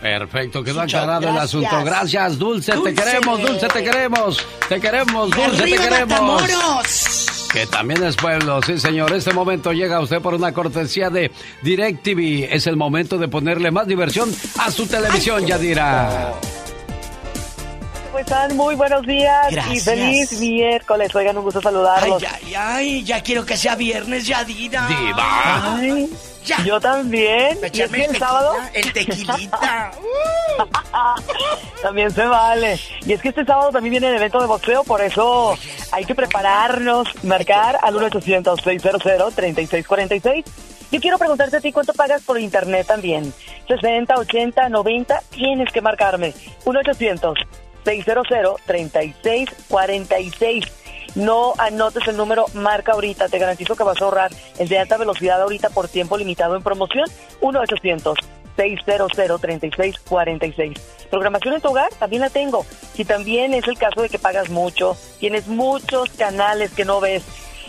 Perfecto, quedó aclarado el
gracias.
asunto. Gracias, Dulce,
Dulce.
te queremos, Dulce, te queremos. Te queremos, Dulce,
¡Arriba,
te queremos.
Matamoros!
Que también es pueblo, sí señor. Este momento llega a usted por una cortesía de DirecTV. Es el momento de ponerle más diversión a su televisión, Yadira.
¿Cómo están? Muy buenos días
Gracias.
y feliz miércoles. Oigan, un gusto saludarlos.
Ay, ay, ay, ya quiero que sea viernes, Yadira.
Diva.
Ay, Yo también. Y es
el
el sábado.
El tequilita.
también se vale. Y es que este sábado también viene el evento de boxeo, por eso hay que prepararnos, marcar al 1-800-600-3646. Yo quiero preguntarte a ti cuánto pagas por internet también. 60, 80, 90, tienes que marcarme. 1-800-600-3646. no anotes el número, marca ahorita, te garantizo que vas a ahorrar el de alta velocidad ahorita por tiempo limitado en promoción, 1-800-600-3646. Programación en tu hogar, también la tengo. Si también es el caso de que pagas mucho, tienes muchos canales que no ves,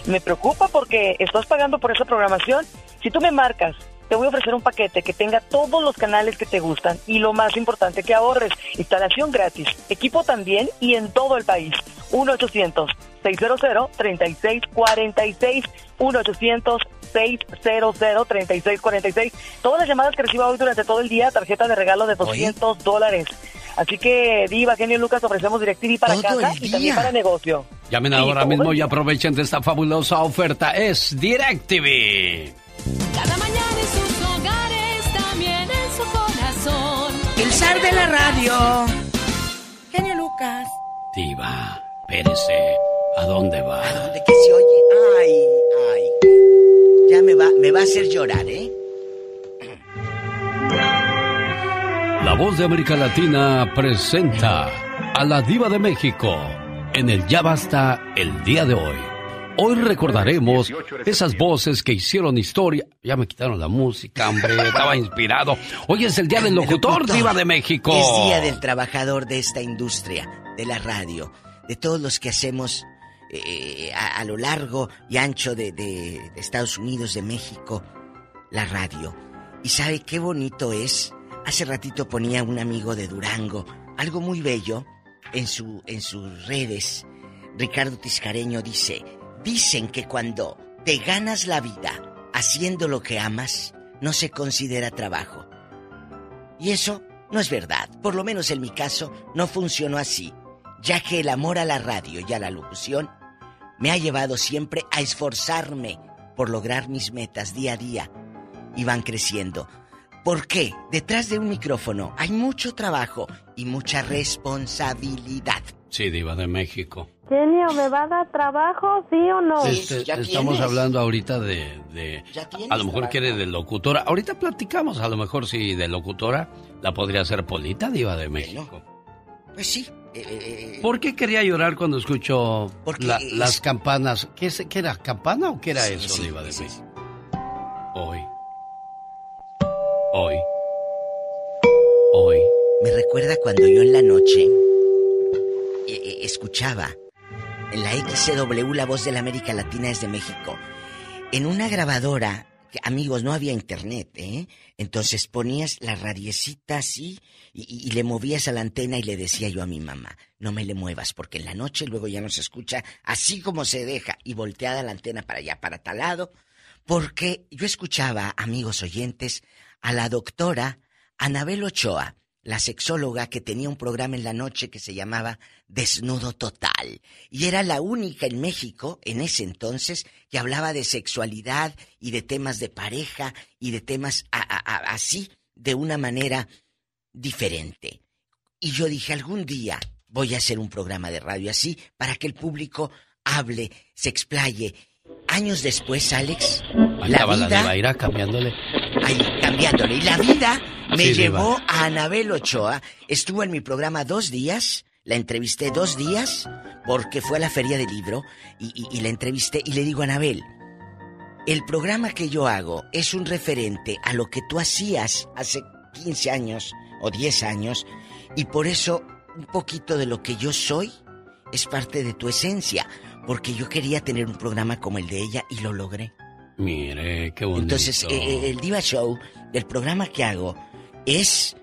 me preocupa porque estás pagando por esa programación. Si tú me marcas te voy a ofrecer un paquete que tenga todos los canales que te gustan y lo más importante que ahorres, instalación gratis, equipo también y en todo el país. 1-800-600-3646, 1-800-600-3646. Todas las llamadas que reciba hoy durante todo el día, tarjeta de regalo de 200 dólares. Así que, Diva, Genio Lucas, ofrecemos DirecTV para casa y también para negocio.
Llamen ahora mismo y aprovechen de esta fabulosa oferta. Es DirecTV.
Cada mañana en sus hogares, también en su corazón.
El zar de la radio. Genio Lucas.
Diva, espérese. ¿A dónde va?
¿A dónde que se oye? Ay, ay. Ya me va, me va a hacer llorar, ¿eh?
La voz de América Latina presenta a la Diva de México en el Ya Basta el día de hoy. Hoy recordaremos esas voces que hicieron historia. Ya me quitaron la música, hombre, estaba inspirado. Hoy es el Día del Locutor, Diva de México.
Es Día del Trabajador de esta industria, de la radio, de todos los que hacemos eh, a, a lo largo y ancho de, de- de Estados Unidos, de México, la radio. ¿Y sabe qué bonito es? Hace ratito ponía un amigo de Durango, algo muy bello, en, su, en sus redes. Ricardo Tiscareño dice, dicen que cuando te ganas la vida haciendo lo que amas, no se considera trabajo. Y eso no es verdad. Por lo menos en mi caso no funcionó así, ya que el amor a la radio y a la locución me ha llevado siempre a esforzarme por lograr mis metas día a día y van creciendo. ¿Por qué? Detrás de un micrófono hay mucho trabajo y mucha responsabilidad.
Sí, Diva de México.
Genio, ¿me va a dar trabajo, sí o no?
Este, estamos hablando ahorita de, de- a lo mejor quiere de locutora. Ahorita platicamos, a lo mejor si de locutora la podría hacer Polita, Diva de México.
Pues sí. eh,
¿Por qué quería llorar cuando escucho
Porque
la-
es-
las campanas? ¿Qué, es- qué era? ¿Campana o qué era
Sí,
eso,
sí,
Diva de
sí,
México? Hoy. Hoy. Hoy.
Me recuerda cuando yo en la noche eh, eh, escuchaba en la XCW La Voz de la América Latina desde México. En una grabadora, que, amigos, no había internet, ¿eh? Entonces ponías la radiecita así y, y- le movías a la antena y le decía yo a mi mamá, no me le muevas porque en la noche luego ya no se escucha así como se deja y volteada la antena para allá, para tal lado, porque yo escuchaba, amigos oyentes, a la doctora Anabel Ochoa, la sexóloga que tenía un programa en la noche que se llamaba Desnudo Total. Y era la única en México en ese entonces que hablaba de sexualidad y de temas de pareja y de temas a- a- a- así, de una manera diferente. Y yo dije, algún día voy a hacer un programa de radio así para que el público hable, se explaye. Años después, Alex, la
irá cambiándole.
ahí cambiándole. Y la vida me
Sí,
llevó
Diva.
a Anabel Ochoa. Estuvo en mi programa dos días. La entrevisté dos días porque fue a la feria del libro y, y- y la entrevisté y le digo a Anabel, el programa que yo hago es un referente a lo que tú hacías hace 15 años o 10 años y por eso un poquito de lo que yo soy es parte de tu esencia porque yo quería tener un programa como el de ella y lo logré.
Mire, qué bonito.
Entonces, eh, eh, el Diva Show, el programa que hago, es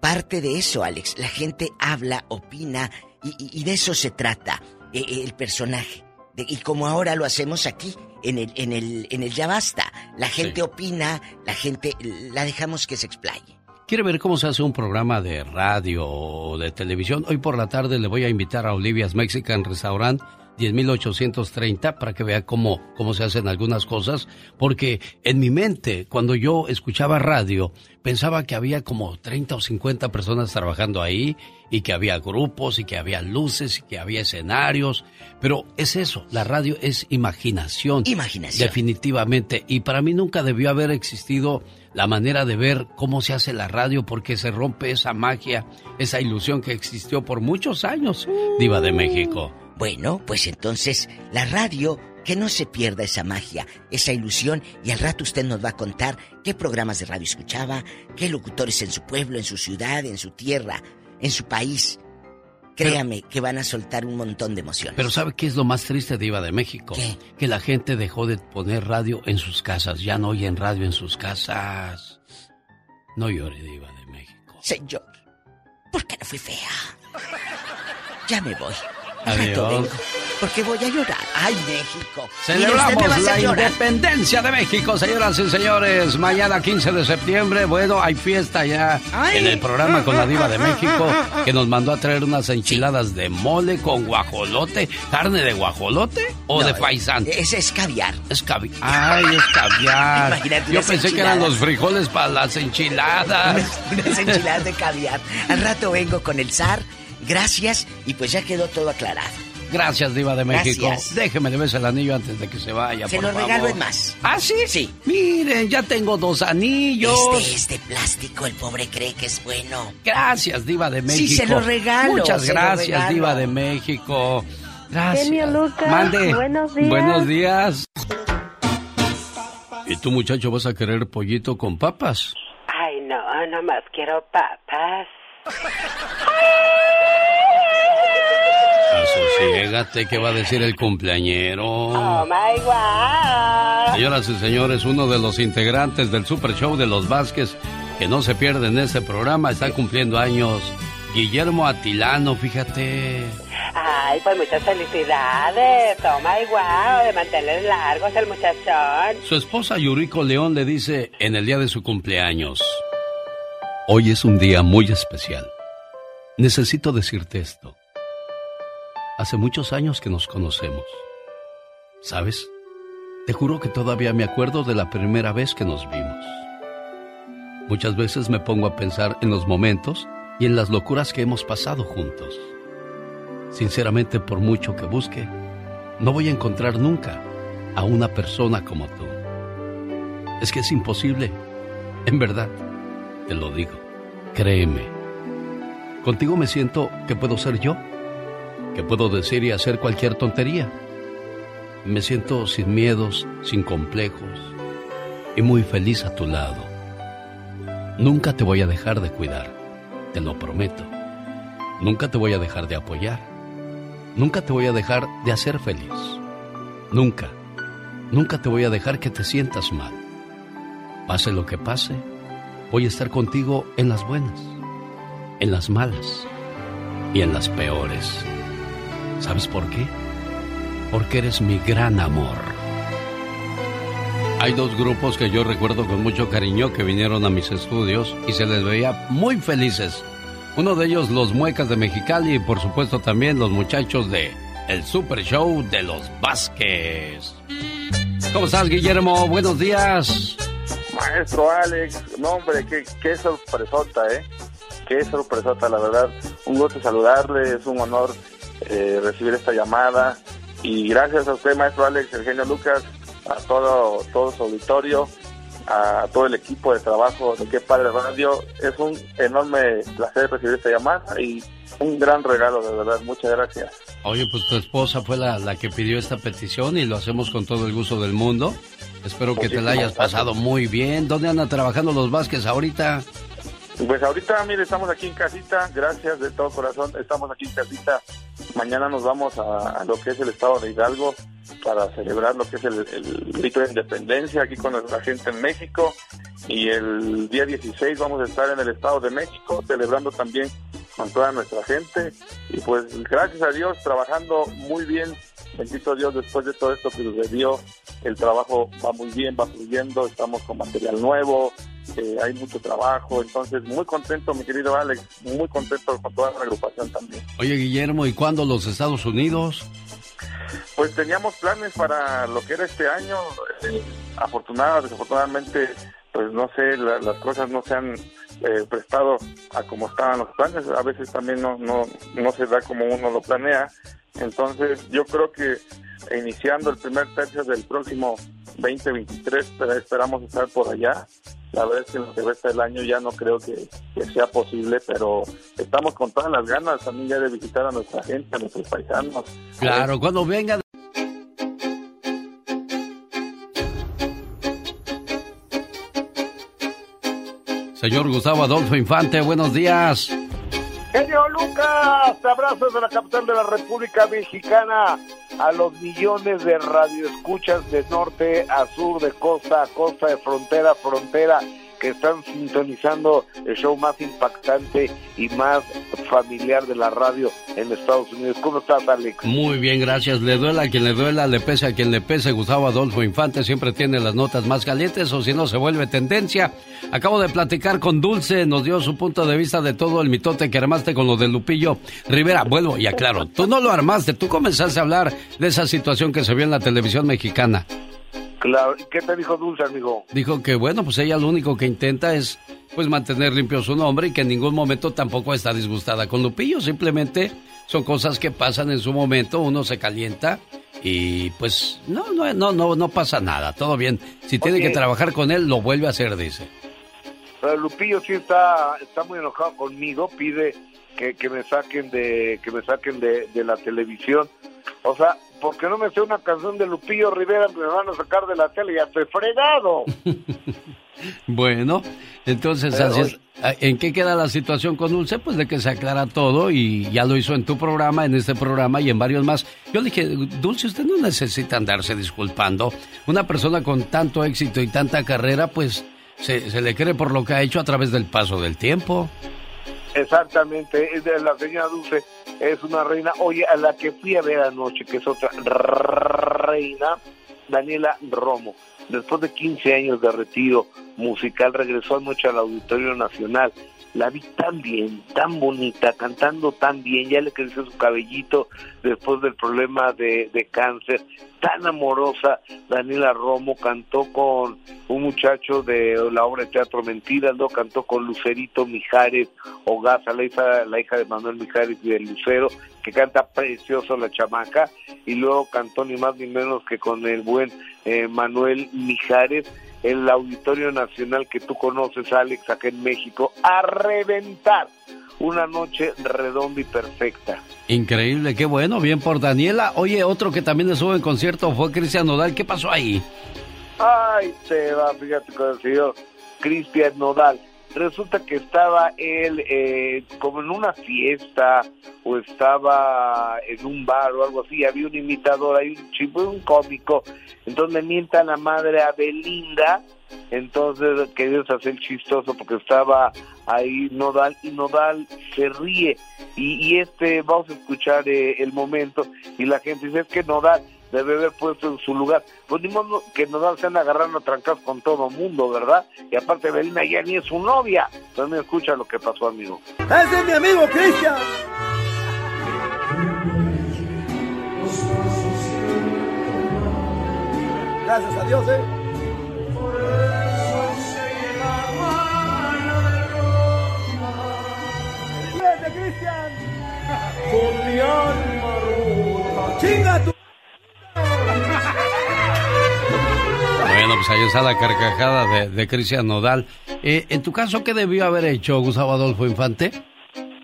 parte de eso, Alex. La gente habla, opina, y, y- y de eso se trata, eh, eh, el personaje. De- y como ahora lo hacemos aquí, en el, en el, en el Ya Basta. La gente opina, la gente la dejamos que se explaye.
¿Quiere ver cómo se hace un programa de radio o de televisión? Hoy por la tarde le voy a invitar a Olivia's Mexican Restaurant 10.830 para que vea cómo, cómo se hacen algunas cosas. Porque en mi mente, cuando yo escuchaba radio, pensaba que había como 30 o 50 personas trabajando ahí y que había grupos y que había luces y que había escenarios. Pero es eso, la radio es imaginación.
Imaginación.
Definitivamente. Y para mí nunca debió haber existido la manera de ver cómo se hace la radio porque se rompe esa magia, esa ilusión que existió por muchos años, Diva de México.
Bueno, pues entonces la radio, que no se pierda esa magia, esa ilusión, y al rato usted nos va a contar qué programas de radio escuchaba, qué locutores en su pueblo, en su ciudad, en su tierra, en su país. Créame que van a soltar un montón de emociones.
Pero ¿sabe qué es lo más triste de Iba de México? Que la gente dejó de poner radio en sus casas. Ya no oyen radio en sus casas. No llore, Diva de México.
Señor, ¿por qué no fui fea? Ya me voy.
Adiós.
Porque voy a llorar. ¡Ay, México!
Celebramos la independencia de México, señoras y señores. Mañana 15 de septiembre, bueno, hay fiesta ya en el programa con la diva de México que nos mandó a traer unas enchiladas de mole con guajolote. ¿Carne de guajolote o de faisán?
Ese es caviar.
Es caviar. ¡Ay, es caviar!
Imagínate
Yo pensé que eran los frijoles para las enchiladas.
Unas enchiladas de caviar. Al rato vengo con el zar. Gracias. Y pues ya quedó todo aclarado.
Gracias, Diva de México.
Gracias.
Déjeme de beso el anillo antes de que se vaya.
Se
por
lo regalo en más.
¿Ah, sí?
Sí.
Miren, ya tengo dos anillos.
Este es de plástico, el pobre cree que es bueno.
Gracias, Diva de
Sí,
México.
se lo regalo,
Muchas gracias,
regalo.
Diva de México. Gracias.
Genio Lucas,
Mande.
buenos días.
Buenos días. ¿Y tú, muchacho, vas a querer pollito con papas?
Ay, no, nomás quiero papas.
Asosiégate, ¿qué va a decir el cumpleañero?
Oh my God.
Señoras y señores, uno de los integrantes del Super Show de los Vázquez que no se pierde en este programa está cumpliendo años. Guillermo Atilano, fíjate.
Ay, pues muchas felicidades. Oh my God, de mantener largos el muchachón.
Su esposa Yuriko León le dice en el día de su cumpleaños, Hoy es un día muy especial. Necesito decirte esto. Hace muchos años que nos conocemos. ¿Sabes? Te juro que todavía me acuerdo de la primera vez que nos vimos. Muchas veces me pongo a pensar en los momentos y en las locuras que hemos pasado juntos. Sinceramente, por mucho que busque, no voy a encontrar nunca a una persona como tú. Es que es imposible. En verdad, te lo digo. Créeme. Contigo me siento que puedo ser yo, que puedo decir y hacer cualquier tontería. Me siento sin miedos, sin complejos y muy feliz a tu lado. Nunca te voy a dejar de cuidar, te lo prometo. Nunca te voy a dejar de apoyar. Nunca te voy a dejar de hacer feliz. Nunca, nunca te voy a dejar que te sientas mal. Pase lo que pase, voy a estar contigo en las buenas, en las malas y en las peores. ¿Sabes por qué? Porque eres mi gran amor. Hay dos grupos que yo recuerdo con mucho cariño que vinieron a mis estudios y se les veía muy felices. Uno de ellos los Muecas de Mexicali y por supuesto también los muchachos de El Super Show de los Vázquez. ¿Cómo estás, Guillermo? Buenos días.
Maestro Alex, no hombre, qué, qué sorpresota, ¿eh? Qué sorpresota, la verdad. Un gusto saludarle, es un honor eh, recibir esta llamada. Y gracias a usted, maestro Alex, el genio Lucas, a todo, todo su auditorio, a todo el equipo de trabajo de Qué Padre Radio. Es un enorme placer recibir esta llamada y un gran regalo, de verdad. Muchas gracias.
Oye, pues tu esposa fue la, la que pidió esta petición y lo hacemos con todo el gusto del mundo. Espero que te la hayas pasado muy bien. ¿Dónde andan trabajando los Vázquez ahorita?
Pues ahorita, mire, estamos aquí en casita, gracias de todo corazón, estamos aquí en casita. Mañana nos vamos a, a lo que es el estado de Hidalgo para celebrar lo que es el, el grito de independencia aquí con nuestra gente en México. Y el día 16 vamos a estar en el estado de México celebrando también con toda nuestra gente. Y pues gracias a Dios, trabajando muy bien. Bendito Dios, después de todo esto que sucedió, el trabajo va muy bien, va fluyendo, estamos con material nuevo, eh, hay mucho trabajo, entonces muy contento, mi querido Alex, muy contento con toda la agrupación también.
Oye, Guillermo, ¿y cuándo los Estados Unidos?
Pues teníamos planes para lo que era este año, eh, afortunadamente, desafortunadamente, pues no sé, la- las cosas no se han eh, prestado a como estaban los planes, a veces también no, no, no se da como uno lo planea, entonces yo creo que iniciando el primer tercio del próximo 2023 pero esperamos estar por allá
La verdad es que en lo que del año ya no creo que, que sea posible, pero estamos con todas las ganas también ya de visitar a nuestra gente, a nuestros paisanos.
Claro, cuando venga. Señor Gustavo Adolfo Infante, buenos días.
Genio Lucas, abrazos de la capital de la República Mexicana a los millones de radioescuchas de norte a sur, de costa a costa, de frontera a frontera que están sintonizando el show más impactante y más familiar de la radio en Estados Unidos. ¿Cómo estás, Alex?
Muy bien, gracias. Le duela a quien le duela, le pese a quien le pese. Gustavo Adolfo Infante siempre tiene las notas más calientes o si no se vuelve tendencia. Acabo de platicar con Dulce, nos dio su punto de vista de todo el mitote que armaste con lo de Lupillo Rivera. Vuelvo y aclaro, tú no lo armaste, tú comenzaste a hablar de esa situación que se vio en la televisión mexicana.
Claro, ¿y qué te dijo Dulce, amigo?
Dijo que bueno, pues ella lo único que intenta es pues mantener limpio su nombre y que en ningún momento tampoco está disgustada con Lupillo, simplemente son cosas que pasan en su momento, uno se calienta y pues no no no no no pasa nada, todo bien. Si tiene que trabajar con él lo vuelve a hacer, dice.
Pero Lupillo sí está está muy enojado conmigo, pide que, que me saquen de que me saquen de, de la televisión. O sea, porque no me sé una canción de Lupillo Rivera, me van a sacar de la tele, ya estoy fregado.
Bueno, entonces,
Pero,
así es. ¿en qué queda la situación con Dulce? Pues de que se aclara todo y ya lo hizo en tu programa, en este programa y en varios más. Yo le dije, Dulce, usted no necesita andarse disculpando. Una persona con tanto éxito y tanta carrera, pues se, se le cree por lo que ha hecho a través del paso del tiempo.
Exactamente, es de la señora Dulce, es una reina. Oye, a la que fui a ver anoche, que es otra reina, Daniela Romo. Después de 15 años de retiro musical, regresó anoche al Auditorio Nacional. La vi tan bien, tan bonita, cantando tan bien, ya le creció su cabellito después del problema de, de cáncer, tan amorosa. Daniela Romo cantó con un muchacho de la obra de teatro Mentiras, lo cantó con Lucerito Mijares Ogaza, la hija, la hija de Manuel Mijares y de Lucero, que canta precioso la chamaca, y luego cantó ni más ni menos que con el buen eh, Manuel Mijares el Auditorio Nacional que tú conoces, Alex, acá en México, a reventar. Una noche redonda y perfecta.
Increíble, qué bueno, bien por Daniela. Oye, otro que también estuvo en concierto fue Cristian Nodal. ¿Qué pasó ahí?
Ay, te va, fíjate con el señor Cristian Nodal. Resulta que estaba él eh, como en una fiesta o estaba en un bar o algo así. Había un imitador, hay un chico, un cómico. Entonces mienta la madre a Belinda. Entonces quería hacer chistoso porque estaba ahí Nodal y Nodal se ríe. Y, y este, vamos a escuchar eh, el momento y la gente dice, es que Nodal debe haber puesto en su lugar. Pues ni modo que Nodal se anda agarrando a trancas con todo el mundo, ¿verdad? Y aparte Belinda ya ni es su novia. Entonces escucha lo que pasó, amigo.
¡Ese es mi amigo Cristian! Gracias a Dios, ¿eh? ¡Vete, Cristian! Con mi alma rota. ¡Chinga tu!
Bueno, pues ahí está la carcajada de, de Cristian Nodal. Eh, en tu caso, ¿qué debió haber hecho Gustavo Adolfo Infante?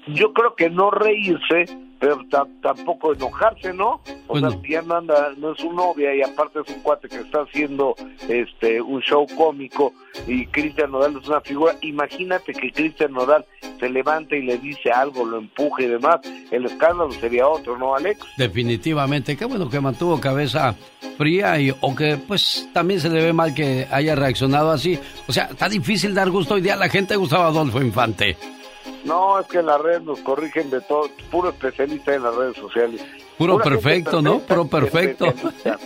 Yo creo que no reírse, pero ta- tampoco enojarse, ¿no? O sea, ya no anda, no es su novia y aparte es un cuate que está haciendo este un show cómico y Cristian Nodal es una figura. Imagínate que Cristian Nodal se levanta y le dice algo, lo empuje y demás. El escándalo sería otro, ¿no, Alex?
Definitivamente, qué bueno que mantuvo cabeza fría y o que pues también se le ve mal que haya reaccionado así. O sea, está difícil dar gusto hoy día a la gente Gustavo Adolfo Infante.
No, es que en las redes nos corrigen de todo, puro especialista en las redes sociales.
Puro perfecto, ¿no? Puro perfecto.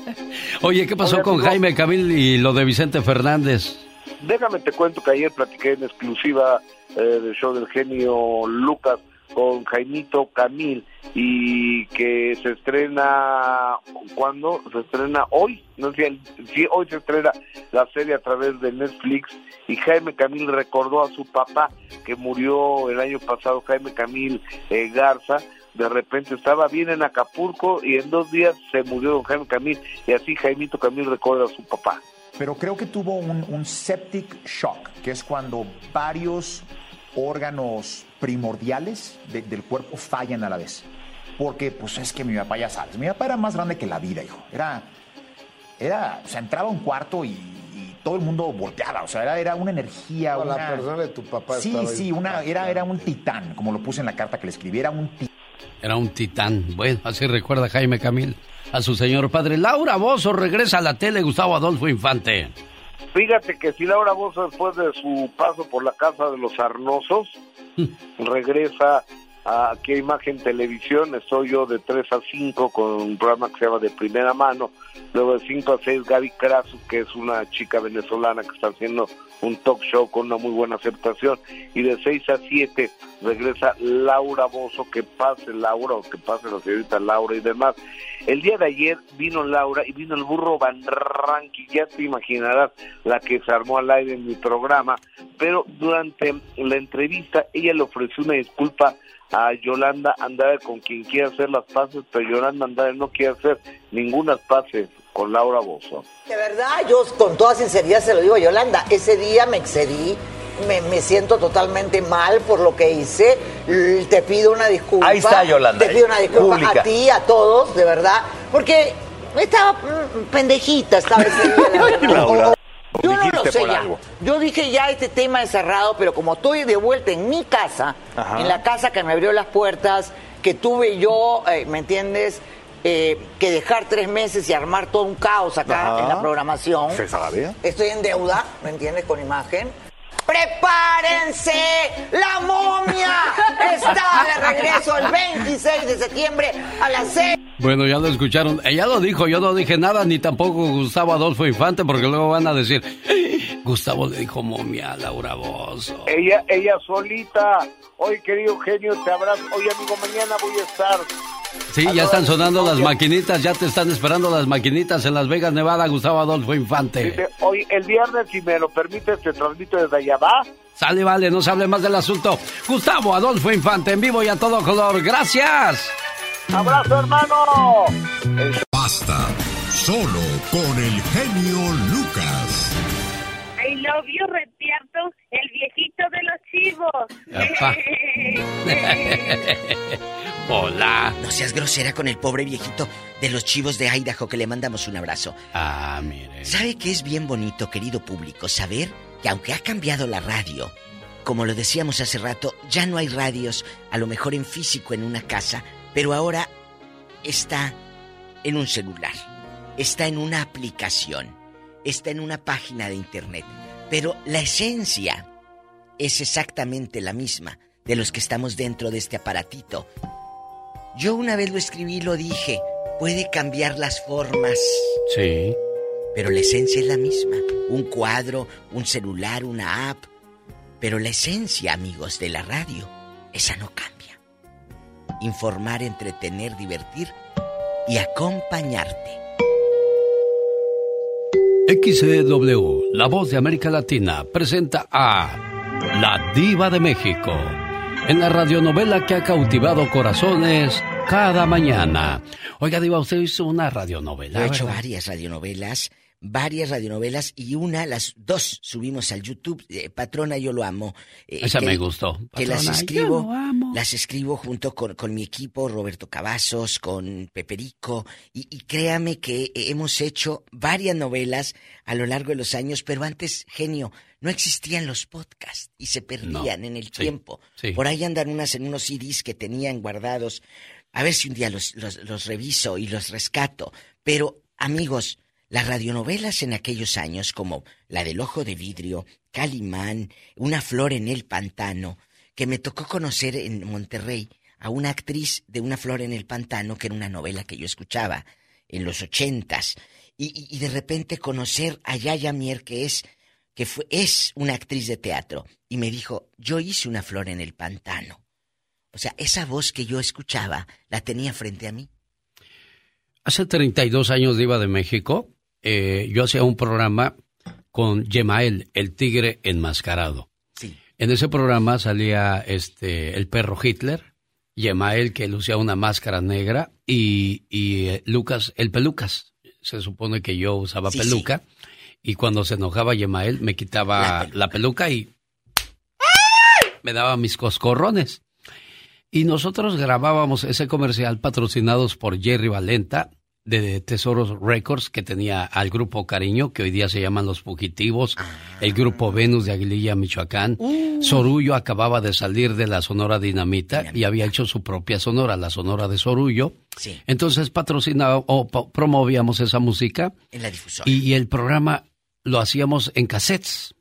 Oye, ¿qué pasó
Oye,
con
amigo.
Jaime Camil y lo de Vicente Fernández?
Déjame te cuento que ayer platiqué en exclusiva eh, del show del genio Lucas con Jaimito Camil y que se estrena ¿cuándo? Se estrena hoy, no sé, sí, hoy se estrena la serie a través de Netflix y Jaime Camil recordó a su papá que murió el año pasado, Jaime Camil eh, Garza, de repente estaba bien en Acapulco y en dos días se murió Jaime Camil y así Jaimito Camil recuerda a su papá.
pero creo que tuvo un, un septic shock, que es cuando varios órganos primordiales de- del cuerpo fallan a la vez. Porque, pues es que mi papá ya sabes, mi papá era más grande que la vida, hijo. Era, era, o sea, entraba a un cuarto y, y todo el mundo volteaba, o sea, era, era una energía,
No, la persona de tu papá
Sí,
estaba
sí, una, era, era un titán, como lo puse en la carta que le escribí, era un titán.
Era un titán. Bueno, así recuerda Jaime Camil a su señor padre. Laura Bozo regresa a la tele, Gustavo Adolfo Infante.
Fíjate que si Laura Bozo después de su paso por la casa de los Arnosos regresa a aquí a Imagen Televisión, estoy yo de 3 a 5 con un programa que se llama De Primera Mano, luego de 5 a 6 Gaby Krasu, que es una chica venezolana que está haciendo un talk show con una muy buena aceptación, y de 6 a 7 regresa Laura Bozo, que pase Laura o que pase la señorita Laura y demás. El día de ayer vino Laura y vino el burro Van Ranking, ya te imaginarás la que se armó al aire en mi programa, pero durante la entrevista ella le ofreció una disculpa a Yolanda Andrade con quien quiere hacer las paces, pero Yolanda Andrade no quiere hacer ninguna paces con Laura Bozo.
De verdad, yo con toda sinceridad se lo digo a Yolanda, ese día me excedí, me, me siento totalmente mal por lo que hice, te pido una disculpa.
Ahí está, Yolanda,
Te pido una disculpa
pública.
a ti, a todos, de verdad, porque estaba mm, pendejita, estaba ese día, la no lo
dijiste
sé
por
ya.
algo.
Yo dije ya este tema es cerrado, pero como estoy de vuelta en mi casa,
Ajá.
en la casa que me abrió las puertas, que tuve yo, eh, ¿me entiendes? Eh, que dejar tres meses y armar todo un caos acá
Ajá.
en la programación.
¿Se sabe?
Estoy en deuda, ¿me entiendes? Con imagen. ¡Prepárense! ¡La momia está de regreso el 26 de septiembre a las 6.
Bueno, ya lo escucharon. Ella lo dijo, yo no dije nada, ni tampoco Gustavo Adolfo Infante, porque luego van a decir, "Eh, Gustavo le dijo momia a Laura Bozo.
Ella, ella solita. Hoy, querido genio, te abrazo. Hoy, amigo, mañana voy a estar.
Sí, ya están sonando las maquinitas, ya te están esperando las maquinitas en Las Vegas, Nevada, Gustavo Adolfo Infante.
Dice, Hoy, el viernes, si me lo permites, te transmito desde allá, ¿va?
Sale, vale, no se hable más del asunto. Gustavo Adolfo Infante, en vivo y a todo color. Gracias.
¡Abrazo, hermano!
Basta. Solo con el genio Lucas.
I love you, repierto, el viejito de los chivos.
Apa. Hola.
No seas grosera con el pobre viejito de los chivos de Idaho que le mandamos un abrazo.
Ah, mire.
¿Sabe que es bien bonito, querido público, saber que aunque ha cambiado la radio, como lo decíamos hace rato, ya no hay radios, a lo mejor en físico en una casa, pero ahora está en un celular, está en una aplicación, está en una página de internet, pero la esencia es exactamente la misma de los que estamos dentro de este aparatito. Yo una vez lo escribí y lo dije, puede cambiar las formas.
Sí.
Pero la esencia es la misma. Un cuadro, un celular, una app. Pero la esencia, amigos, de la radio, esa no cambia. Informar, entretener, divertir y acompañarte.
XCW, la voz de América Latina, presenta a La Diva de México en la radionovela que ha cautivado corazones cada mañana. Oiga, Diva, usted hizo una radionovela.
He hecho varias radionovelas, varias radionovelas y una, las dos subimos al YouTube. Eh, Patrona, yo lo amo. Eh,
Esa
que-
me gustó.
Que las
Patrona,
escribo,
yo lo amo.
las escribo junto con, con mi equipo, Roberto Cavazos, con Peperico, y, y créame que hemos hecho varias novelas a lo largo de los años, pero antes, genio, no existían los podcasts y se perdían
No,
en el
sí,
tiempo.
sí.
Por ahí andan unas en unos CDs que tenían guardados. A ver si un día los, los, los reviso y los rescato. Pero, amigos, las radionovelas en aquellos años, como la del Ojo de Vidrio, Calimán, Una Flor en el Pantano, que me tocó conocer en Monterrey a una actriz de Una Flor en el Pantano, que era una novela que yo escuchaba en los ochentas, y, de repente conocer a Yaya Mier, que es que fue, es una actriz de teatro, y me dijo, yo hice una flor en el pantano. O sea, esa voz que yo escuchaba la tenía frente a mí.
Hace 32 años de Iba de México, eh, yo hacía un programa con Yemael, el tigre enmascarado.
Sí.
En ese programa salía este el perro Hitler, Yemael que lucía una máscara negra y, y, eh, Lucas, el pelucas. Se supone que yo usaba
Sí,
peluca. Y cuando se enojaba Yemael, me quitaba la peluca y me daba mis coscorrones. Y nosotros grabábamos ese comercial patrocinados por Jerry Valenta de Tesoros Records que tenía al grupo Cariño, que hoy día se llaman Los Fugitivos, el grupo Venus de Aguililla, Michoacán.
Uh.
Sorullo acababa de salir de la Sonora Dinamita y había hecho su propia Sonora, la Sonora de Sorullo.
Sí.
Entonces patrocinaba o promovíamos esa música
En la difusora.
y, y el programa lo hacíamos en cassettes.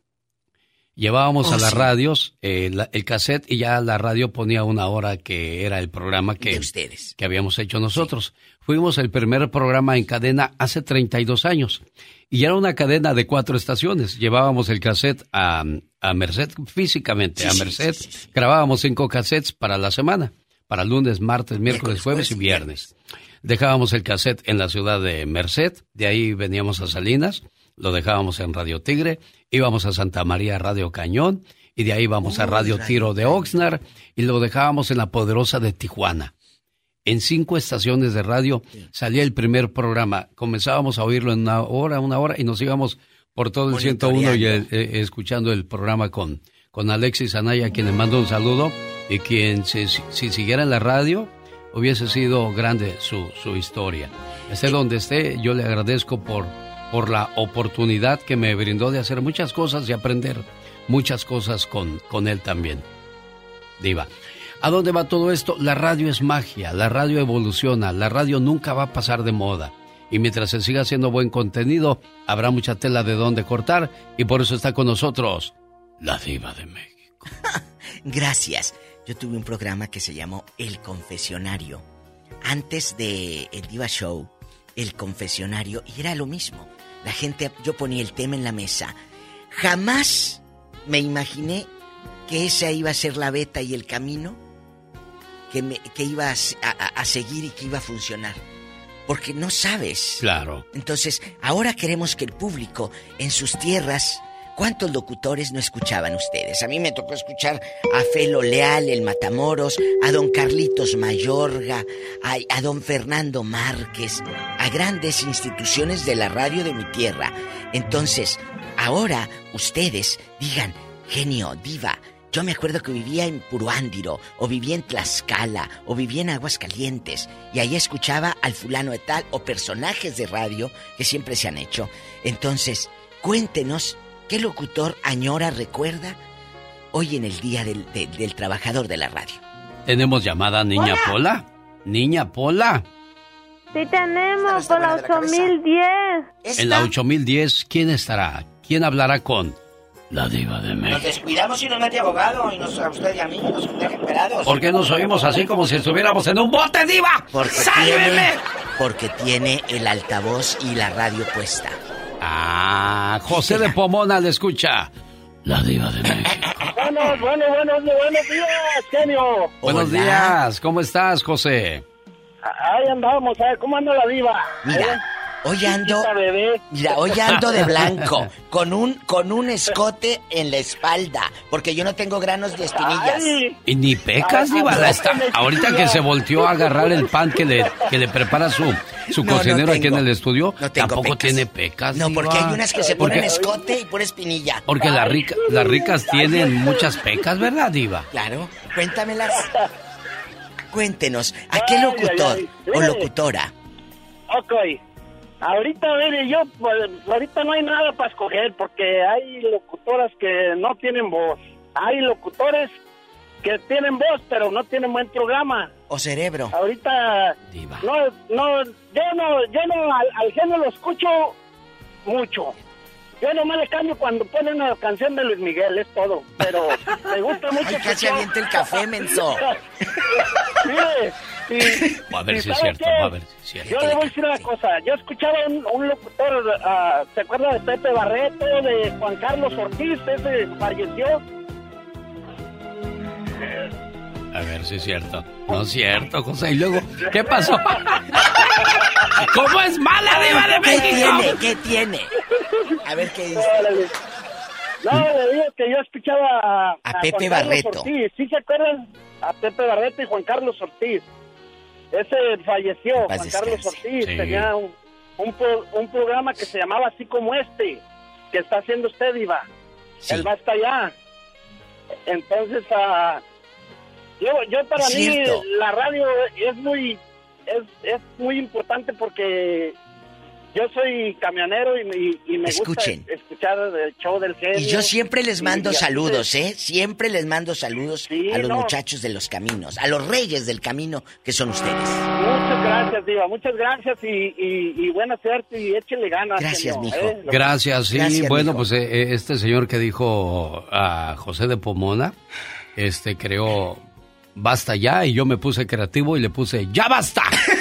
Llevábamos
Oh,
a las
sí.
radios eh, la- el cassette y ya la radio ponía una hora que era el programa que, que habíamos hecho nosotros. Fuimos el primer programa en cadena hace 32 años y era una cadena de cuatro estaciones. Llevábamos el cassette a, a Merced físicamente, a Merced. Grabábamos cinco cassettes para la semana, para lunes, martes, miércoles, jueves y viernes. Dejábamos el cassette en la ciudad de Merced, de ahí veníamos a Salinas, lo dejábamos en Radio Tigre, íbamos a Santa María Radio Cañón y de ahí íbamos a Radio Tiro de Oxnard y lo dejábamos en la poderosa de Tijuana. En cinco estaciones de radio salía el primer programa. Comenzábamos a oírlo en una hora, una hora y nos íbamos por todo el 101 y eh, eh, escuchando el programa con, con Alexis Anaya, quien le mando un saludo y quien si, si- si siguiera en la radio hubiese sido grande su, su historia. Esté donde esté, yo le agradezco por, por la oportunidad que me brindó de hacer muchas cosas y aprender muchas cosas con, con él también. Diva. ¿A dónde va todo esto? La radio es magia, la radio evoluciona, la radio nunca va a pasar de moda. Y mientras se siga haciendo buen contenido, habrá mucha tela de dónde cortar y por eso está con nosotros la diva de México.
Gracias. Yo tuve un programa que se llamó El Confesionario. Antes de el Diva Show, El Confesionario, y era lo mismo. La gente, yo ponía el tema en la mesa. Jamás me imaginé que esa iba a ser la beta y el camino que, me, que iba a, a seguir y que iba a funcionar. Porque no sabes.
Claro.
Entonces, ahora queremos que el público en sus tierras. ¿Cuántos locutores no escuchaban ustedes? A mí me tocó escuchar a Felo Leal, el Matamoros, a don Carlitos Mayorga, a, don Fernando Márquez, a grandes instituciones de la radio de mi tierra. Entonces, ahora ustedes digan, genio, diva, yo me acuerdo que vivía en Puruándiro, o vivía en Tlaxcala, o vivía en Aguascalientes, y ahí escuchaba al fulano de tal, o personajes de radio que siempre se han hecho. Entonces, cuéntenos, ¿qué locutor añora, recuerda hoy en el Día del, de- del Trabajador de la Radio?
¿Tenemos llamada Niña
Hola.
Pola? Niña Pola.
Sí tenemos, por la 8010.
En la 8010, ¿quién estará? ¿Quién hablará con la diva de México?
Nos descuidamos y nos mete abogado, y nos, a usted y a mí, nos deja pelados.
¿Por qué nos oímos así como si estuviéramos en un bote, diva?
Porque
¡Sálveme!
tiene, porque tiene el altavoz y la radio puesta.
Ah, José de Pomona le escucha. La diva de México.
Buenos, buenos, buenos, buenos días, genio.
Buenos días, ¿cómo estás, José?
Ahí andamos, a ver, ¿cómo anda la diva?
Mira, hoy ando,
bebé.
mira, hoy ando de blanco, con un, con un escote en la espalda, porque yo no tengo granos de espinillas.
Y ni pecas, está- ahorita que se volteó a agarrar el pan que le, que le prepara su, su
No, no
cocinero aquí en el estudio,
No
tampoco
pecas.
tiene pecas.
No, porque
diva.
hay unas que se
Porque-
ponen escote y pura espinilla.
Porque las rica- las ricas tienen muchas pecas, ¿verdad, diva?
Claro, cuéntamelas. Cuéntenos, ¿a qué locutor
ay,
o locutora?
Ok. Ahorita, mire, yo, pues, ahorita no hay nada para escoger porque hay locutoras que no tienen voz. Hay locutores que tienen voz, pero no tienen buen programa.
O cerebro.
Ahorita, no, no, yo no, yo no, al, al genio lo escucho mucho. Yo nomás le cambio cuando ponen una canción de Luis Miguel, es todo. Pero me gusta mucho.
Ay,
que
casi avienta el café, menso.
Mire,
A ver si es
¿sabe
cierto,
qué?
a ver si es cierto.
Yo le voy a decir una cosa. Yo escuchaba un, un locutor, ah, ¿se acuerda de Pepe Barreto, de Juan Carlos Ortiz? Ese falleció.
A ver si es cierto. No es cierto, José. Y luego, ¿qué pasó? ¿Cómo es mala, diva de
¿Qué
México?
tiene? ¿Qué tiene? A ver qué dice.
No, le digo que yo escuchaba a,
A Pepe
Juan Carlos
Barreto.
Ortiz. ¿Sí se acuerdan? A Pepe Barreto y Juan Carlos Ortiz. Ese falleció, Juan Carlos. Ortiz.
Sí.
Tenía un, un, pro- un programa que se llamaba así como este. que está haciendo usted, Iba. Él va hasta allá. Entonces, ah, yo, yo para mí
Cierto.
la radio es muy, es, es muy importante porque yo soy camionero y, me- y me
Escuchen.
gusta escuchar el show del genio.
Y yo siempre les mando
Y- y
saludos, ¿eh? Siempre les mando saludos a los
no.
muchachos de los caminos, a los reyes del camino que son ustedes.
Muchas gracias, Diva, muchas gracias y, y, y buena suerte y échele ganas.
Gracias,
genio,
mijo.
¿eh?
Gracias, sí.
Gracias,
bueno,
mijo.
pues eh, eh, este señor que dijo a José de Pomona, este creó Basta ya y yo me puse creativo y le puse Ya basta.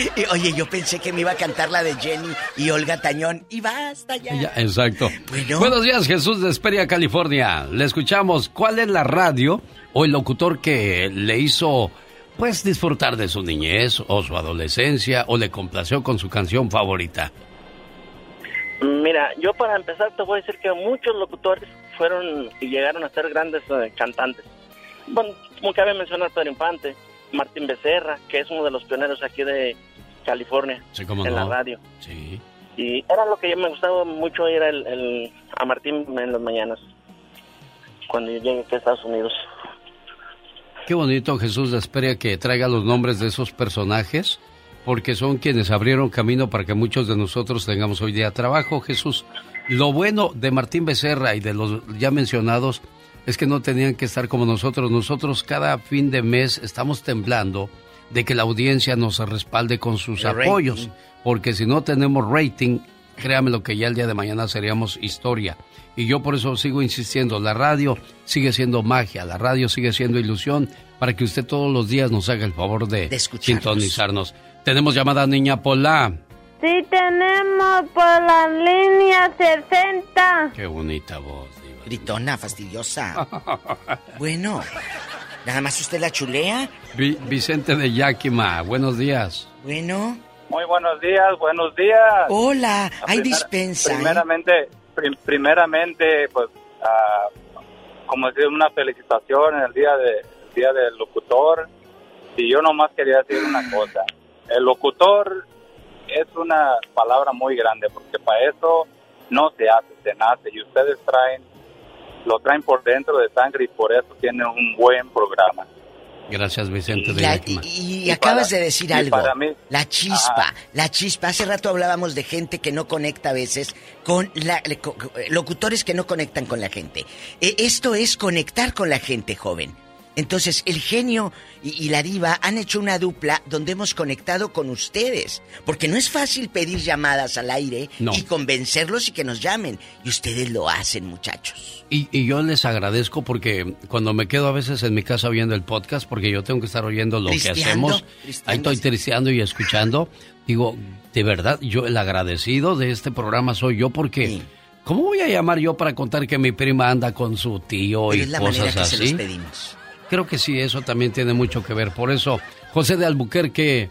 Y, oye, yo pensé que me iba a cantar la de Jenny y Olga Tañón. Y basta ya.
Ya, exacto. Buenos días, Jesús de Esperia, California. Le escuchamos. ¿Cuál es la radio o el locutor que le hizo, pues, disfrutar de su niñez o su adolescencia o le complació con su canción favorita?
Mira, yo para empezar te voy a decir que muchos locutores fueron y llegaron a ser grandes eh, cantantes. Bueno, como cabe mencionar Pedro Infante, Martín Becerra, que es uno de los pioneros aquí de California
Sí, cómo
en
no.
la radio.
Sí.
Y era lo que yo me gustaba mucho ir el, el- a Martín en las mañanas, cuando yo llegué aquí a Estados Unidos.
Qué bonito, Jesús de Esperia, que traiga los nombres de esos personajes, porque son quienes abrieron camino para que muchos de nosotros tengamos hoy día trabajo, Jesús. Lo bueno de Martín Becerra y de los ya mencionados es que no tenían que estar como nosotros. Nosotros cada fin de mes estamos temblando de que la audiencia nos respalde con sus
El
apoyos,
rating.
porque si no tenemos rating, créame lo que ya el día de mañana seríamos historia. Y yo por eso sigo insistiendo, la radio sigue siendo magia, la radio sigue siendo ilusión, para que usted todos los días nos haga el favor de, sintonizarnos. Tenemos llamada Niña Pola.
Sí, tenemos por la línea 60.
Qué bonita voz.
Gritona, fastidiosa. bueno, nada más usted la chulea.
Vi- Vicente de Yakima, buenos días.
Bueno.
Muy buenos días, buenos días.
Hola, hay
Primer-
dispensa. ¿eh?
Primeramente, prim- primeramente, pues, ah, como decir, una felicitación en el día de el día del locutor. Y yo nomás quería decir una cosa. El locutor es una palabra muy grande porque para eso no se hace, se nace. Y ustedes traen, lo traen por dentro de sangre y por eso tienen un buen programa.
Gracias, Vicente de
La- y,
Y
acabas
para-
de decir
y
algo.
para mí-
la chispa,
Ajá.
la chispa. Hace rato hablábamos de gente que no conecta a veces con la, le- co- co- locutores que no conectan con la gente. E- esto es conectar con la gente, joven. Entonces, el genio y, y la diva han hecho una dupla donde hemos conectado con ustedes. Porque no es fácil pedir llamadas al aire
No.
y convencerlos y que nos llamen. Y ustedes lo hacen, muchachos.
Y, y yo les agradezco porque cuando me quedo a veces en mi casa oyendo el podcast, porque yo tengo que estar oyendo lo que hacemos, ahí estoy tristeando y escuchando, digo, de verdad, yo el agradecido de este programa soy yo porque, ¿cómo voy a llamar yo para contar que mi prima anda con su tío
Pero
y
es la manera
cosas
que se
así?
los pedimos.
Creo que sí, eso también tiene mucho que ver. Por eso, José de Albuquerque,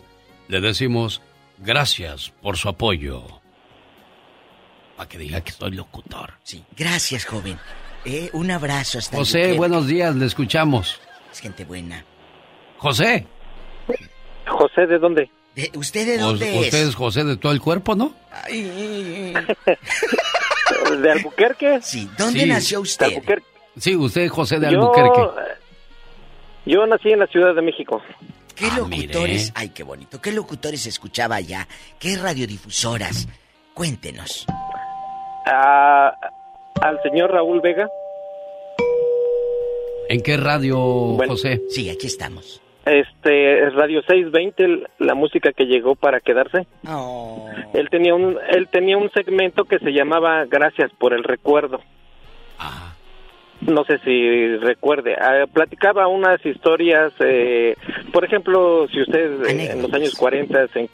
le decimos gracias por su apoyo. Para que diga que soy locutor.
Sí. Gracias, joven. Eh, un abrazo hasta
José,
Albuquerque.
buenos días, le escuchamos.
Es gente buena.
José.
José, ¿de dónde?
De- ¿Usted de
O-
dónde es?
Usted es José de todo el cuerpo, ¿no?
¿De Albuquerque?
Sí, ¿dónde
Sí.
nació usted?
De Albuquerque.
Sí, usted es José de
Yo,
Albuquerque.
Yo nací en la Ciudad de México.
¿Qué
Ah,
locutores? Ay, qué bonito. ¿Qué locutores escuchaba allá? ¿Qué radiodifusoras? Cuéntenos.
Ah, al señor Raúl Vega.
¿En qué radio,
Bueno.
José?
Sí, aquí estamos.
Este, es Radio 620, el- la música que llegó para quedarse.
Oh.
Él tenía un él tenía un segmento que se llamaba Gracias por el recuerdo. No sé si recuerde. Ah, platicaba unas historias, eh, por ejemplo, si usted eh, en los años 40 se,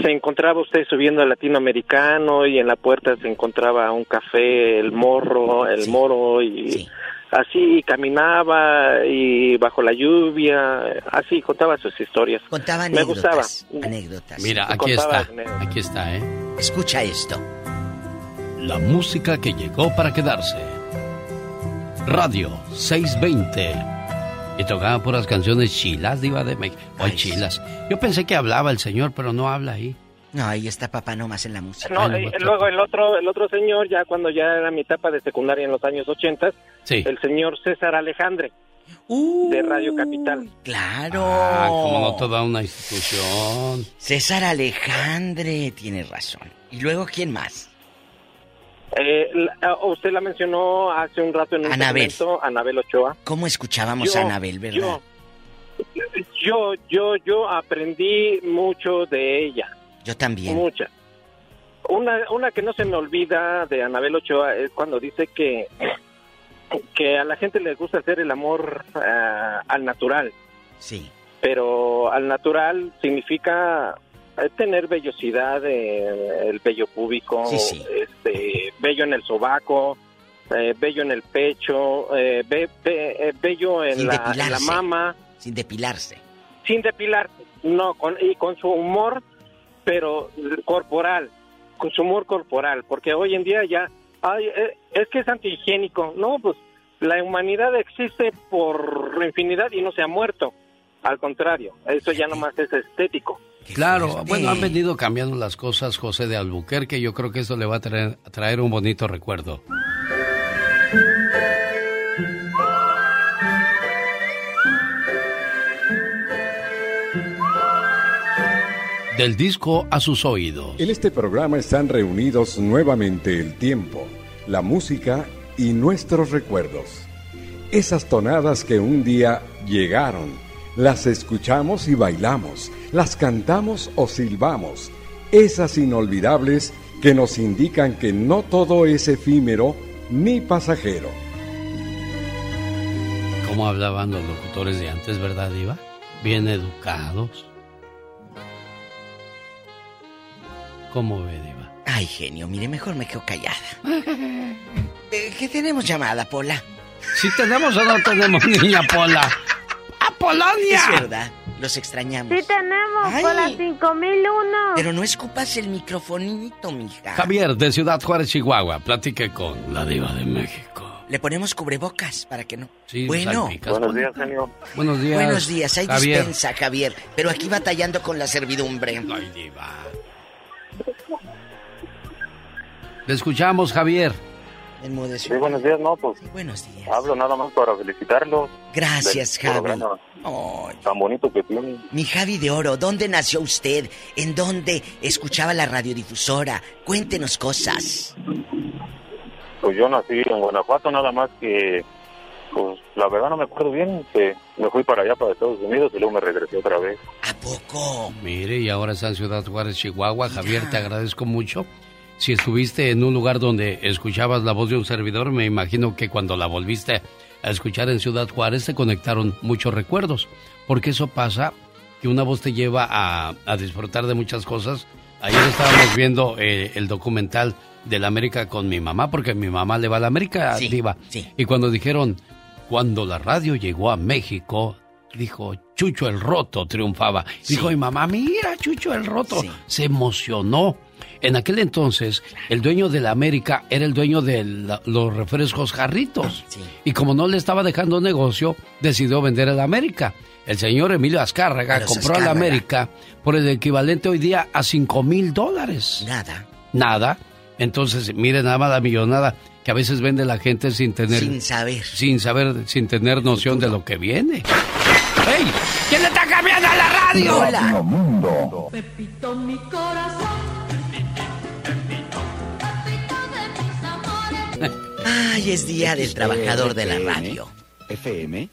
se encontraba usted subiendo al latinoamericano y en la puerta se encontraba un café, el morro, el moro y así caminaba y bajo la lluvia, así contaba sus historias.
Contaba
Me gustaba.
anécdotas. Anécdotas.
Mira, aquí
Contaba
está. Aquí está, ¿eh?
Escucha esto.
La música que llegó para quedarse. Radio 620. Y tocaba puras canciones chilas, diva de México. Ay, chilas. Yo pensé que hablaba el señor, pero no habla ahí.
No, ahí está papá nomás en la música.
No,
Ay, no,
luego el otro, el otro señor, ya cuando ya era mi etapa de secundaria en los años 80,
Sí.
el señor César Alejandre, de Radio Capital.
Claro.
Ah, como no toda una institución.
César Alejandre, tiene razón. ¿Y luego quién más?
Eh, la- usted la mencionó hace un rato en un
Anabel.
segmento, Anabel Ochoa.
¿Cómo escuchábamos
Yo-
a Anabel, verdad?
Yo, yo, yo aprendí mucho de ella.
Yo también.
Mucha. Una, una que no se me olvida de Anabel Ochoa es cuando dice que, que a la gente le gusta hacer el amor ah, al natural.
Sí.
Pero al natural significa tener vellosidad, eh, el vello púbico,
Sí, sí.
este, vello en el sobaco, eh, vello en el pecho, eh, eh, vello en la, en la
depilarse.
mama
Sin depilarse.
sin depilarse, no, con, y con su humor, pero corporal, con su humor corporal, porque hoy en día ya, ay, eh, es que es antihigiénico, no, pues la humanidad existe por infinidad y no se ha muerto, al contrario, eso ya nomás es estético.
Claro, bueno, han venido cambiando las cosas, José de Albuquerque. Yo creo que eso le va a traer, a traer un bonito recuerdo. Del disco a sus oídos.
En este programa están reunidos nuevamente el tiempo, la música y nuestros recuerdos. Esas tonadas que un día llegaron, las escuchamos y bailamos, las cantamos o silbamos. Esas inolvidables que nos indican que no todo es efímero ni pasajero.
¿Cómo hablaban los locutores de antes, verdad, Diva? Bien educados. ¿Cómo ve, Diva?
Ay, genio, mire, mejor me quedo callada. Eh, ¿Qué tenemos llamada, Pola?
Si tenemos o no tenemos, niña Pola. ¡A Polonia!
Es verdad, los extrañamos.
Sí tenemos,
Ay.
por las 5001.
Pero no escupas el microfonito, mija.
Javier, de Ciudad Juárez, Chihuahua, platique con la Diva de México.
Le ponemos cubrebocas para que no.
Sí,
bueno.
Buenos días,
genio.
Buenos días.
Buenos días, hay
Javier.
dispensa, Javier. Pero aquí batallando con la servidumbre.
Ay, Diva. Le escuchamos, Javier.
Enmudeció.
Sí, buenos días, no, pues.
buenos días.
Hablo nada más para felicitarlos.
Gracias, Javi.
programa Tan bonito que tienen.
Mi Javi de Oro, ¿dónde nació usted? ¿En dónde escuchaba la radiodifusora? Cuéntenos cosas.
Pues yo nací en Guanajuato, nada más que. Pues la verdad no me acuerdo bien. Que me fui para allá, para Estados Unidos, y luego me regresé otra vez.
poco?
Mire, y ahora está en Ciudad Juárez, Chihuahua. Javier, te agradezco mucho. Si estuviste en un lugar donde escuchabas la voz de un servidor, me imagino que cuando la volviste a escuchar en Ciudad Juárez te conectaron muchos recuerdos. Porque eso pasa, que una voz te lleva a, a disfrutar de muchas cosas. Ayer estábamos viendo eh, el documental de la América con mi mamá, porque mi mamá le va a la América,
Sí,
diva.
sí.
Y cuando dijeron, cuando la radio llegó a México, dijo, Chucho el Roto triunfaba. Dijo mi mamá, mira, Chucho el Roto. Se emocionó. En aquel entonces, el dueño de la América era el dueño de la- los refrescos jarritos. Y como no le estaba dejando negocio, decidió vender el América. El señor Emilio Azcárraga
A
compró la
Azcárraga.
América por el equivalente hoy día a 5 mil dólares.
Nada.
Nada. Entonces, miren nada más la millonada que a veces vende la gente sin tener...
Sin saber.
Sin saber, sin tener noción de lo que viene. ¡Ey! ¿Quién le está cambiando a la radio?
Hola.
Pepito, mi corazón.
Ay, es día del trabajador de la radio.
FM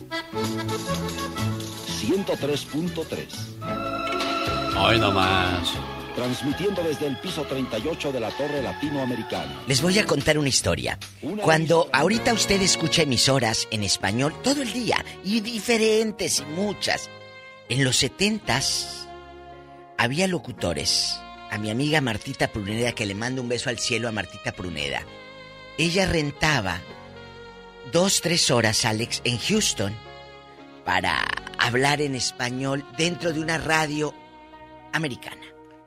103.3.
Hoy nomás.
Transmitiendo desde el piso 38 de la Torre Latinoamericana.
Les voy a contar una historia. Cuando ahorita usted escucha emisoras en español todo el día, y diferentes y muchas, en los setentas había locutores. A mi amiga Martita Pruneda, que le mando un beso al cielo a Martita Pruneda. Ella rentaba dos, tres horas, Alex, en Houston para hablar en español dentro de una radio americana.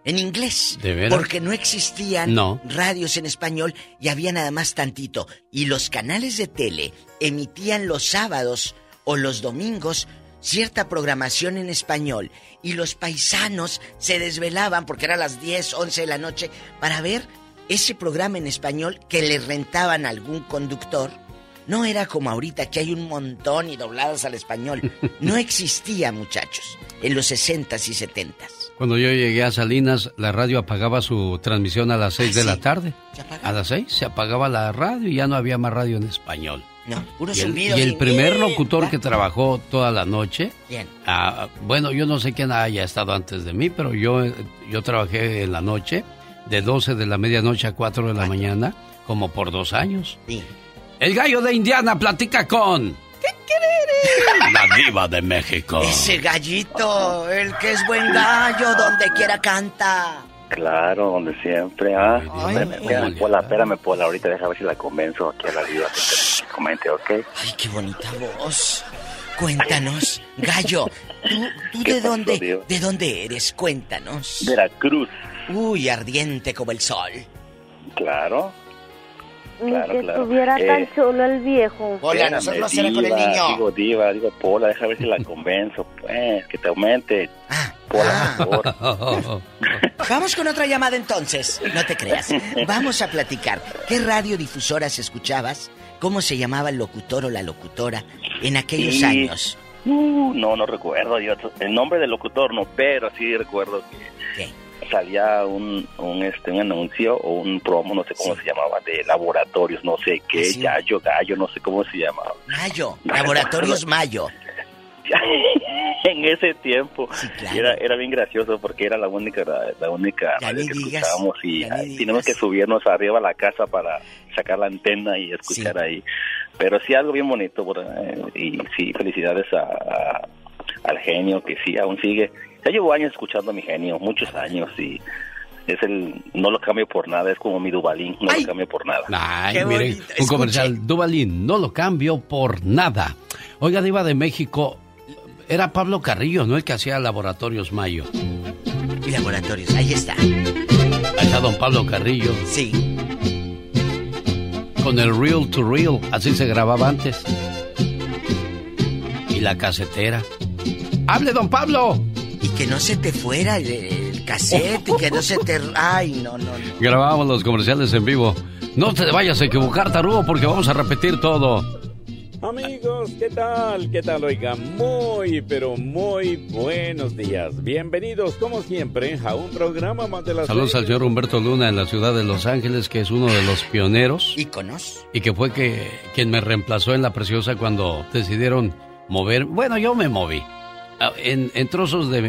En inglés.
¿De veras?
Porque no existían
No.
radios en español y había nada más tantito. Y los canales de tele emitían los sábados o los domingos cierta programación en español y los paisanos se desvelaban porque era las 10, 11 de la noche para ver ese programa en español que le rentaban a algún conductor. No era como ahorita que hay un montón y dobladas al español. No existía, muchachos, en los 60s y 70s.
Cuando yo llegué a Salinas, la radio apagaba su transmisión a las 6
¿Ah,
de la
sí?
tarde.
¿Se apagaba?
A las 6 se apagaba la radio y ya no había más radio en español.
No, puro
Y el, y el primer locutor que trabajó toda la noche,
Bien.
ah, bueno, yo no sé quién haya estado antes de mí, pero yo, yo trabajé en la noche, de 12 de la medianoche a 4 de la mañana, como por dos años.
Sí.
El gallo de Indiana platica con... La diva de México.
Ese gallito, el que es buen gallo, donde quiera canta.
Claro, donde siempre, ¿ah?
Ay,
espérame, espérame, Pola, espérame, Pola, ahorita deja ver si la convenzo aquí a la vida que, te- que comente, ¿ok?
Ay, qué bonita voz. Cuéntanos, gallo, ¿tú, tú
¿Qué
de
pasó,
dónde,
Diva?
de dónde eres? Cuéntanos.
Veracruz.
Uy, ardiente como el sol.
Claro.
Ni
Claro,
que
claro.
estuviera
Eh,
tan chulo el viejo.
Hola, nosotros era con el niño.
Digo, diva, digo, Pola, deja ver si la convenzo, pues, que te aumente. Pola, por favor.
Vamos con otra llamada entonces. No te creas. Vamos a platicar. ¿Qué radiodifusoras escuchabas? ¿Cómo se llamaba el locutor o la locutora en aquellos años?
Uh, no, no recuerdo yo el nombre del locutor, no, pero sí recuerdo que salía un, un, este, un anuncio o un promo, no sé cómo se llamaba, de laboratorios, no sé qué,
Sí.
gallo, gallo, no sé cómo se llamaba.
Mayo. Laboratorios Mayo.
en ese tiempo era, era bien gracioso porque era la única la, la única
Ya
radio que
digas,
escuchábamos y ay, tenemos que subirnos arriba a la casa para sacar la antena y escuchar ahí pero sí algo bien bonito por, eh, y sí felicidades a, a- al genio que sí aún sigue ya llevo años escuchando a mi genio muchos años y es el no lo cambio por nada es como mi Dubalín no lo cambio por nada
Ay, miren, un comercial. Duvalín, no lo cambio por nada. Oiga, Diva de México, era Pablo Carrillo, ¿no? El que hacía Laboratorios Mayo.
Y laboratorios, ahí está.
Ahí está don Pablo Carrillo.
Sí.
Con el Real to Real, así se grababa antes. Y la casetera. ¡Hable, don Pablo!
Y que no se te fuera el, el cassette, y que no se te... Ay, no, no, no.
Grabábamos los comerciales en vivo. No te vayas a equivocar, Tarugo, porque vamos a repetir todo.
Amigos, ¿qué tal? ¿Qué tal? Oiga, muy, pero muy buenos días. Bienvenidos, como siempre, a un programa más de la
Saludos al señor Humberto Luna en la ciudad de Los Ángeles, que es uno de los pioneros.
Íconos.
Y que fue que, quien me reemplazó en La Preciosa cuando decidieron mover. Bueno, yo me moví. Ah, En, en trozos de,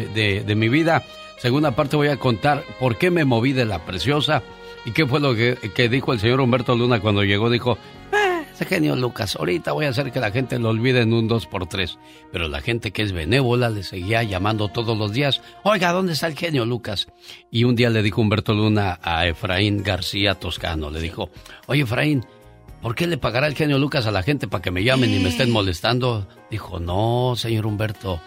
de- mi vida, segunda parte voy a contar por qué me moví de La Preciosa y qué fue lo que, que dijo el señor Humberto Luna cuando llegó. Dijo, "Ah, ese genio Lucas, ahorita voy a hacer que la gente lo olvide en un 2x3. Pero la gente que es benévola le seguía llamando todos los días, oiga, ¿dónde está el genio Lucas? Y un día le dijo Humberto Luna a Efraín García Toscano, le dijo, oye Efraín, ¿por qué le pagará el genio Lucas a la gente para que me llamen y me estén molestando? Dijo, no, señor Humberto,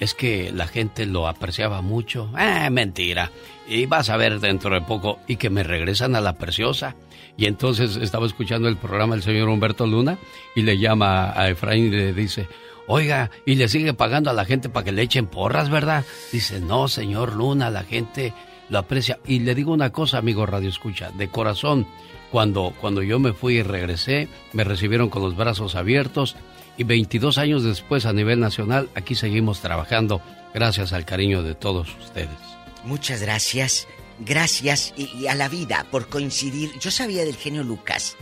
es que la gente lo apreciaba mucho. Eh, mentira. Y vas a ver dentro de poco y que me regresan a la preciosa. Y entonces estaba escuchando el programa del señor Humberto Luna y le llama a Efraín y le dice, oiga, y le sigue pagando a la gente para que le echen porras, ¿verdad? Dice, no, señor Luna, la gente lo aprecia. Y le digo una cosa, amigo Radio Escucha, de corazón, cuando, cuando yo me fui y regresé, me recibieron con los brazos abiertos y 22 años después a nivel nacional, aquí seguimos trabajando gracias al cariño de todos ustedes.
Muchas gracias. Gracias y, y a la vida por coincidir. Yo sabía del genio Lucas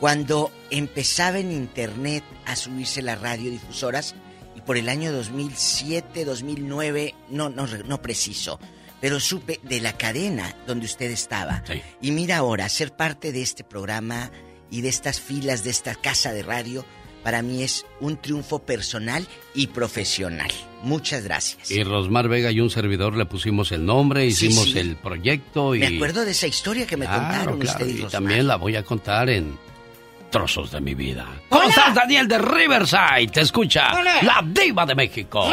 cuando empezaba en internet a subirse las radiodifusoras y por el año 2007, 2009, no, no, no preciso, pero supe de la cadena donde usted estaba. Y mira ahora, ser parte de este programa y de estas filas de esta casa de radio, para mí es un triunfo personal y profesional. Muchas gracias.
Y Rosmar Vega y un servidor le pusimos el nombre, hicimos
sí.
el proyecto y...
Me acuerdo de esa historia que me
Claro,
contaron
claro,
usted y Rosmar.
también la voy a contar en trozos de mi vida. ¿Cómo estás, Daniel de Riverside? Te escucha
Hola.
la diva de México.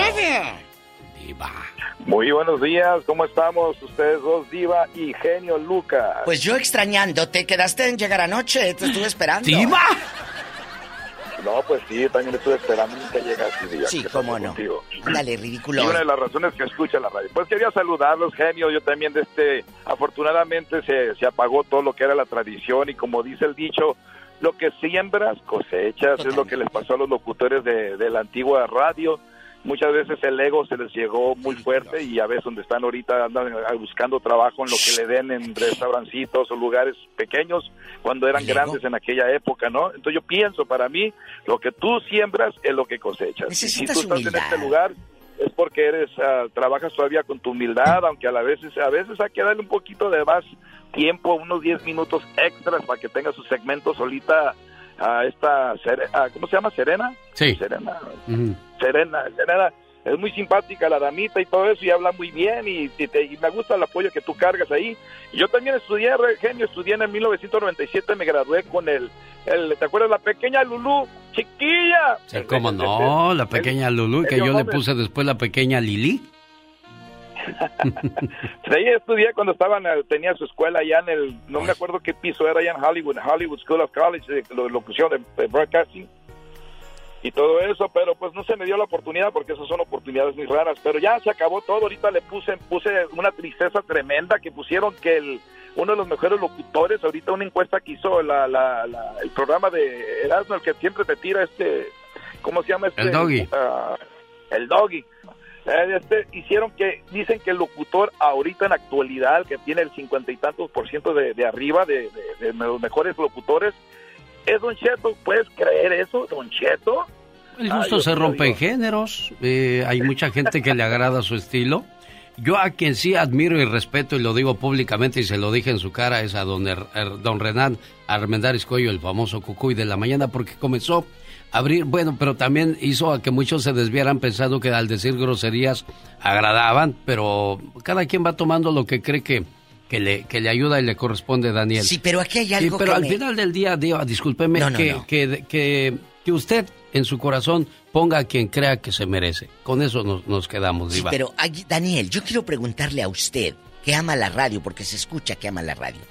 Muy buenos días, ¿cómo estamos? Ustedes dos, Diva y Genio Lucas.
Pues yo extrañándote, quedaste en llegar anoche, te estuve esperando.
¡Diva!
No, pues sí, yo también estuve esperando nunca llegas y digas
Sí,
que
cómo no.
contigo.
Ándale,
Y
ridículo.
una de las razones que escucha la radio. Pues quería saludarlos, genio. Yo también, de este, afortunadamente se, se apagó todo lo que era la tradición y como dice el dicho, lo que siembras cosechas. Es lo que les pasó a los locutores de, de la antigua radio. Muchas veces el ego se les llegó muy fuerte y a veces donde están ahorita andan eh, buscando trabajo en lo que le den en restaurancitos o lugares pequeños cuando eran grandes en aquella época, ¿no? Entonces yo pienso, para mí, lo que tú siembras es lo que cosechas. Si tú estás en este lugar es porque eres ah, trabajas todavía con tu humildad, aunque a la veces a veces hay que darle un poquito de más tiempo, unos 10 minutos extras para que tenga su segmento solita a esta ¿cómo se llama? Serena.
Sí.
Serena. Serena, Serena es muy simpática la damita y todo eso y habla muy bien y, y te- y me gusta el apoyo que tú cargas ahí. Y yo también estudié, genio, estudié en el 1997, me gradué con el, el ¿te acuerdas? La pequeña Lulú, chiquilla.
Sí, cómo no, la pequeña Lulú, que yo le puse después la pequeña Lili.
Sí, estudié cuando estaban, eh, tenía su escuela allá en el, no me acuerdo qué piso era allá en Hollywood, Hollywood School of College, de lo- locución de, de broadcasting y todo eso, pero pues no se me dio la oportunidad porque esas son oportunidades muy raras, pero ya se acabó todo, ahorita le puse, puse una tristeza tremenda que pusieron que el, uno de los mejores locutores, ahorita una encuesta que hizo la, la- la- el programa de Erasmo, el que siempre te tira este, ¿cómo se llama este?
El Doggy.
Ah, el Doggy. Eh, Este, hicieron que, dicen que el locutor ahorita en actualidad, que tiene el cincuenta y tantos por ciento de, de arriba de, de- de los mejores locutores, es Don Cheto. ¿Puedes creer eso, Don Cheto?
El
Ay,
gusto
Dios
se rompe en géneros. eh, hay mucha gente que le agrada su estilo. Yo a quien sí admiro y respeto, y lo digo públicamente y se lo dije en su cara, es a don, Er- Er- don Renan Armendáriz Cuello, el famoso Cucuy de la mañana, porque comenzó abrir, bueno, pero también hizo a que muchos se desviaran pensando que al decir groserías agradaban, pero cada quien va tomando lo que cree que, que, le, que le ayuda y le corresponde, Daniel.
Sí, pero aquí hay
Sí,
algo
pero
que
al
me-
final del día, Diva, discúlpeme,
No, no,
que,
no.
Que, que, que usted en su corazón ponga a quien crea que se merece. Con eso nos, nos quedamos,
Sí,
Diva.
pero ay, Daniel, yo quiero preguntarle a usted, que ama la radio, porque se escucha que ama la radio.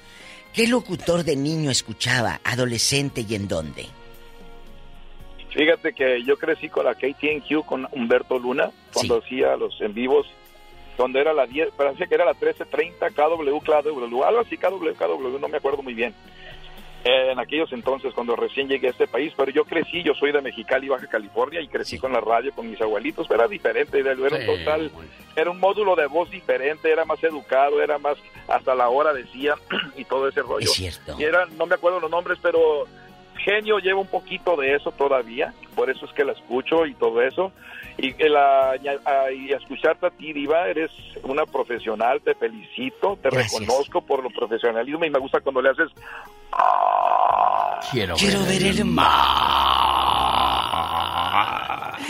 ¿Qué locutor de niño escuchaba, adolescente y en dónde?
Fíjate que yo crecí con la KTNQ, con Humberto Luna, cuando hacía los en vivos, donde era la 10, parecía que era la 1330 KW, KW, algo así, KW, KW, no me acuerdo muy bien. Eh, en aquellos entonces, cuando recién llegué a este país, pero yo crecí, yo soy de Mexicali, Baja California, y crecí con la radio, con mis abuelitos, pero era diferente, era un total, era un módulo de voz diferente, era más educado, era más, hasta la hora decía, y todo ese rollo.
Es cierto.
Y era, no me acuerdo los nombres, pero genio lleva un poquito de eso todavía, por eso es que la escucho y todo eso. Y, el, ah, y a- a- y a escucharte a ti, Diva, eres una profesional, te felicito, te
Gracias.
reconozco por lo profesionalismo y me gusta cuando le haces...
Quiero,
Quiero ver el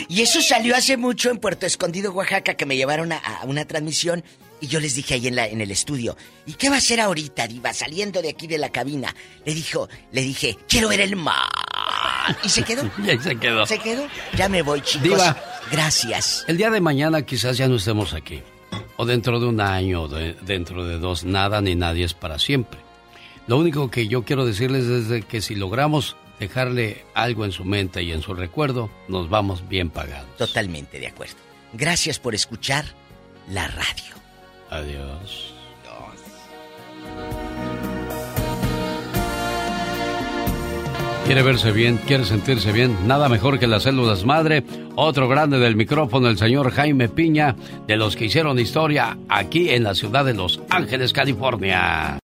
Y eso salió hace mucho en Puerto Escondido, Oaxaca, que me llevaron a, a una transmisión y yo les dije ahí en, la, en el estudio, ¿y qué va a hacer ahorita, Diva, saliendo de aquí de la cabina? Le dijo, le dije, quiero ver el mar. Y se quedó.
Y ahí se quedó.
¿Se quedó? Ya me voy, chicos.
Diva.
Gracias.
El día de mañana quizás ya no estemos aquí. O dentro de un año, o de- dentro de dos, nada ni nadie es para siempre. Lo único que yo quiero decirles es de que si logramos dejarle algo en su mente y en su recuerdo, nos vamos bien pagados.
Totalmente de acuerdo. Gracias por escuchar la radio.
Adiós. ¿Quiere verse bien? ¿Quiere sentirse bien? Nada mejor que las células madre. Otro grande del micrófono, el señor Jaime Piña, de los que hicieron historia aquí en la ciudad de Los Ángeles, California.